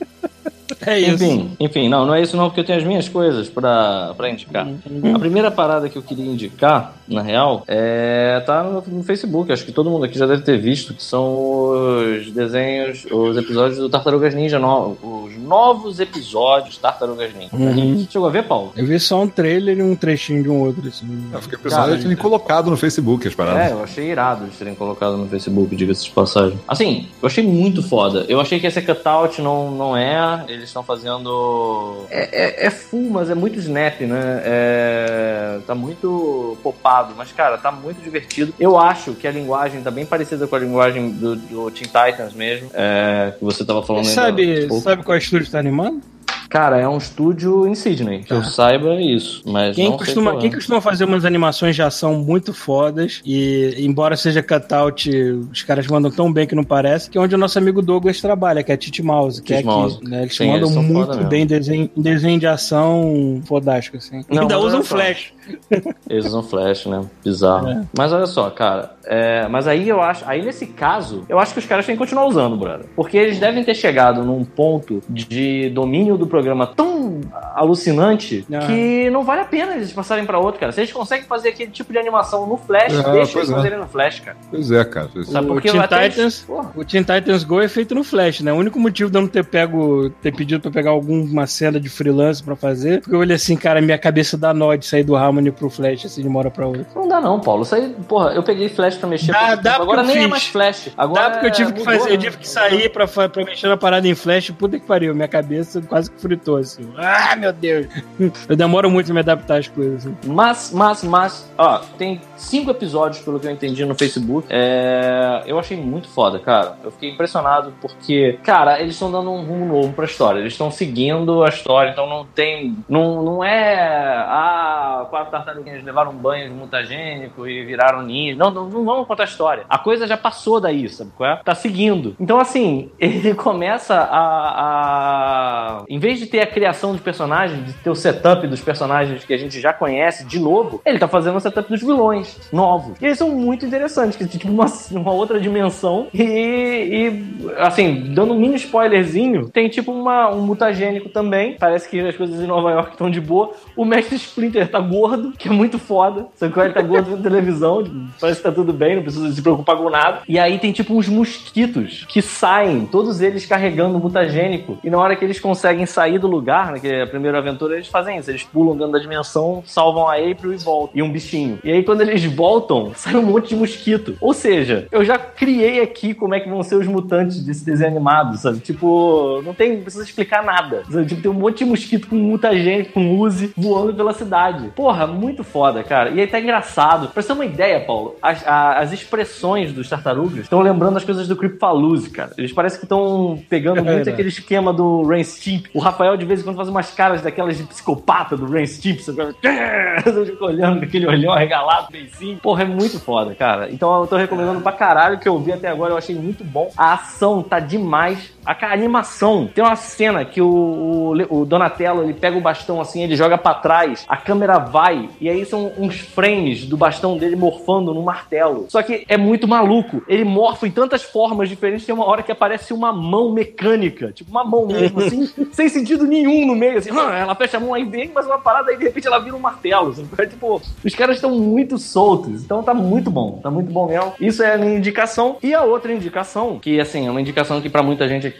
É isso. Enfim, enfim, não, não é isso não, porque eu tenho as minhas coisas pra, pra indicar. A primeira parada que eu queria indicar, na real, é tá no, no Facebook, acho que todo mundo aqui já deve ter visto, que são os desenhos, os episódios do Tartarugas Ninja, no, os novos episódios Tartarugas Ninja. Uhum. Chegou a ver, Paulo? Eu vi só um trailer e um trechinho de um outro, assim. Eu fiquei pensando Cara, tinha colocado no Facebook as paradas. É, eu achei irado de terem colocado no Facebook, diga-se de passagem. Assim, eu achei muito foda. Eu achei que esse cutout não, não é. Eles estão fazendo. É, é, é full, mas é muito snap, né? É, tá muito popado, mas, cara, tá muito divertido. Eu acho que a linguagem tá bem parecida com a linguagem do, do Teen Titans mesmo, é, que você tava falando Sabe, sabe qual estúdio tá animando? Cara, é um estúdio em Sydney, que eu saiba é isso. Mas Quem costuma, é. quem costuma fazer umas animações de ação muito fodas e, embora seja cutout, os caras mandam tão bem que não parece, que é onde o nosso amigo Douglas trabalha, que é Tite Mouse, que é Tite Mouse. aqui. Né? Eles Sim, mandam eles muito bem desenho, desenho de ação fodástico, assim. Não, Ainda usam flash. Eles usam flash, né? Bizarro. É. Mas olha só, cara. é, mas aí eu acho. Aí nesse caso, eu acho que os caras têm que continuar usando, brother. Porque eles devem ter chegado num ponto de domínio do programa tão alucinante Ah. que não vale a pena eles passarem pra outro, cara. Se eles conseguem fazer aquele tipo de animação no flash, É, deixa eles é. fazerem no flash, cara. Pois é, cara. Pois é. Sabe O Teen eles- Titans-. O Teen Titans Go é feito no Flash, né? O único motivo de eu não ter pego, ter pedido pra pegar alguma cena de freelance pra fazer, porque eu olhei assim, cara, minha cabeça dá nó de sair do Harmony pro Flash, assim, de uma hora pra outra. Não dá não, Paulo. Isso aí, porra, eu peguei flash pra mexer. Dá- dá. Agora nem é fiz. mais flash. Agora Dá porque eu tive que mudou, fazer, eu né? tive que sair pra, pra mexer na parada em flash, puta que pariu, minha cabeça quase que fritou, assim. Ah, meu Deus! Eu demoro muito pra me adaptar às coisas, assim. Mas, mas, mas, ó, tem cinco episódios, pelo que eu entendi no Facebook. É, eu achei muito foda, cara. Eu fiquei impressionado porque, cara, eles estão dando um rumo novo pra história. Eles estão seguindo a história, então não tem. Não, não é. Ah, quatro tartaruguinhas levaram um banho de mutagênico e viraram ninja. Não, não, não vamos contar a história. A coisa já passou daí, sabe qual é? Tá seguindo. Então, assim, ele começa a, a. Em vez de ter a criação de personagens, de ter o setup dos personagens que a gente já conhece de novo, ele tá fazendo o setup dos vilões novos. E eles são muito interessantes, que tipo uma, uma outra dimensão. E, e, assim, dando um mini spoilerzinho, tem tipo uma, um mutagênico também. Parece que as coisas em Nova York estão de boa. O mestre Splinter tá gordo, que é muito foda. Só que ele tá gordo na televisão, parece que tá tudo bem, não precisa se preocupar com nada. E aí tem tipo uns mosquitos que saem, todos eles carregando o mutagênico. E na hora que eles conseguem sair do lugar, né, que é a primeira aventura, eles fazem isso. Eles pulam dentro da dimensão, salvam a April e voltam. E um bichinho. E aí quando eles voltam, sai um monte de mosquito. Ou seja, eu já criei aqui como é que vão ser os mutantes desse desenho animado, sabe? Tipo, não tem, não precisa explicar nada. Sabe? Tipo, tem um monte de mosquito com mutagênico, com Uzi, voando pela cidade. Porra, muito foda, cara. E aí tá engraçado. Pra você ter uma ideia, Paulo, as, a- as expressões dos tartarugas estão lembrando as coisas do Cryptolose, cara. Eles parecem que estão pegando muito verdade. aquele esquema do Rain Stimp. O Rafael, de vez em quando, faz umas caras daquelas de psicopata do. Você fica olhando com aquele olhão arregalado, beicinho. Porra, é muito foda, cara. Então eu tô recomendando pra caralho que eu vi até agora. Eu achei muito bom. A ação tá demais. A animação. Tem uma cena que o, o, o Donatello ele pega o bastão assim, ele joga pra trás, a câmera vai, e aí são uns frames do bastão dele morfando no martelo. Só que é muito maluco. Ele morfa em tantas formas diferentes, tem uma hora que aparece uma mão mecânica, tipo uma mão mesmo, assim, sem sentido nenhum no meio, assim. Ela fecha a mão, aí vem, mas uma parada, aí de repente ela vira um martelo. É, Tipo, os caras estão muito soltos, então tá muito bom, tá muito bom mesmo. Isso é a minha indicação. E a outra indicação, que assim, é uma indicação que pra muita gente aqui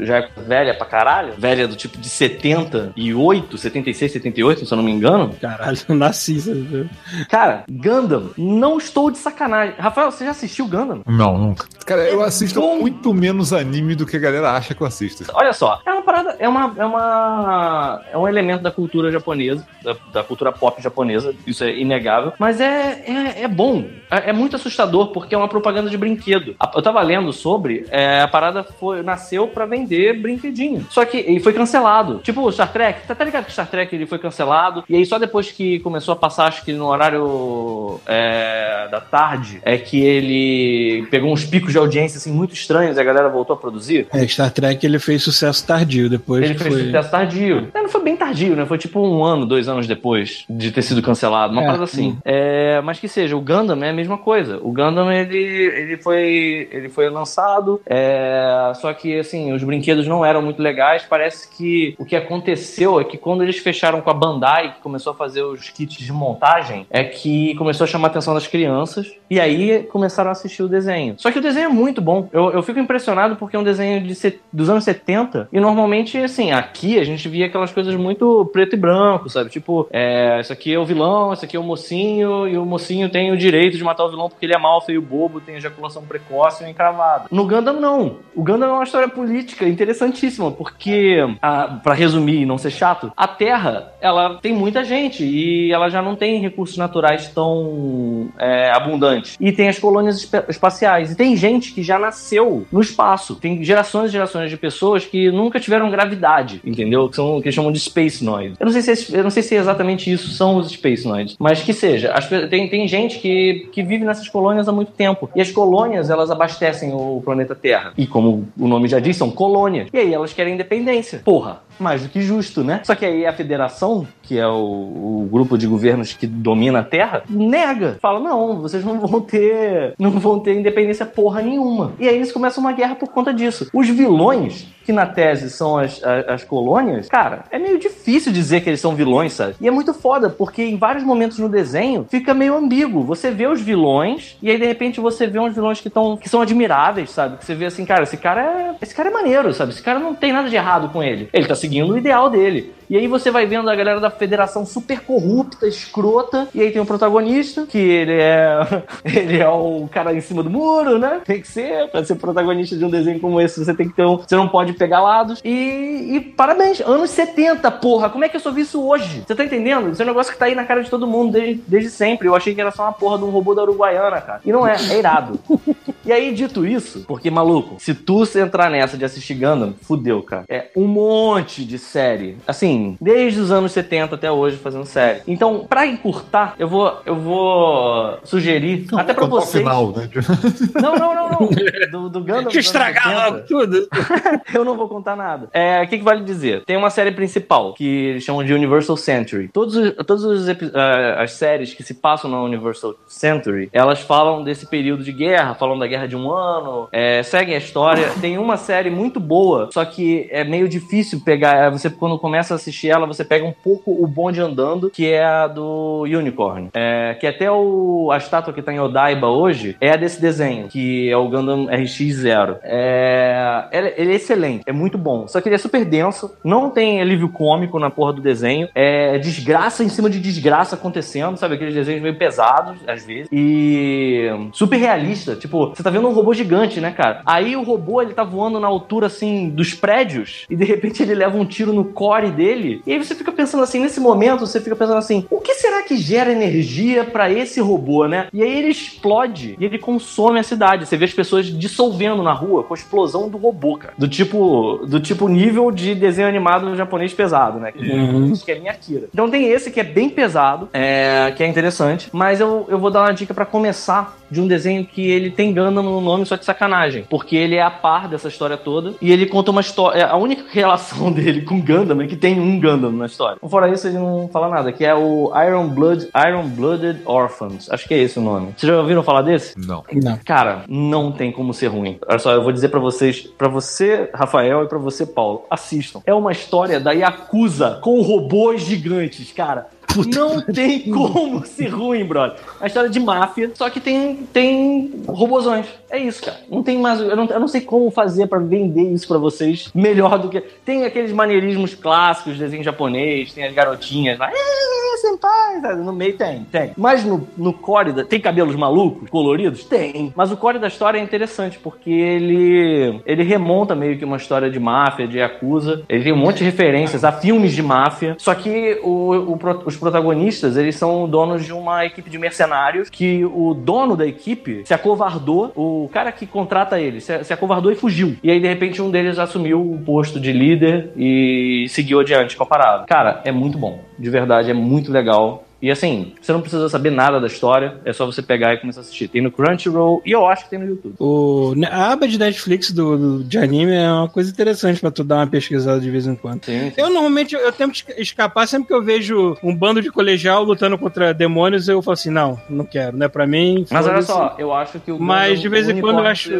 já é velha pra caralho, velha do tipo de 78, 76, 78, se eu não me engano. Caralho, eu nasci, sabe? Cara, Gundam, não estou de sacanagem. Rafael, você já assistiu Gundam? Não, nunca. Cara, eu assisto bom. muito menos anime do que a galera acha que eu assisto. Olha só, é uma parada, é uma, é uma, é um elemento da cultura japonesa, da, da cultura pop japonesa, isso é inegável, mas é, é, é bom, é, é muito assustador porque é uma propaganda de brinquedo. Eu tava lendo sobre, é, a parada foi, nasceu pra vender brinquedinho, só que e foi cancelado. Tipo o Star Trek, tá, tá ligado que Star Trek ele foi cancelado e aí só depois que começou a passar, acho que no horário é, da tarde, é que ele pegou uns picos de audiência assim muito estranhos e a galera voltou a produzir. É, Star Trek ele fez sucesso tardio depois Ele fez foi. sucesso tardio. É, não foi bem tardio, né? Foi tipo um ano, dois anos depois de ter sido cancelado. Uma É, parada assim. É, mas que seja, o Gundam é a mesma coisa. O Gundam, ele, ele, foi, ele foi lançado, é, só que assim, os brinquedos não eram muito legais. Parece que o que aconteceu é que quando eles fecharam com a Bandai, que começou a fazer os kits de montagem, é que começou a chamar a atenção das crianças. E aí começaram a assistir o desenho. Só que o desenho é muito bom. Eu, eu fico impressionado porque é um desenho de, se- dos anos 70. E normalmente, assim, aqui a gente via aquelas coisas muito preto e branco, sabe? Tipo, é, isso aqui é o vilão, isso aqui é o mocinho, e o mocinho tem o direito de matar o vilão porque ele é mal, feio, bobo, tem ejaculação precoce e encravado. No Gundam, não. O Gundam é uma história política interessantíssima, porque, a, pra resumir e não ser chato, a Terra, ela tem muita gente e ela já não tem recursos naturais tão é, abundantes. E tem as colônias espa- espaciais. E tem gente que já nasceu no espaço. Tem gerações e gerações de pessoas que nunca tiveram gravidade, entendeu? Que são que eles chamam de Space Noise. Eu não sei se, eu não sei se exatamente isso são os Space Noids, mas que seja. As tem, tem gente que, que vive nessas colônias há muito tempo. E as colônias, elas abastecem o planeta Terra. E como o nome já diz, são colônias. E aí elas querem independência. Porra, mais do que justo, né? Só que aí a federação, que é o, o grupo de governos que domina a Terra, nega. Fala, não, vocês não vão ter. não vão ter independência porra nenhuma. E aí eles começam uma guerra por conta disso. Os vilões, que na tese são as, as, as colônias, cara, é meio difícil dizer que eles são vilões, sabe? E é muito foda, porque em vários momentos no desenho fica meio ambíguo. Você vê os vilões, e aí de repente você vê uns vilões que, tão, que são admiráveis, sabe? Que você vê assim, cara, esse cara é. Esse cara é maneiro, sabe? Esse cara não tem nada de errado com ele. Ele tá seguindo o ideal dele. E aí você vai vendo a galera da federação super corrupta, escrota, e aí tem o protagonista, que ele é. ele é o cara em cima do muro, né? Tem que ser, pra ser protagonista de um desenho como esse, você tem que ter um. Você não pode pegar lados. E, e parabéns, anos 70, porra. Como é que eu só vi isso hoje? Você tá entendendo? Isso é um negócio que tá aí na cara de todo mundo desde, desde sempre. Eu achei que era só uma porra de um robô da Uruguaiana, cara. E não é, é irado. E aí, dito isso, porque, maluco, se tu se entrar nessa de assistir Gundam, fudeu, cara. É um monte de série. Assim, desde os anos 70 até hoje fazendo série. Então, pra encurtar, eu vou, eu vou sugerir, até pra vocês. final, né? Não, não, não, não. Do, do Gundam. anos estragar 70. logo tudo. Eu não vou contar nada. É, o que, que vale dizer? Tem uma série principal que eles chamam de Universal Century. Todos os, todos os ah, as séries que se passam na Universal Century, elas falam desse período de guerra, falam da guerra de um ano, é, seguem a história. Tem uma série muito boa, só que é meio difícil pegar. É, Você quando começa a assistir ela, você pega um pouco o bonde andando, que é a do Unicorn. É, que até o, a estátua que tá em Odaiba hoje é a desse desenho, que é o Gundam RX-0. É, ele é excelente, é muito bom. Só que ele é super denso, não tem alívio cômico na porra do desenho. É desgraça em cima de desgraça acontecendo, sabe? Aqueles desenhos meio pesados, às vezes. E super realista. Tipo, você tá vendo um robô gigante, né, cara? Aí o robô, ele tá voando na altura, assim, dos prédios, e de repente ele leva um tiro no core dele. E aí você fica pensando assim, nesse momento, você fica pensando assim, o que será que gera energia pra esse robô, né? E aí ele explode e ele consome a cidade. Você vê as pessoas dissolvendo na rua com a explosão do robô, cara. Do tipo, do tipo nível de desenho animado japonês pesado, né? Que, que é minha Akira. Então tem esse que é bem pesado, é, que é interessante, mas eu, eu vou dar uma dica pra começar de um desenho que ele tem Gundam no nome só de sacanagem, porque ele é a par dessa história toda e ele conta uma história, a única relação dele com Gundam é que tem um Gundam na história. Fora isso ele não fala nada, que é o Iron Blood, Iron Blooded Orphans. Acho que é esse o nome. Vocês já ouviram falar desse? Não. Não. Cara, não tem como ser ruim. Olha só, eu vou dizer pra vocês, pra você, Rafael, e pra você, Paulo, assistam. É uma história da Yakuza com robôs gigantes, cara. Não tem como ser ruim, brother. É uma história de máfia, só que tem, tem robozões. É isso, cara. Não tem mais. Eu não, eu não sei como fazer pra vender isso pra vocês melhor do que. Tem aqueles maneirismos clássicos, desenho japonês, tem as garotinhas lá. "Eh, senpai", sabe? No meio tem, tem. Mas no, no core da, tem cabelos malucos, coloridos? Tem. Mas o core da história é interessante, porque ele ele remonta meio que uma história de máfia, de Yakuza. Ele tem um monte de referências a filmes de máfia. Só que o, o os protagonistas, eles são donos de uma equipe de mercenários que o dono da equipe se acovardou, o cara que contrata ele se, se acovardou e fugiu. E aí, de repente, um deles assumiu o posto de líder e seguiu adiante com a parada. Cara, é muito bom. De verdade, é muito legal legal. E assim, você não precisa saber nada da história, é só você pegar e começar a assistir. Tem no Crunchyroll e eu acho que tem no YouTube. O, a aba de Netflix do, do- de anime é uma coisa interessante pra tu dar uma pesquisada de vez em quando. Sim, sim. Eu normalmente eu tento esca- escapar sempre que eu vejo um bando de colegial lutando contra demônios, eu falo assim, não, não quero, não é pra mim. Mas olha só, eu acho que o Mas de vez em quando eu acho.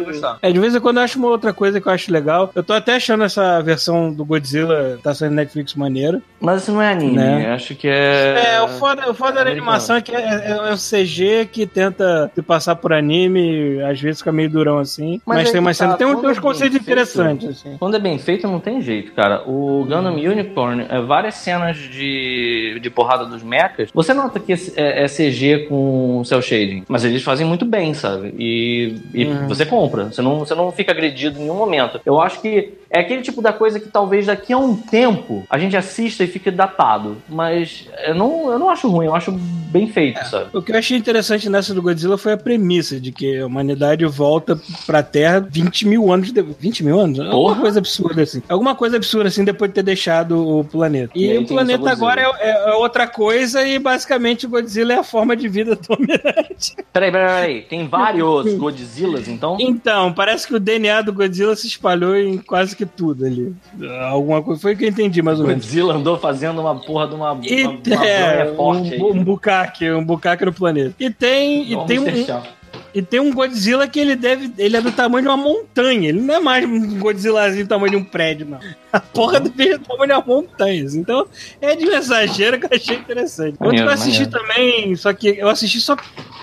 É, de vez em quando eu acho uma outra coisa que eu acho legal. Eu tô até achando essa versão do Godzilla tá saindo Netflix maneira. Mas isso não é anime, Né? acho que é. É, o foda, o foda da animação é que é, é, é o CG que tenta se passar por anime, às vezes fica meio durão assim. Mas Mas, tem umas tá, cenas. Tem, um- tem uns é conceitos feito- interessantes, assim. Quando é bem feito, não tem jeito, cara. O Gundam Unicorn, é, várias cenas de, de porrada dos mechas, você nota que é, é CG com cel shading, mas eles fazem muito bem, sabe? E, e Uhum. você compra, você não, você não fica agredido em nenhum momento. Eu acho que é aquele tipo da coisa que talvez daqui a um tempo a gente assista e fique datado, mas eu não, eu não acho ruim, eu acho bem feito, sabe? O que eu achei interessante nessa do Godzilla foi a premissa de que a humanidade volta pra Terra 20 mil anos. De... 20 mil anos? Alguma Porra. coisa absurda assim. Alguma coisa absurda assim depois de ter deixado o planeta. E E, o planeta agora é, é- é outra coisa e basicamente o Godzilla é a forma de vida dominante. Peraí, peraí, peraí. Tem vários Godzillas, então? Então, parece que o DNA do Godzilla se espalhou em quase que tudo ali. Alguma coisa. Foi o que eu entendi, mais ou menos. Godzilla andou fazendo uma porra de uma, uma, uma é, forte. Um, um bucaque, um bucaque no planeta. E tem, e tem, um. E tem um Godzilla que ele deve. Ele é do tamanho de uma montanha. Ele não é mais um Godzillazinho do tamanho de um prédio, não. A porra do bicho é do tamanho de uma montanha. Então, é de um exagero que eu achei interessante. Outro que eu assisti maneiro. também, só que eu assisti só,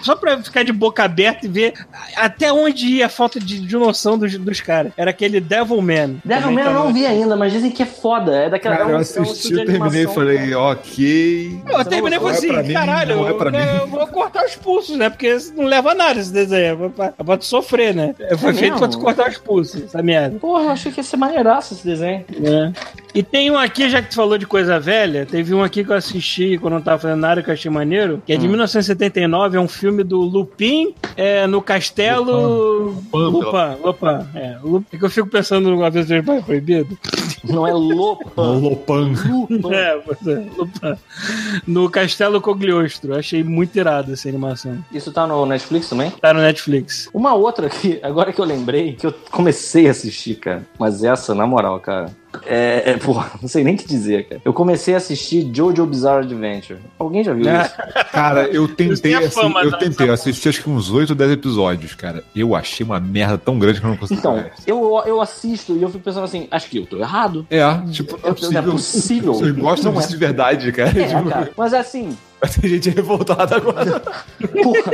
só pra ficar de boca aberta e ver até onde ia a falta de, de noção dos, dos caras. Era aquele Devilman. Devilman eu não vi ainda, mas dizem que é foda. É daquela. Cara, é eu é assisti, estúdio eu terminei e falei, ok. Eu terminei e falei é assim, caralho, é eu, vou cortar os pulsos, né? Porque não leva a nada desenho. É pra, é pra tu sofrer, né? Foi É feito pra tu mesmo? cortar os pulsos, essa merda. Porra, eu achei que ia ser maneiraço esse desenho. É. E tem um aqui, já que tu falou de coisa velha, teve um aqui que eu assisti quando eu não tava fazendo nada que eu achei maneiro, que é de Hum. 1979, é um filme do Lupin é, no castelo. Lupin. Lupin. É, Lupin. É que eu fico pensando no Aventuras do Bairro Proibido. Não é louco. Lopan. É, você, Lupin. No Castelo Cogliostro. Achei muito irado essa animação. Isso tá no Netflix também? Tá no Netflix. Uma outra que, agora que eu lembrei, que eu comecei a assistir, cara. Mas essa, na moral, cara. É, é porra, não sei nem o que dizer, cara. Eu comecei a assistir Jojo Bizarre Adventure. Alguém já viu É. isso? Cara, eu tentei, Isso tem a assi- fama eu tentei, eu assisti acho que uns 8 ou 10 episódios, cara. Eu achei uma merda tão grande que eu não consegui. Então, eu, eu assisto e eu fico pensando assim, acho que eu tô errado. É, tipo, não é possível. Não é possível. Vocês gostam Não disso é. de verdade, cara. É, Tipo, cara. Mas assim, Vai ter gente revoltada agora. porra.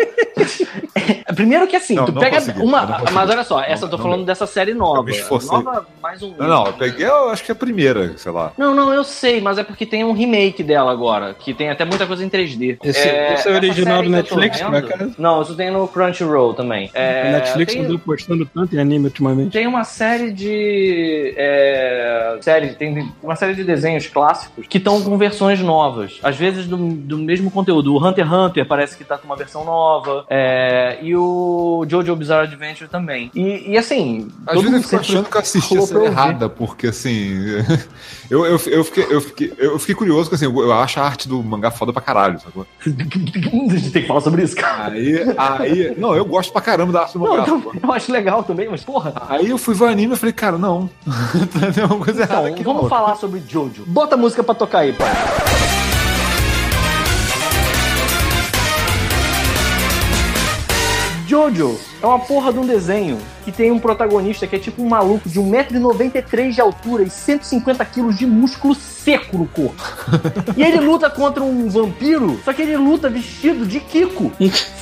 É, Primeiro que assim, Não, tu não pega consegui, uma. Mas olha só, essa eu tô falando não. dessa série nova. Nova, mais um. Não, não, eu peguei, eu acho que a primeira, sei lá. Não, não, eu sei, mas é porque tem um remake dela agora, que tem até muita coisa em 3D. Esse- esse é o essa original do Netflix, vendo- acaso? Não, isso tem no Crunchyroll também. É, Netflix tem, andou postando tanto em anime ultimamente. tem uma série de. É, série, tem uma série de desenhos clássicos que estão com versões novas. Às vezes do, do mesmo conteúdo. O Hunter x Hunter parece que tá com uma versão nova. é, e o Jojo Bizarre Adventure também. E, e assim. Às vezes eu fico achando que eu assisti falou a pra eu série ver. errada, porque assim. eu, eu, eu, fiquei, eu, fiquei, eu fiquei curioso, porque assim, eu acho a arte do mangá foda pra caralho, sacou? A gente tem que falar sobre isso, cara. Aí, aí. Não, eu gosto pra caramba da arte do Não, mangá. eu, sacou? eu acho legal também, mas porra. Aí eu fui ver o anime e falei, cara, não. Tem uma coisa errada Então, aqui. vamos não. falar sobre Jojo. Bota a música pra tocar aí, pai. Jojo é uma porra de um desenho que tem um protagonista que é tipo um maluco de 1,93m de altura e 150kg de músculo seco no corpo. e ele luta contra um vampiro, só que ele luta vestido de Kiko.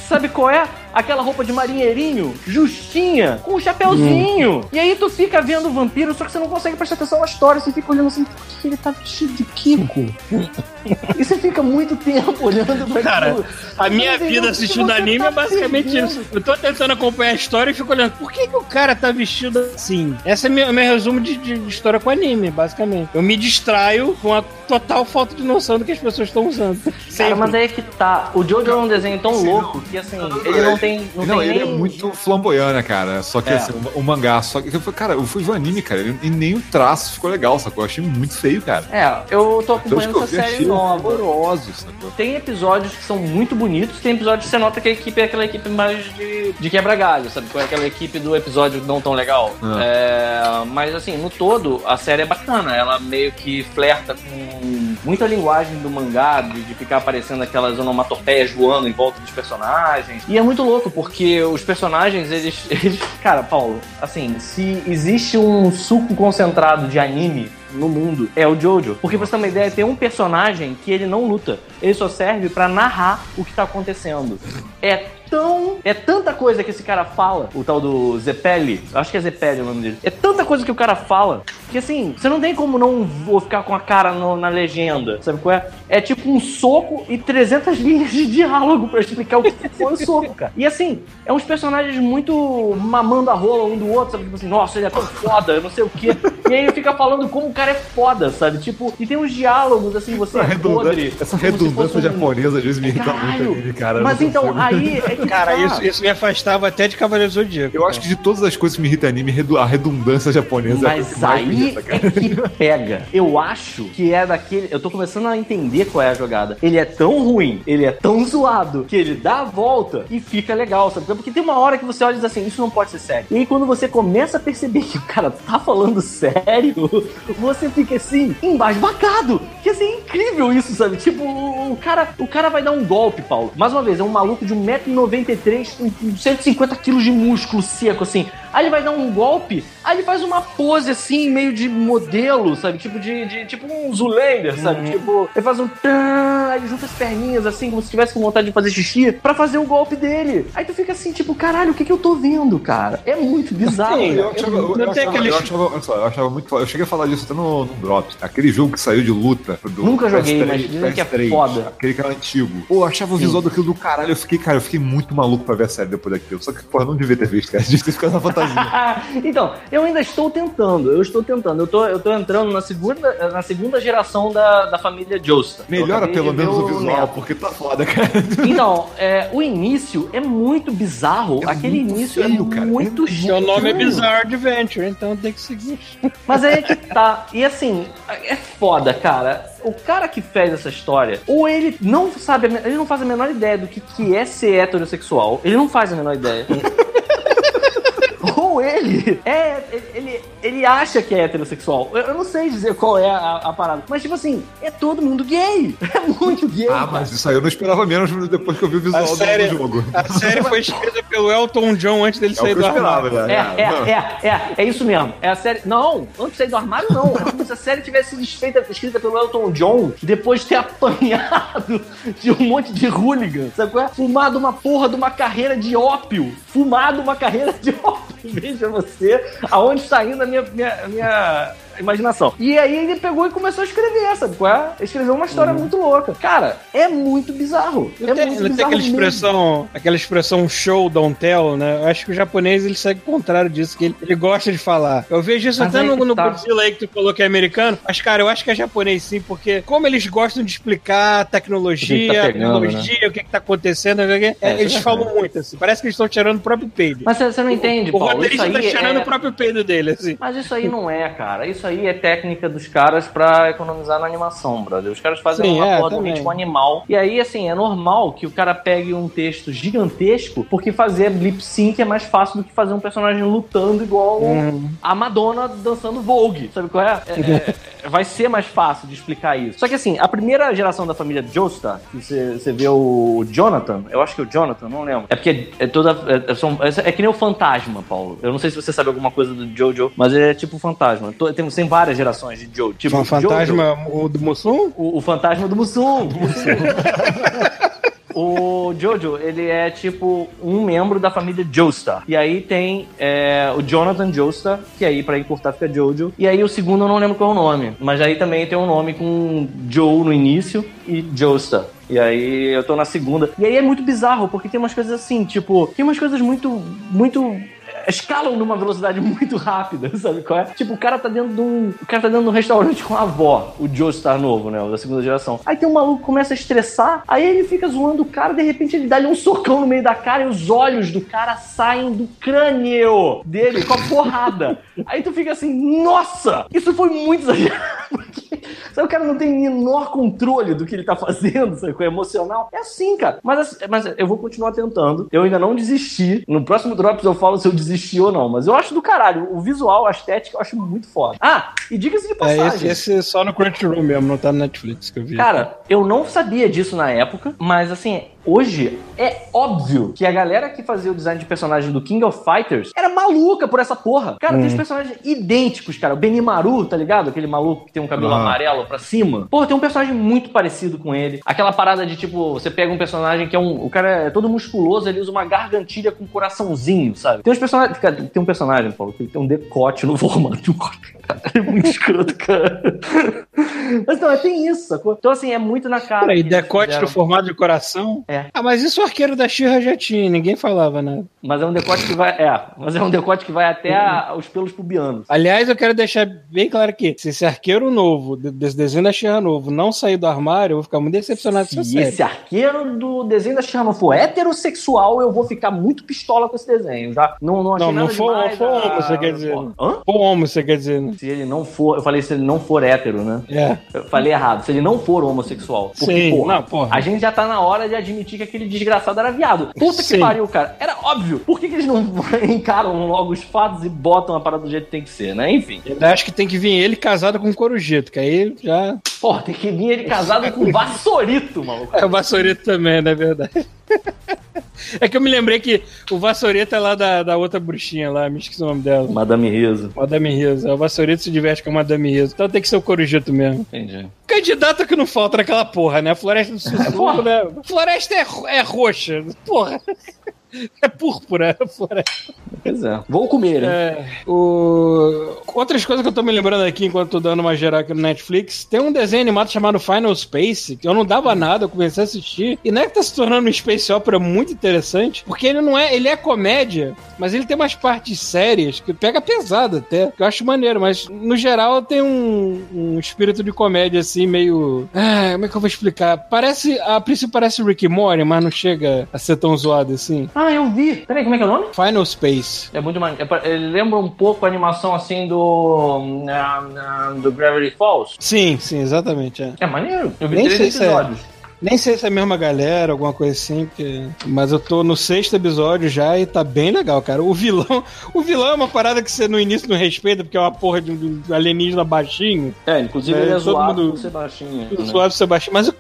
Sabe qual é? Aquela roupa de marinheirinho, justinha, com um chapéuzinho. E aí tu fica vendo o vampiro, só que você não consegue prestar atenção na história. Você fica olhando assim, por que ele tá vestido de Kiko? e você fica muito tempo olhando pra Cara, aquilo. A minha vida assistindo anime tá é basicamente isso. Eu tô tentando acompanhar a história e fico olhando, por que, que o cara tá vestido assim? Esse é meu, meu resumo de, de, de história com anime, basicamente. Eu me distraio com a total falta de noção do que as pessoas estão usando. Cara, mas aí é que tá. O Jojo é um desenho tão louco que assim, ele não tem. Não, Não, tem ele nem... é muito flamboyante, né, cara? Só que É. assim, o, o mangá, só que, cara, eu fui ver o anime, cara, e nem o traço ficou legal, sacou? Eu achei muito feio, cara. É, eu tô Então, acompanhando essa série nova. horroroso, sacou? Tem episódios que são muito bonitos, tem episódios que você nota que a equipe é aquela equipe mais de, de quebra-galho, sabe? Qual é aquela equipe do episódio não tão legal. Ah. É, mas assim, no todo, a série é bacana. Ela meio que flerta com muita linguagem do mangá, de, de ficar aparecendo aquelas onomatopeias voando em volta dos personagens. E é muito louco, porque os personagens, eles. eles cara, Paulo, assim, se existe um suco concentrado de anime no mundo é o Jojo. Porque pra você ter uma ideia, tem um personagem que ele não luta. Ele só serve pra narrar o que tá acontecendo. É tão. É tanta coisa que esse cara fala, o tal do Zepelli. Acho que é Zepelli o nome dele. É tanta coisa que o cara fala que assim, você não tem como não vou ficar com a cara no- na legenda. Sabe qual é? É tipo um soco e 300 linhas de diálogo pra explicar o que foi o soco, cara. E assim, é uns personagens muito mamando a rola um do outro, sabe? Tipo assim, nossa, ele é tão foda, eu não sei o quê. E aí ele fica falando como o cara é foda, sabe? Tipo, e tem uns diálogos assim, você Essa é podre. essa redundância um- japonesa às vezes me irrita Caralho! cara. Mas então, consigo. aí é Cara, isso, isso me afastava até de Cavaleiro Zodíaco. Eu acho que de todas as coisas que me irritam em anime, a redundância japonesa é a Mas mais me aí irrita, é que pega. Eu acho que é daquele. Eu tô começando a entender qual é a jogada. Ele é tão ruim, ele é tão zoado, que ele dá a volta e fica legal, sabe? Porque tem uma hora que você olha e diz assim: Isso não pode ser sério. E aí quando você começa a perceber que o cara tá falando sério, você fica assim, embasbacado. Que assim, é incrível isso, sabe? Tipo, o cara, o cara vai dar um golpe, Paulo. Mais uma vez, é um maluco de 1,93m com 150kg de músculo seco, assim. Aí ele vai dar um golpe, aí ele faz uma pose assim, meio de modelo, sabe? Tipo de. de- tipo um Zulander, sabe? Tipo, ele faz um tan, aí ele junta as perninhas assim, como se tivesse com vontade de fazer xixi, pra fazer o golpe dele. Aí tu fica assim, tipo, caralho, o que que eu tô vendo, cara? É muito bizarro. Sim, cara. Eu achava, eu, achava, aqueles- eu, achava, olha só, eu achava muito. Eu cheguei a falar disso até no, no Drops. Aquele jogo que saiu de luta. Do Nunca joguei, PS3, mas dizem que é PS3, foda. Aquele que era antigo. Pô, eu achava o visual daquilo do caralho. Eu fiquei, cara, eu fiquei muito maluco pra ver a série depois daquilo. Só que, porra, não devia ter visto, cara. Devia ter ficado na fantasia. então, eu ainda estou tentando, eu estou tentando. Eu tô, eu tô entrando na segunda, na segunda geração da, da família Joestar. Eu Melhora pelo menos o visual, neto. porque tá foda, cara. Então, é, o início é muito bizarro. É Aquele muito início feio, é cara. muito Seu nome é. Bizarre Adventure, então tem que seguir. Mas aí é que tá. E assim, é foda, cara. O cara que fez essa história, ou ele não sabe, ele não faz a menor ideia do que, que é ser heterossexual. Ele não faz a menor ideia. Ele é. Ele, ele acha que é heterossexual. Eu, eu não sei dizer qual é a, a parada. Mas, tipo assim, é todo mundo gay. É muito gay. Ah, cara. mas isso aí eu não esperava menos depois que eu vi o visual A do- série- jogo. A série foi escrita pelo Elton John antes dele É o sair do esperava, armário. já. É, é, é, é, é isso mesmo. É a série. Não, antes de sair do armário, não. É como se a série tivesse sido escrita, escrita pelo Elton John depois de ter apanhado de um monte de hooligan. Sabe qual é? Fumado uma porra de uma carreira de ópio. Fumado uma carreira de ópio. Veja você. Aonde está indo a minha, minha, minha imaginação. E aí ele pegou e começou a escrever, sabe qual é? Escreveu uma história muito louca. Cara, é muito bizarro. Não é tem, muito bizarro aquela mesmo. expressão, aquela expressão show, don't tell, né? Eu acho que o japonês ele segue o contrário disso, que ele, ele gosta de falar. Eu vejo isso Mas até aí no, no tá. Godzilla aí que tu falou que é americano, mas cara, eu acho que é japonês sim, porque como eles gostam de explicar O tecnologia, tá pegando, tecnologia, o que, que tá acontecendo, o quê, É, eles é falam muito assim. Parece que eles estão tirando o próprio peido. Mas você não entende, o Paulo. Isso roteirista tá tirando é... o próprio peido dele, assim. Mas isso aí não é, cara. Isso aí é técnica dos caras pra economizar na animação, brother. Os caras fazem Sim, uma é, um também. ritmo animal. E aí, assim, é normal que o cara pegue um texto gigantesco, porque fazer lip sync é mais fácil do que fazer um personagem lutando igual Uhum. a Madonna dançando Vogue. Sabe qual é? É- é- vai ser mais fácil de explicar isso. Só que assim, a primeira geração da família Joestar, que você vê o Jonathan, eu acho que é o Jonathan, não lembro. É porque é toda. É, são- é- é que nem o fantasma, Paulo. Eu não sei se você sabe alguma coisa do Jojo, mas ele é tipo fantasma. To- Tem, tem várias gerações de Jojo. Tipo, o Jojo, fantasma o do Mussum? o, o fantasma do Mussum. do Mussum. O o Jojo, ele é tipo um membro da família Joestar. E aí tem é, o Jonathan Joestar, que aí pra encurtar fica Jojo. E aí o segundo eu não lembro qual é o nome. Mas aí também tem um nome com Joe no início e Joestar. E aí eu tô na segunda. E aí é muito bizarro, porque tem umas coisas assim, tipo, tem umas coisas muito, muito escalam numa velocidade muito rápida, sabe qual é? Tipo, o cara tá dentro de um. O cara tá dentro de um restaurante com a avó, o Joe Star novo, né? O da segunda geração. Aí tem um maluco que começa a estressar, aí ele fica zoando o cara, de repente ele dá-lhe um socão no meio da cara e os olhos do cara saem do crânio dele com a porrada. aí tu fica assim, nossa! Isso foi muito exagerado. Porque, sabe, o cara não tem menor controle do que ele tá fazendo, sabe? Com o emocional. É assim, cara. Mas, mas eu vou continuar tentando. Eu ainda não desisti. No próximo Drops eu falo se eu desisti ou não. Mas eu acho do caralho. O visual, a estética, eu acho muito foda. Ah, e diga-se de É, passagem. esse, esse só no Crunchyroll mesmo, não tá no Netflix que eu vi. Cara, eu não sabia disso na época, mas assim, hoje é óbvio que a galera que fazia o design de personagem do King of Fighters era maluca por essa porra. Cara, tem os personagens idênticos, cara. O Benimaru, tá ligado? Aquele maluco que tem um cabelo Ah. amarelo pra cima. Porra, tem um personagem muito parecido com ele. Aquela parada de tipo, você pega um personagem que é um. O cara é todo musculoso, ele usa uma gargantilha com um coraçãozinho, sabe? Tem uns personagens. Cara, tem um personagem, Paulo, que tem um decote no formato de um coração. É muito escroto, cara. Mas não, tem isso, sacou? Então, assim, é muito na cara. Peraí, decote no formato de coração? É. Ah, mas isso o arqueiro da Xirra já tinha, ninguém falava nada. Mas é um decote que vai. É, mas é um decote que vai até a- os pelos pubianos. Aliás, eu quero deixar bem claro aqui: se esse arqueiro novo, de- desse desenho da Xirra novo, não sair do armário, eu vou ficar muito decepcionado com essa Se série. esse arqueiro do desenho da Xirra não for heterossexual, eu vou ficar muito pistola com esse desenho. Já não, não achei Não, não for, demais, for ah, homo, você quer dizer. né? Hã? For homo, você quer dizer, né? Se ele não for. Eu falei se ele não for hétero, né? É. Eu falei errado. Se ele não for homossexual. Porque, Sim, porra, não, porra. a gente já tá na hora de admitir que aquele desgraçado era viado. Puta que Sim. pariu, cara. Era óbvio. Por que, que eles não encaram logo os fatos e botam a parada do jeito que tem que ser, né? Enfim. Eu acho que tem que vir ele casado com o Corujito, que aí já. Porra, tem que vir ele casado com um vassourito, maluco. É o Vassourito também, não é verdade? É que eu me lembrei que o Vassourito é lá da, da outra bruxinha lá, me esqueci o nome dela. Madame Riso. Madame Riso. É, O Vassourito se diverte com a Madame Riso. Então tem que ser o Corujito mesmo. Entendi. Candidato que não falta naquela porra, né? Floresta do Sussurro, né? Floresta é, é roxa. Porra. É púrpura, a floresta. Pois é. Vou comer, hein? É, o... Outras coisas que eu tô me lembrando aqui enquanto tô dando uma geral aqui no Netflix, tem um desenho animado chamado Final Space, que eu não dava nada, eu comecei a assistir, e não é que tá se tornando um space opera muito interessante, porque ele não é, ele é comédia, mas ele tem umas partes sérias que pega pesado até, que eu acho maneiro, mas no geral tem um, um espírito de comédia assim, meio... Ah, como é que eu vou explicar? Parece, a princípio parece Rick Morty, mas não chega a ser tão zoado assim. Ah, eu vi. Peraí, como é que é o nome? Final Space. É muito maneiro. É Ele lembra um pouco a animação assim do. na- na- do Gravity Falls. Sim, sim, exatamente, é. É maneiro. Eu vi Nem três sei se é. Nem sei se é a mesma galera, alguma coisa assim, porque... mas eu tô no sexto episódio já e tá bem legal, cara. O vilão, o vilão é uma parada que você no início não respeita, porque é uma porra de um alienígena baixinho, É, inclusive É, ele é zoado mundo- por ser baixinho. o né? suave Sebastião, mas o,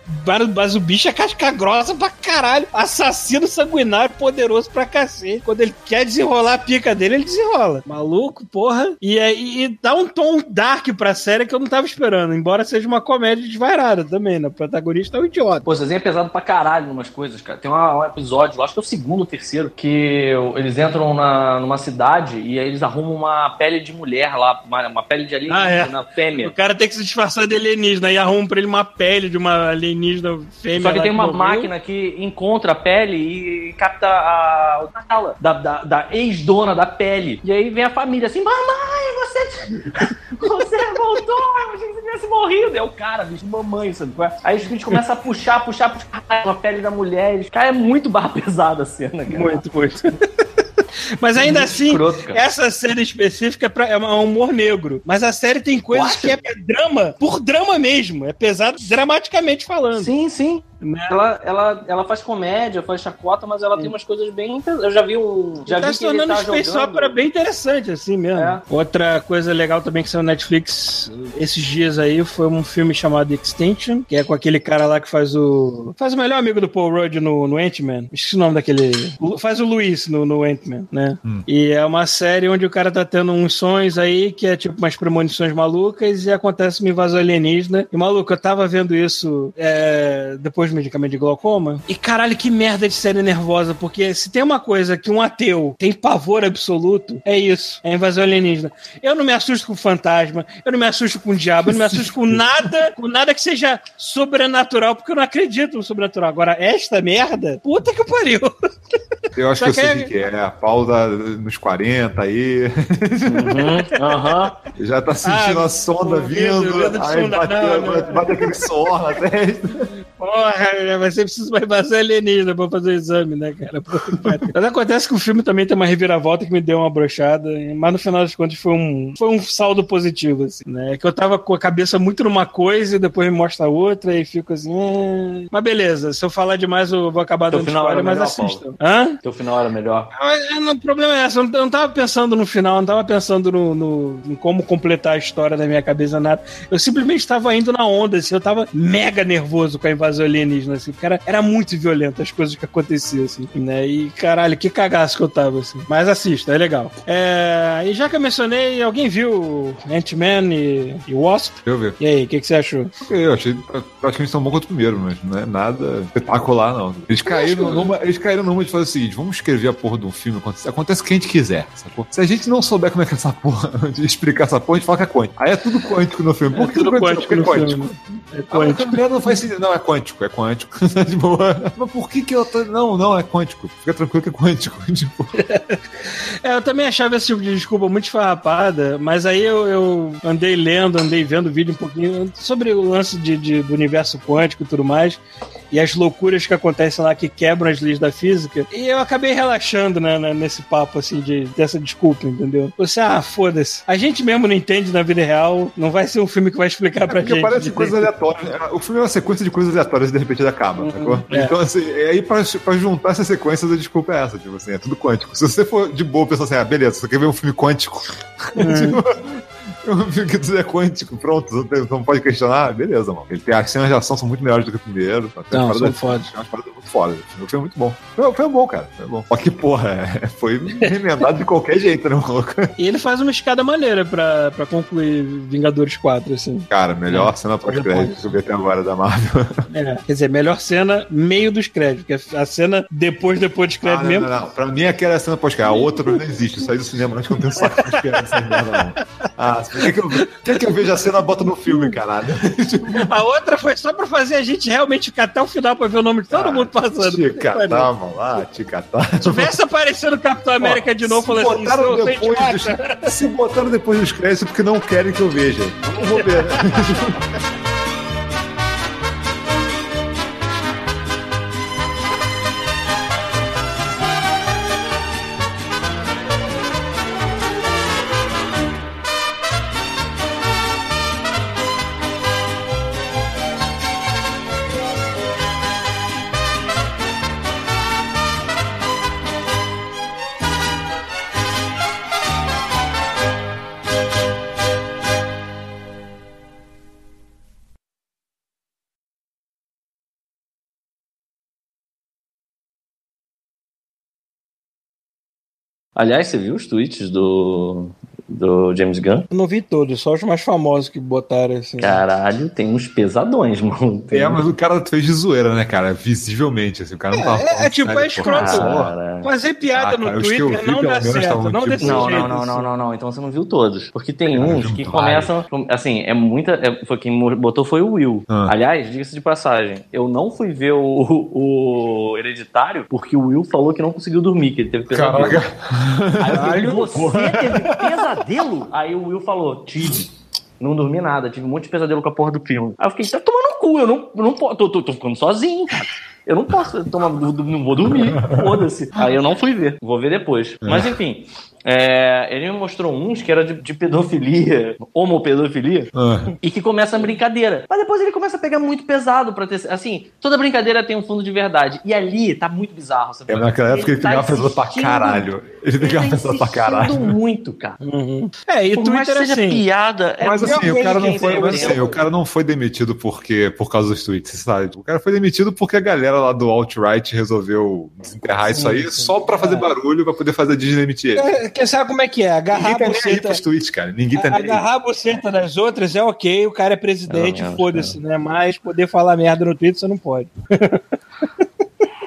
mas o bicho é casca grossa pra caralho, assassino sanguinário, poderoso pra cacete. Quando ele quer desenrolar a pica dele, ele desenrola. Maluco, porra. E, é- e, e dá um tom dark pra série que eu não tava esperando, embora seja uma comédia desvairada também, né? O protagonista é um idiota. Pô, esse desenho é pesado pra caralho umas coisas, cara. Tem uma- um episódio, acho que é o segundo ou terceiro, que o- eles entram na, numa cidade e aí eles arrumam uma pele de mulher lá, uma, uma pele de alienígena Ah, é. na O fêmea. cara tem que se disfarçar de alienígena e arruma pra ele uma pele de uma alienígena fêmea. Só que tem uma morreu. máquina que encontra a pele e capta a, a fala da, da, da ex-dona da pele. E aí vem a família assim, mamãe, você, você voltou, eu achei que você tivesse morrido. É o cara, bicho, mamãe, sabe? é? Aí os bichos começam a puxar, puxar, puxar a pele da mulher. Eles, cara, é muito barra pesada a cena, cara. Muito, muito. Mas ainda Muito assim, escroto, essa série específica é, pra, é um humor negro. Mas a série tem coisas What? que é drama, por drama mesmo. É pesado dramaticamente falando. Sim, sim. Né? Ela, ela, ela faz comédia, faz chacota, mas ela tem umas coisas bem. Eu já vi um. Já tá vi se que ele tornando tá um Space jogando. Opera bem interessante, assim mesmo. É. Outra coisa legal também que saiu na Netflix esses dias aí foi um filme chamado Extinction, que é com aquele cara lá que faz o. Faz o melhor amigo do Paul Rudd no, no Ant-Man. Esqueci o nome daquele. Faz o Luiz no, no Ant-Man, né? E é uma série onde o cara tá tendo uns sonhos aí que é tipo umas premonições malucas e acontece uma invasão alienígena. E maluco, eu tava vendo isso é, depois medicamentos de glaucoma. E caralho, que merda de série nervosa, porque se tem uma coisa que um ateu tem pavor absoluto, é isso. É a invasão alienígena. Eu não me assusto com fantasma, eu não me assusto com diabo, eu não me assusto com nada, com nada que seja sobrenatural, porque eu não acredito no sobrenatural. Agora, esta merda, puta que pariu. Eu acho Só que eu sei que o que que é. A pausa nos 40 aí. Uhum, aham. Já tá sentindo Ah, a sonda medo, vindo. medo de aí sonda, bate, não, não. bate, bate aquele suor na testa. Porra, vai ser preciso uma invasão alienígena pra fazer o exame, né, cara? Que. Mas acontece que o filme também tem uma reviravolta que me deu uma brochada, mas no final das contas foi um, foi um saldo positivo, assim, né? Que eu tava com a cabeça muito numa coisa e depois me mostra outra e fico assim. "Ah". Mas beleza, se eu falar demais eu vou acabar dando final spoiler, mas assistam. Hã? Teu final era melhor. Mas, é, não, O problema é esse, eu não, eu não tava pensando no final, não tava pensando no, no- em como completar a história da minha cabeça, nada. Eu simplesmente estava indo na onda, assim, eu tava mega nervoso com a invasão alienígena, assim, cara, era muito violento as coisas que aconteciam, assim, né? E caralho, que cagaço que eu tava, assim. Mas assista, é legal. É, e já que eu mencionei, alguém viu Ant-Man e, e Wasp? Deixa eu ver. E aí, o que, que você achou? Eu achei praticamente tão bom quanto o primeiro, mas não é nada espetacular, não. Eles caíram numa, eles caíram numa de fazer o seguinte: vamos escrever a porra de um filme, acontece, acontece o que a gente quiser, sacou? Se a gente não souber como é que é essa porra, de explicar essa porra, a gente fala que é quântico. Aí é tudo quântico no filme. Por que tudo não quântico é quântico. filme. É Ah, quântico. mas não faz sentido. Não, é quântico, é quântico. De boa. Mas por que que eu tô... Não, não, é quântico. Fica tranquilo que é quântico. Tipo, É, eu também achava esse tipo de desculpa muito esfarrapada, mas aí eu, eu andei lendo, andei vendo vídeo um pouquinho sobre o lance de, de- do universo quântico e tudo mais, e as loucuras que acontecem lá que quebram as leis da física, e eu acabei relaxando né, né, nesse papo, assim, de, dessa desculpa, entendeu? Você, ah, foda-se. A gente mesmo não entende na vida real, não vai ser um filme que vai explicar pra porque gente. parece coisas aleatórias. O filme é uma sequência de coisas aleatórias e de repente ele acaba, sacou? é. Então, assim, aí pra, pra juntar essas sequências, a desculpa é essa, tipo assim, é tudo quântico. Se você for de boa pensar assim, ah, beleza, você quer ver um filme quântico? tipo, um filme que tudo é quântico, pronto, não, tem- não pode questionar, beleza, mano. Ele tem, as cenas de ação são muito melhores do que o primeiro. Não, são tem umas paradas muito fodas. O filme é muito bom. Foi, foi bom, cara. Foi bom. Só que, porra, é, foi remendado de qualquer jeito, né, maluco? E ele faz uma escada maneira pra, pra concluir Vingadores 4, assim. Cara, melhor cena pós-crédito que eu vi até agora da Marvel. É, quer dizer, melhor cena, meio dos créditos, porque a cena depois, depois dos Ah, créditos não, mesmo. não, não. Pra mim, aquela é a cena pós-crédito. A outra pra mim não existe. Eu saí do cinema antes que eu não tenho saco pra esperar essa merda, não. Ah, quer que, eu, quer que eu veja a cena, bota no filme, caralho. A outra foi só pra fazer a gente realmente ficar até o final pra ver o nome de todo mundo passando. Ticatá, mano. Ah, ticatá. Se tivesse aparecendo o Capitão América de novo, falando assim, botaram "Sou- sou depois idiota." dos, Se botaram depois dos créditos porque não querem que eu veja. Não vou ver. Aliás, você viu os tweets do, do James Gunn? Eu não vi todos, só os mais famosos que botaram assim. Caralho, tem uns pesadões, mano. Tem É, mas o cara fez de zoeira, né, cara? Visivelmente, assim. O cara não tava É, falando é tipo, é escroto. Cara. Fazer piada Ah, no cara, eu Twitter vi, não dá certo, não tipo- Não, não, não, assim. não, não, não. Então você não viu todos. Porque tem uns que começam. Assim, é muita. é- foi quem botou foi o Will. Ah. Aliás, diga-se de passagem, eu não fui ver o, o Hereditário porque o Will falou que não conseguiu dormir, que ele teve pesadelo. Caraca. Aí eu falei, você teve pesadelo? Aí o Will falou, tive. Não dormi nada, tive um monte de pesadelo com a porra do filme. Aí eu fiquei, tá tomando no cu, eu não, não posso, tô, tô, tô ficando sozinho, cara. Eu não posso tomar, não vou dormir, foda-se. Aí eu não fui ver, vou ver depois. Mas enfim, é, ele me mostrou uns que era de, de pedofilia, homopedofilia, Ah. e que começa a brincadeira. Mas depois ele começa a pegar muito pesado pra ter. Assim, toda brincadeira tem um fundo de verdade. E ali tá muito bizarro. Sabe? É, naquela época ele tá pegava pesado pra caralho. Ele pegava tá pesado pra caralho. muito, cara. Uhum. É, e Por mais Twitter que é seja assim. piada, é Mas assim, o cara não foi, mas, assim, o cara não foi demitido porque, por causa dos tweets, sabe? O cara foi demitido porque a galera lá do alt-right resolveu desenterrar isso aí só pra fazer barulho, pra poder fazer a Disney demitir ele. É, Porque sabe como é que é? Agarrar Ninguém tá nem buceta. pros tweets, cara. Ninguém tá nem. Agarrar a buceta das outras é ok, o cara é presidente, foda-se, né? Mas poder falar merda no Twitter você não pode.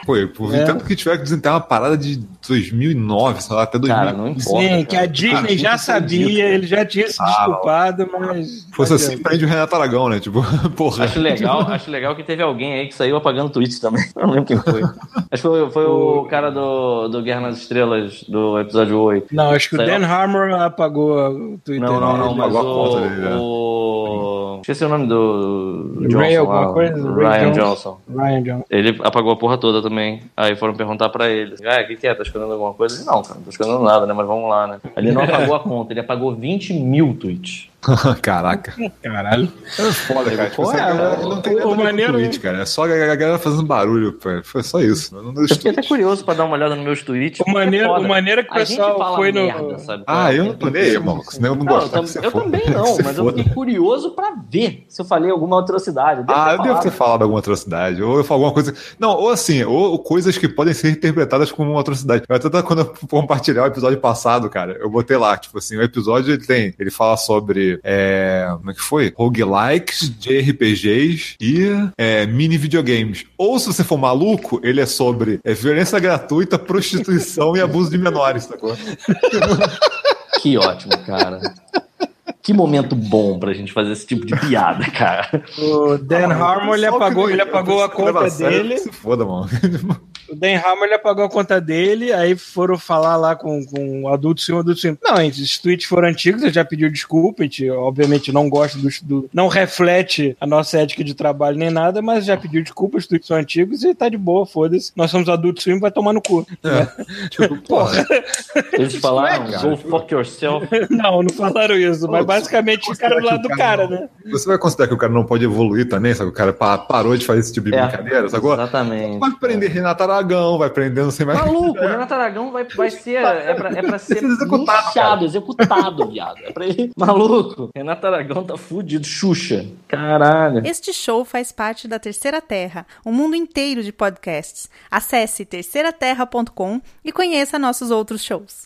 Pô, eu por É. tanto que tiver que desenterrar uma parada de 2009, sei lá, até 2000. Cara, não importa. Sim, cara. que a Disney já sabia, ele já tinha se Ah, desculpado, mas. Se fosse assim, prende o Renato Aragão, né? Tipo, porra. Acho legal, acho legal que teve alguém aí que saiu apagando tweets também. Eu não lembro quem foi. Acho que foi, foi o cara do, do Guerra nas Estrelas, do episódio 8. Não, acho que o Dan Harmon apagou o Twitter. Não, não, não, ele mas apagou a conta dele, né? o... Esqueci o nome do Johnson Ray alguma lá, coisa? Ray Ryan Johnson. Johnson. Ryan John. Ele apagou a porra toda também. Aí foram perguntar pra ele. Ah, o que, que é? Tá escondendo alguma coisa? Não, cara, não tô escondendo nada, né? Mas vamos lá, né? Ele não apagou a conta, ele apagou 20 mil tweets. Caraca. Caralho. É foda, cara. Tipo, é? galera não tem nada maneiro- tweet, cara. É só a galera fazendo barulho, pô. Foi só isso. Eu fiquei até curioso pra dar uma olhada nos meus tweets. O é maneiro, foda. o maneiro que o A gente pessoal fala foi no. merda, sabe? Ah, eu não tô nem aí, irmão. Senão eu não Não, eu, eu também não, mas eu fiquei curioso pra ver se eu falei alguma atrocidade. Eu Ah, eu devo ter falado alguma atrocidade. Ou eu falo alguma coisa. Não, ou assim, ou, coisas que podem ser interpretadas como uma atrocidade. Eu até quando eu compartilhar o episódio passado, cara, eu botei lá, tipo assim, o episódio ele tem. Ele fala sobre. É, como é que foi? Roguelikes, JRPGs e é, mini videogames. Ou se você for maluco, ele é sobre é, violência gratuita, prostituição e abuso de menores, sacou? Que ótimo, cara. Que momento bom pra gente fazer esse tipo de piada, cara. O Dan Harmon ele apagou, ele apagou a conta dele. Se foda, mano. O Dan Harmon ele apagou a conta dele, aí foram falar lá com, com o Adulto Sim, o Adulto Sim. Não, gente, esses tweets foram antigos, ele já pediu desculpa, a gente obviamente não gosta do, do- Não reflete a nossa ética de trabalho nem nada, mas já pediu desculpa, os tweets são antigos e tá de boa, foda-se. Nós somos Adulto Sim, vai tomar no cu. tipo, porra. Eles falaram, cara. go fuck yourself. Não, não falaram isso, mas basicamente ficaram do lado do cara cara, não- né? Você vai considerar que o cara não pode evoluir também, sabe? O cara pa- parou de fazer esse tipo de É. brincadeira, sacou? Exatamente. Vai prender Renato Aragão, vai prender não sei mais. Maluco, o Renato Aragão vai, vai ser. É pra, é pra ser executado, executado, viado. É pra ele. Maluco, Renato Aragão tá fudido. Xuxa. Caralho. Este show faz parte da Terceira Terra, um mundo inteiro de podcasts. Acesse terceiraterra.com e conheça nossos outros shows.